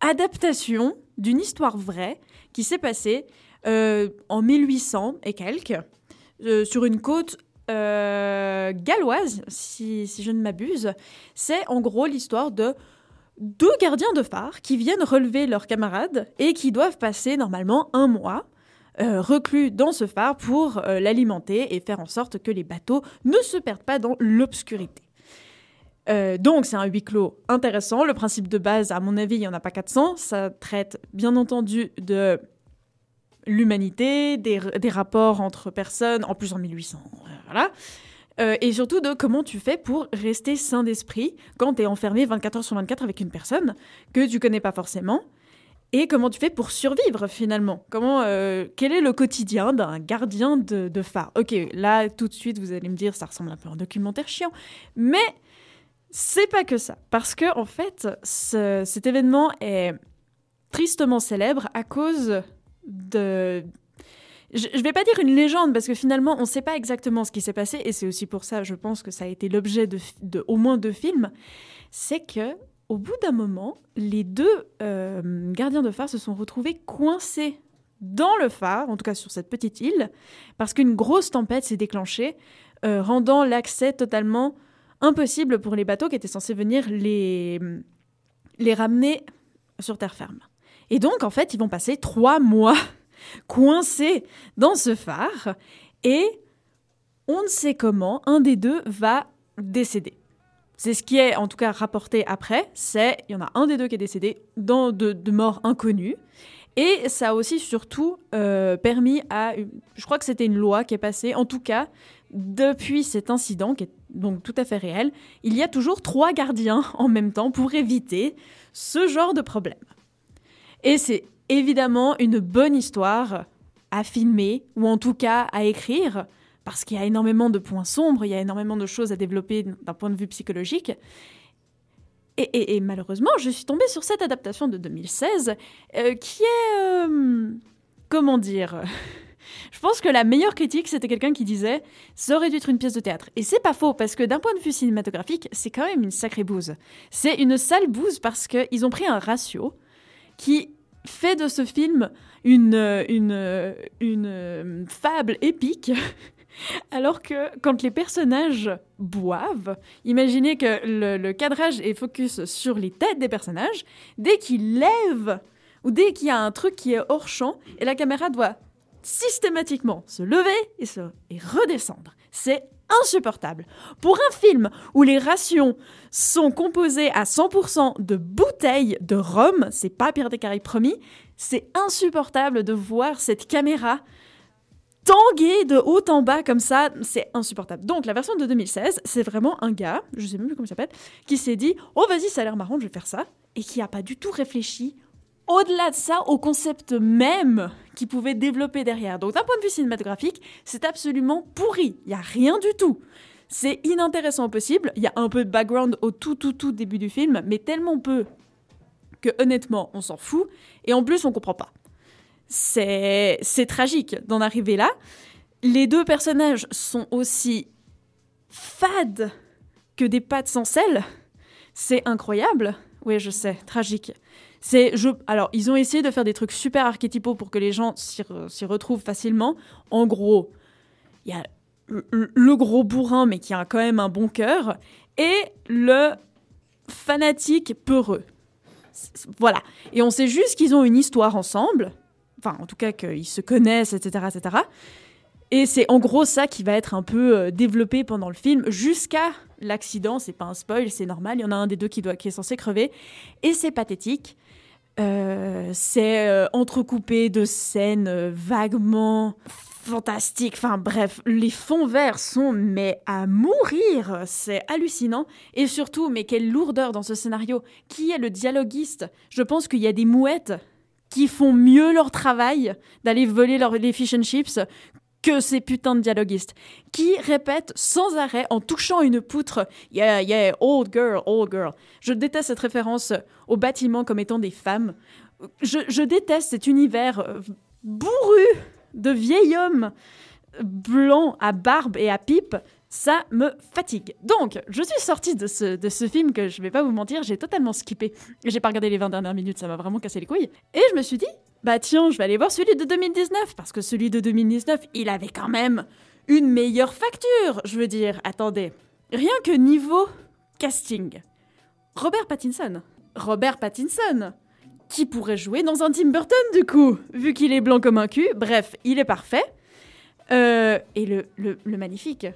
adaptation d'une histoire vraie qui s'est passée euh, en 1800 et quelques, euh, sur une côte euh, galloise, si, si je ne m'abuse. C'est en gros l'histoire de deux gardiens de phare qui viennent relever leurs camarades et qui doivent passer normalement un mois euh, reclus dans ce phare pour euh, l'alimenter et faire en sorte que les bateaux ne se perdent pas dans l'obscurité. Euh, donc c'est un huis clos intéressant. Le principe de base, à mon avis, il n'y en a pas 400. Ça traite bien entendu de l'humanité, des, des rapports entre personnes, en plus en 1800. euh, Voilà. Euh, et surtout de comment tu fais pour rester sain d'esprit quand tu es enfermé 24 heures sur 24 avec une personne que tu connais pas forcément. Et comment tu fais pour survivre finalement Comment, euh, Quel est le quotidien d'un gardien de, phare? Ok, là tout de suite vous allez me dire ça ressemble un peu à un documentaire chiant, mais c'est pas que ça. Parce que en fait, ce- cet événement est tristement célèbre à cause de. Je, je vais pas dire une légende parce que finalement on sait pas exactement ce qui s'est passé et c'est aussi pour ça je pense que ça a été l'objet de au moins deux films. C'est que au bout d'un moment, les deux euh, gardiens de phare se sont retrouvés coincés dans le phare, en tout cas sur cette petite île, parce qu'une grosse tempête s'est déclenchée, euh, rendant l'accès totalement impossible pour les bateaux qui étaient censés venir les, les ramener sur terre ferme. Et donc, en fait, ils vont passer trois mois coincés dans ce phare, et on ne sait comment, un des deux va décéder. C'est ce qui est en tout cas rapporté après, c'est il y en a un des deux qui est décédé dans de, de mort inconnue. Et ça a aussi surtout euh, permis à, je crois que c'était une loi qui est passée, en tout cas depuis cet incident qui est donc tout à fait réel, il y a toujours trois gardiens en même temps pour éviter ce genre de problème. Et c'est évidemment une bonne histoire à filmer ou en tout cas à écrire parce qu'il y a énormément de points sombres, il y a énormément de choses à développer d'un point de vue psychologique. Et, et- malheureusement, je suis tombée sur cette adaptation de 2016 euh, qui est... euh, comment dire Je pense que la meilleure critique, c'était quelqu'un qui disait ça aurait dû être une pièce de théâtre. Et c'est pas faux, parce que d'un point de vue cinématographique, c'est quand même une sacrée bouse. C'est une sale bouse parce qu'ils ont pris un ratio qui fait de ce film une, une, une euh, fable épique. Alors que quand les personnages boivent, imaginez que le, le cadrage est focus sur les têtes des personnages, dès qu'ils lèvent ou dès qu'il y a un truc qui est hors champ, et la caméra doit systématiquement se lever et, se, et redescendre. C'est insupportable. Pour un film où les rations sont composées à 100% de bouteilles de rhum, c'est pas Pierre des promis, c'est insupportable de voir cette caméra tanguer de haut en bas comme ça, c'est insupportable. Donc la version de 2016, c'est vraiment un gars, je sais même plus comment il s'appelle, qui s'est dit "Oh vas-y, ça a l'air marrant, je vais faire ça" et qui a pas du tout réfléchi au-delà de ça, au concept même qu'il pouvait développer derrière. Donc d'un point de vue cinématographique, c'est absolument pourri. Il y a rien du tout. C'est inintéressant au possible. Il y a un peu de background au tout tout tout début du film, mais tellement peu que honnêtement, on s'en fout. Et en plus, on comprend pas. C'est c'est tragique d'en arriver là. Les deux personnages sont aussi fades que des pâtes sans sel. C'est incroyable. Oui, je sais, tragique. C'est, je, alors, ils ont essayé de faire des trucs super archétypaux pour que les gens s'y, re- s'y retrouvent facilement. En gros, il y a le, gros bourrin, mais qui a quand même un bon cœur, et le fanatique peureux. Voilà. Et on sait juste qu'ils ont une histoire ensemble. Enfin, en tout cas, qu'ils se connaissent, etc., etc. Et c'est en gros ça qui va être un peu euh, développé pendant le film jusqu'à l'accident. C'est pas un spoil, c'est normal. Il y en a un des deux qui, doit, qui est censé crever. Et c'est pathétique. Euh, c'est euh, entrecoupé de scènes euh, vaguement fantastiques. Enfin bref, les fonds verts sont mais à mourir. C'est hallucinant. Et surtout, mais quelle lourdeur dans ce scénario. Qui est le dialoguiste? Je pense qu'il y a des mouettes qui font mieux leur travail d'aller voler les fish and chips que ces putains de dialoguistes qui répètent sans arrêt en touchant une poutre Yeah, yeah, old girl, old girl. Je déteste cette référence au bâtiment comme étant des femmes. Je, je déteste cet univers euh, bourru de vieil homme blanc à barbe et à pipe. Ça me fatigue. Donc, je suis sortie de ce, de ce film que je vais pas vous mentir, j'ai totalement skippé. J'ai pas regardé les 20 dernières minutes, ça m'a vraiment cassé les couilles. Et je me suis dit, bah tiens, je vais aller voir celui de 2019, parce que celui de 2019, il avait quand même une meilleure facture. Je veux dire, attendez, rien que niveau casting. Robert Pattinson. Robert Pattinson. Qui pourrait jouer dans un Tim Burton, du coup, vu qu'il est blanc comme un cul. Bref, il est parfait. Euh, et le, le, le magnifique,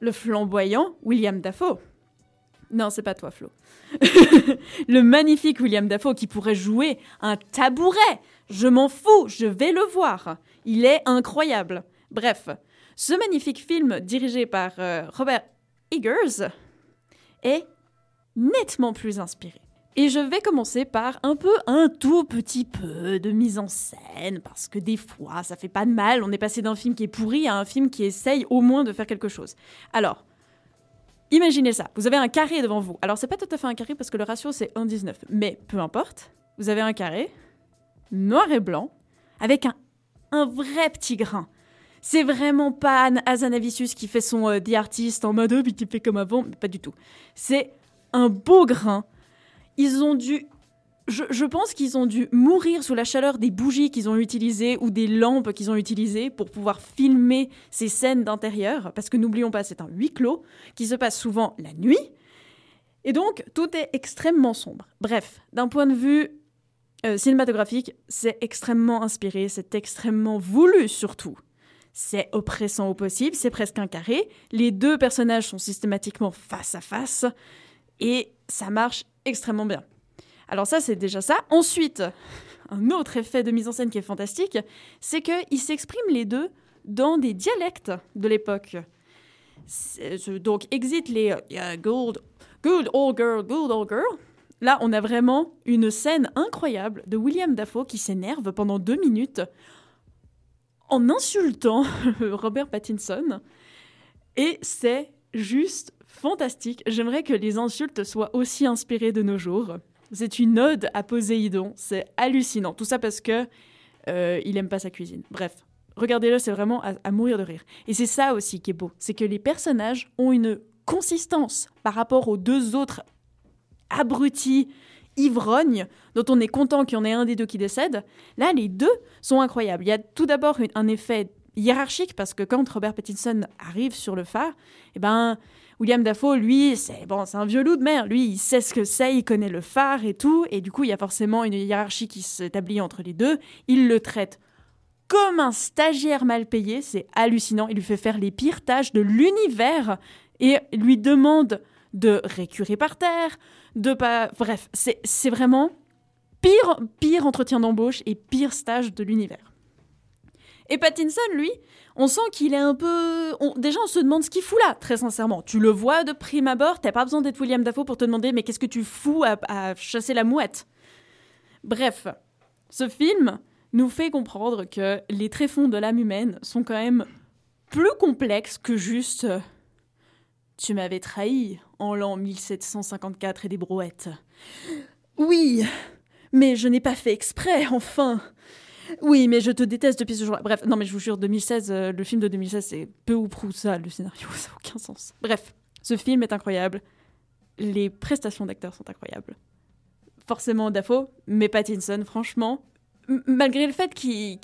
le flamboyant William Dafoe. Non, c'est pas toi, Flo. le magnifique William Dafoe qui pourrait jouer un tabouret. Je m'en fous, je vais le voir. Il est incroyable. Bref, ce magnifique film dirigé par euh, Robert Eggers est nettement plus inspiré. Et je vais commencer par un peu, un tout petit peu de mise en scène, parce que des fois, ça fait pas de mal. On est passé d'un film qui est pourri à un film qui essaye au moins de faire quelque chose. Alors, imaginez ça. Vous avez un carré devant vous. Alors, c'est pas tout à fait un carré parce que le ratio, c'est 1,19. Mais peu importe. Vous avez un carré, noir et blanc, avec un, un vrai petit grain. C'est vraiment pas Anne Azanavicius qui fait son euh, The Artist en mode oh, puis qui fait comme avant, mais pas du tout. C'est un beau grain. Ils ont dû. Je pense qu'ils ont dû mourir sous la chaleur des bougies qu'ils ont utilisées ou des lampes qu'ils ont utilisées pour pouvoir filmer ces scènes d'intérieur. Parce que n'oublions pas, c'est un huis clos qui se passe souvent la nuit. Et donc, tout est extrêmement sombre. Bref, d'un point de vue euh, cinématographique, c'est extrêmement inspiré, c'est extrêmement voulu surtout. C'est oppressant au possible, c'est presque un carré. Les deux personnages sont systématiquement face à face et ça marche extrêmement bien. Alors ça, c'est déjà ça. Ensuite, un autre effet de mise en scène qui est fantastique, c'est qu'ils s'expriment les deux dans des dialectes de l'époque. Donc, exit les good, good old girl, good old girl. Là, on a vraiment une scène incroyable de William Dafoe qui s'énerve pendant deux minutes en insultant Robert Pattinson. Et c'est juste fantastique. J'aimerais que les insultes soient aussi inspirées de nos jours. C'est une ode à Poséidon. C'est hallucinant. Tout ça parce que euh, il aime pas sa cuisine. Bref, regardez-le, c'est vraiment à, à mourir de rire. Et c'est ça aussi qui est beau, c'est que les personnages ont une consistance par rapport aux deux autres abrutis ivrognes dont on est content qu'il y en ait un des deux qui décède. Là, les deux sont incroyables. Il y a tout d'abord un effet hiérarchique parce que quand Robert Pattinson arrive sur le phare, eh ben William Dafoe, lui, c'est bon, c'est un vieux loup de mer. Lui, il sait ce que c'est, il connaît le phare et tout, et du coup, il y a forcément une hiérarchie qui s'établit entre les deux. Il le traite comme un stagiaire mal payé. C'est hallucinant. Il lui fait faire les pires tâches de l'univers et lui demande de récurer par terre, de pas. Bref, c'est vraiment pire, pire entretien d'embauche et pire stage de l'univers. Et Pattinson, lui, on sent qu'il est un peu. on- Déjà, on se demande ce qu'il fout là, très sincèrement. Tu le vois de prime abord, t'as pas besoin d'être William Dafoe pour te demander, mais qu'est-ce que tu fous à, à chasser la mouette? Bref, ce film nous fait comprendre que les tréfonds de l'âme humaine sont quand même plus complexes que juste. Tu m'avais trahi en l'an 1754 et des brouettes. Oui, mais je n'ai pas fait exprès, enfin. Oui, mais je te déteste depuis ce jour-là. Bref, non, mais je vous jure, 2016, euh, le film de 2016, c'est peu ou prou ça, le scénario, ça n'a aucun sens. Bref, ce film est incroyable. Les prestations d'acteurs sont incroyables. Forcément Dafoe, mais Pattinson, franchement, malgré le fait qu'il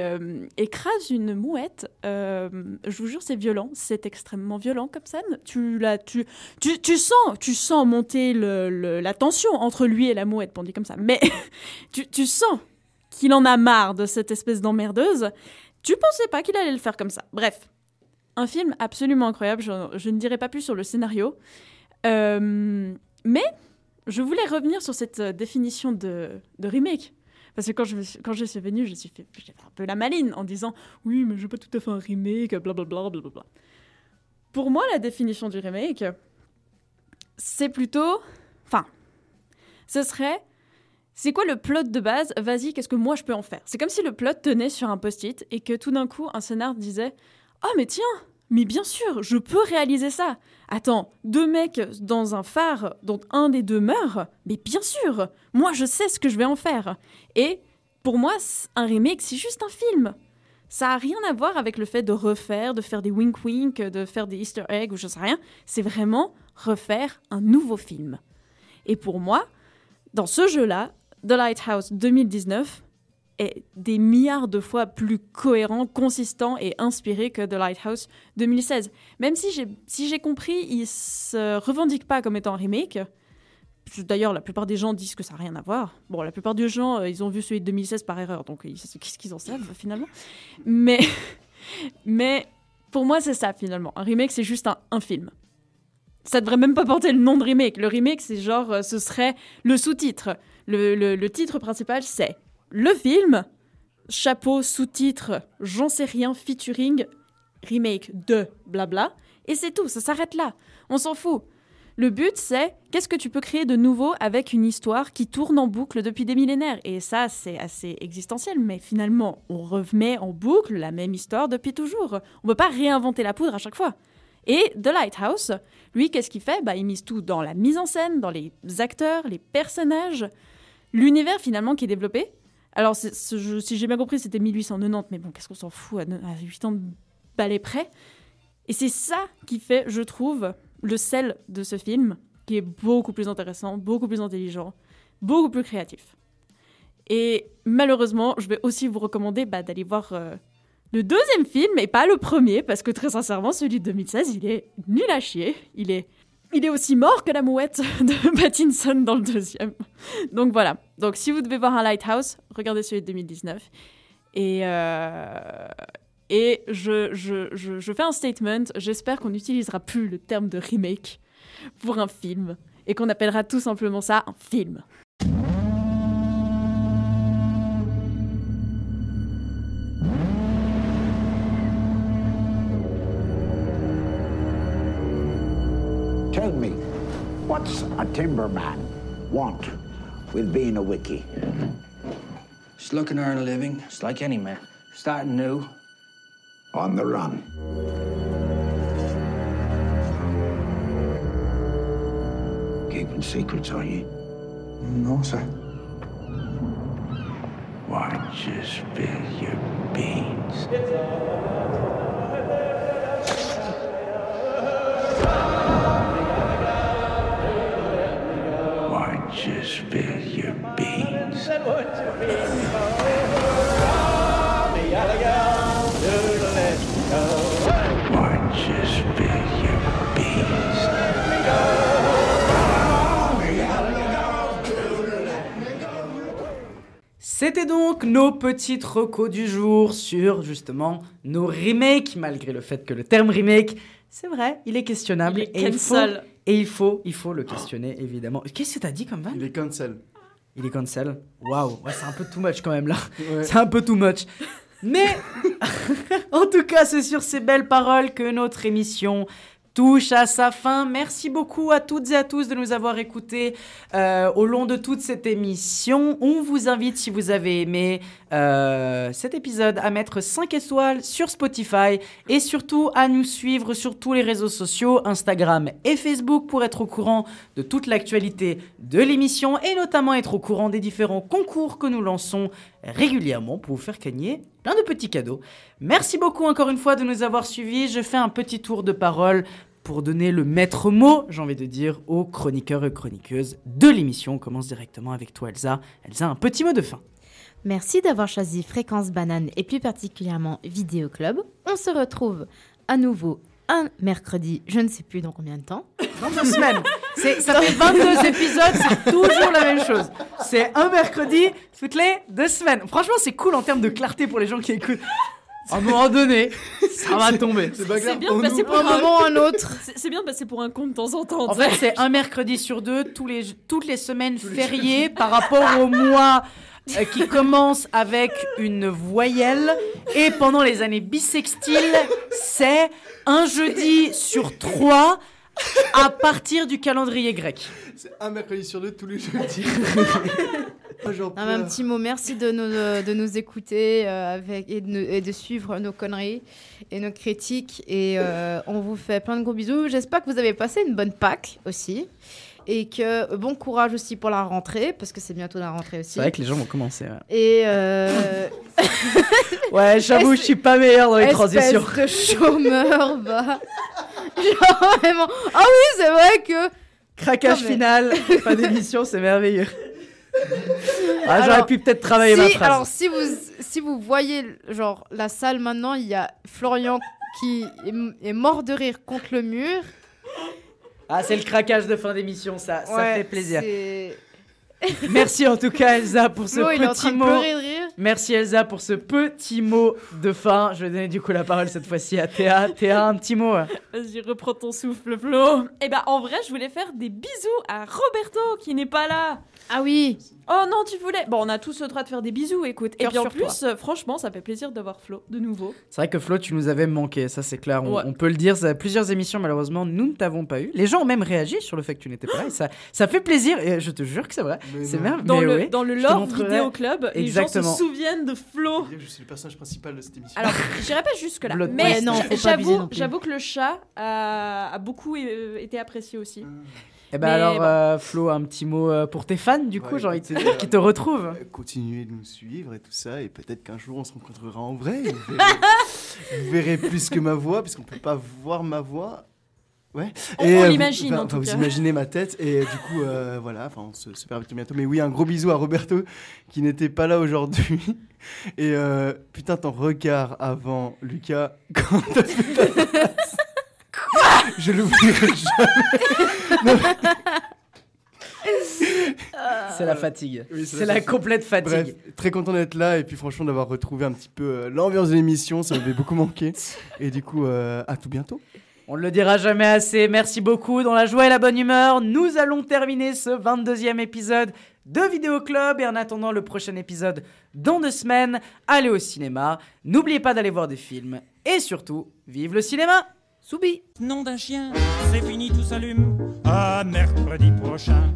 euh, écrase une mouette, euh, je vous jure, c'est violent. C'est extrêmement violent comme scène. Tu, tu, tu, tu sens, tu sens monter la tension entre lui et la mouette, pour dire comme ça. Mais tu, sens qu'il en a marre de cette espèce d'emmerdeuse. Tu pensais pas qu'il allait le faire comme ça. Bref, un film absolument incroyable. Je, ne dirai pas plus sur le scénario. Euh, mais je voulais revenir sur cette définition de remake. Parce que quand je, suis- quand je suis suis fait, un peu la maline en disant oui, mais je veux pas tout à fait un remake, blablabla. blablabla. Pour moi, la définition du remake, c'est plutôt. Enfin, ce serait. C'est quoi le plot de base? Vas-y, qu'est-ce que moi je peux en faire? C'est comme si le plot tenait sur un post-it et que tout d'un coup, un scénar disait Oh, mais tiens, mais bien sûr, je peux réaliser ça. Attends, deux mecs dans un phare dont un des deux meurt Mais bien sûr, moi je sais ce que je vais en faire. Et pour moi, un remake, c'est juste un film. Ça a rien à voir avec le fait de refaire, de faire des wink-wink, de faire des easter eggs ou je sais rien. C'est vraiment refaire un nouveau film. Et pour moi, dans ce jeu-là, The Lighthouse 2019 est des milliards de fois plus cohérent, consistant et inspiré que The Lighthouse 2016. Même si j'ai si compris, il se revendique pas comme étant un remake. D'ailleurs, la plupart des gens disent que ça n'a rien à voir. Bon, la plupart des gens, euh, ils ont vu celui de 2016 par erreur, donc ils- qu'est-ce qu'ils en savent finalement Mais, mais pour moi, c'est ça finalement. Un remake, c'est juste un, un film. Ça devrait même pas porter le nom de remake. Le remake, c'est genre, euh, ce serait le sous-titre. Le, le- le titre principal, c'est le film, chapeau, sous-titre, j'en sais rien, featuring, remake de blabla. Et c'est tout, ça s'arrête là. On s'en fout. Le but, c'est qu'est-ce que tu peux créer de nouveau avec une histoire qui tourne en boucle depuis des millénaires? Et ça, c'est assez existentiel, mais finalement, on remet en boucle la même histoire depuis toujours. On ne peut pas réinventer la poudre à chaque fois. Et The Lighthouse, lui, qu'est-ce qu'il fait? Bah, Il mise tout dans la mise en scène, dans les acteurs, les personnages, l'univers finalement qui est développé. Alors, si j'ai bien compris, c'était 1890, mais bon, qu'est-ce qu'on s'en fout à, à 8 ans de balai près Et c'est ça qui fait, je trouve, le sel de ce film, qui est beaucoup plus intéressant, beaucoup plus intelligent, beaucoup plus créatif. Et malheureusement, je vais aussi vous recommander bah, d'aller voir euh, le deuxième film, et pas le premier, parce que très sincèrement, celui de 2016, il est nul à chier. Il est, il est aussi mort que la mouette de Pattinson dans le deuxième. Donc voilà. Donc si vous devez voir un Lighthouse, regardez celui de 2019. Et, euh, et je, je, je, je fais un statement. J'espère qu'on n'utilisera plus le terme de remake pour un film et qu'on appellera tout simplement ça un film.
What's a timberman want with being a wiki?
Just looking to earn a living, just like any man. Starting new.
On the run. Keeping secrets, are you?
No, sir.
Why don't you spill your beans?
C'était donc nos petites recos du jour sur justement nos remakes, malgré le fait que le terme remake, c'est vrai, il est questionnable
Il est
et il faut et il faut il faut le questionner évidemment. Qu'est-ce que t'as dit comme van
Il est cancel.
Il est cancel. Waouh, ouais, c'est un peu too much quand même là.
Ouais.
C'est un peu too much. Mais en tout cas, c'est sur ces belles paroles que notre émission touche à sa fin. Merci beaucoup à toutes et à tous de nous avoir écoutés euh, au long de toute cette émission. On vous invite, si vous avez aimé euh, cet épisode, à mettre 5 étoiles sur Spotify et surtout à nous suivre sur tous les réseaux sociaux, Instagram et Facebook, pour être au courant de toute l'actualité de l'émission et notamment être au courant des différents concours que nous lançons régulièrement pour vous faire gagner plein de petits cadeaux. Merci beaucoup encore une fois de nous avoir suivis. Je fais un petit tour de parole pour donner le maître mot, j'ai envie de dire, aux chroniqueurs et chroniqueuses de l'émission. On commence directement avec toi, Elsa. Elsa, un petit mot de fin.
Merci d'avoir choisi Fréquence Banane et plus particulièrement Vidéo Club. On se retrouve à nouveau un mercredi, je ne sais plus dans combien de temps.
Dans deux semaines. C'est- Ça fait 22 épisodes, c'est toujours la même chose. C'est un mercredi toutes les deux semaines. Franchement, c'est cool en termes de clarté pour les gens qui écoutent. À un moment donné, ça va tomber.
C'est
bien
pour
de passer pour
Un moment ou un autre.
C'est- C'est bien de passer pour un con de temps en temps.
En fait, c'est un mercredi sur deux, tous les, toutes les semaines fériées par rapport au mois euh, qui commence avec une voyelle. Et pendant les années bissextiles, c'est un jeudi sur trois à partir du calendrier grec.
C'est un mercredi sur deux tous les jeudis. Ah,
un petit mot, merci de nous, de nous écouter euh, avec, et, de, nous- et de suivre nos conneries et nos critiques. Et euh, on vous fait plein de gros bisous. J'espère que vous avez passé une bonne Pâques aussi. Et que bon courage aussi pour la rentrée, parce que c'est bientôt la rentrée aussi.
C'est vrai que les gens vont commencer. Ouais,
Et euh,
Ouais, j'avoue, je suis pas meilleur dans les transitions.
de chômeur, bah. Genre vraiment. Ah oui, c'est vrai que.
Craquage
Non, mais-
final, fin d'émission, c'est merveilleux. Ah, J'aurais pu peut-être travailler ma
si,
phrase.
Alors, si vous, si vous voyez genre la salle maintenant, il y a Florian qui est, est mort de rire contre le mur.
Ah, c'est le craquage de fin d'émission, ça, ça
Ouais,
fait plaisir. Merci en tout cas Elsa pour ce petit mot.
pleurer de rire.
Merci Elsa pour ce petit mot de fin. Je vais donner du coup la parole cette fois-ci à Théa. Théa, un petit mot.
Vas-y, reprends ton souffle, Flo. Eh ben, en vrai, je voulais faire des bisous à Roberto, qui n'est pas là.
Ah oui.
Oh non, tu voulais. Bon, on a tous le droit de faire des bisous, écoute. Et
Cœur
puis en
sur
plus,
toi.
euh, franchement, ça fait plaisir d'avoir Flo de nouveau.
C'est vrai que Flo, tu nous avais manqué, ça c'est clair. On,
Ouais.
on peut le dire, ça, plusieurs émissions malheureusement, nous ne t'avons pas eu. Les gens ont même réagi sur le fait que tu n'étais pas là. Et ça, ça fait plaisir, et je te jure que c'est vrai. C'est
non.
merveilleux.
Dans le, dans le
je te
lore
montrerai.
vidéo club,
Exactement.
les gens se souviennent de Flo.
Je suis le personnage principal de cette émission.
Alors, j'irai pas jusque là,
Blood
mais
non, faut pas abuser
j'avoue,
non plus.
j'avoue que le chat a, a beaucoup euh, été apprécié aussi.
Eh ben alors,
bon.
euh, Flo, un petit mot euh, pour tes fans, du coup,
Ouais,
j'ai envie de te dire,
euh,
qui te retrouvent.
Continuez de nous suivre et tout ça, et peut-être qu'un jour on se rencontrera en vrai. et Vous verrez, vous verrez plus que ma voix, puisqu'on peut pas voir ma voix. Ouais.
On-
Et,
on
euh, vous-
l'imagine,
enfin,
en tout
enfin,
cas.
Vous imaginez ma tête, et du coup, euh, voilà, enfin, on se, se perd bientôt. Mais oui, un gros bisou à Roberto qui n'était pas là aujourd'hui. Et euh, putain, ton regard avant Lucas quand t'as fait ta. Je l'oublierai jamais. Mais-
C'est la fatigue.
Oui,
c'est la, complète fatigue.
Bref, très content d'être là et puis franchement d'avoir retrouvé un petit peu euh, l'ambiance de l'émission, ça m'avait beaucoup manqué. Et du coup, euh, à tout bientôt.
On ne le dira jamais assez. Merci beaucoup. Dans la joie et la bonne humeur, nous allons terminer ce 22e épisode de Vidéo Club. Et en attendant le prochain épisode dans deux semaines, allez au cinéma. N'oubliez pas d'aller voir des films. Et surtout, vive le cinéma Soubi
Nom d'un chien, c'est fini, tout s'allume. À mercredi prochain.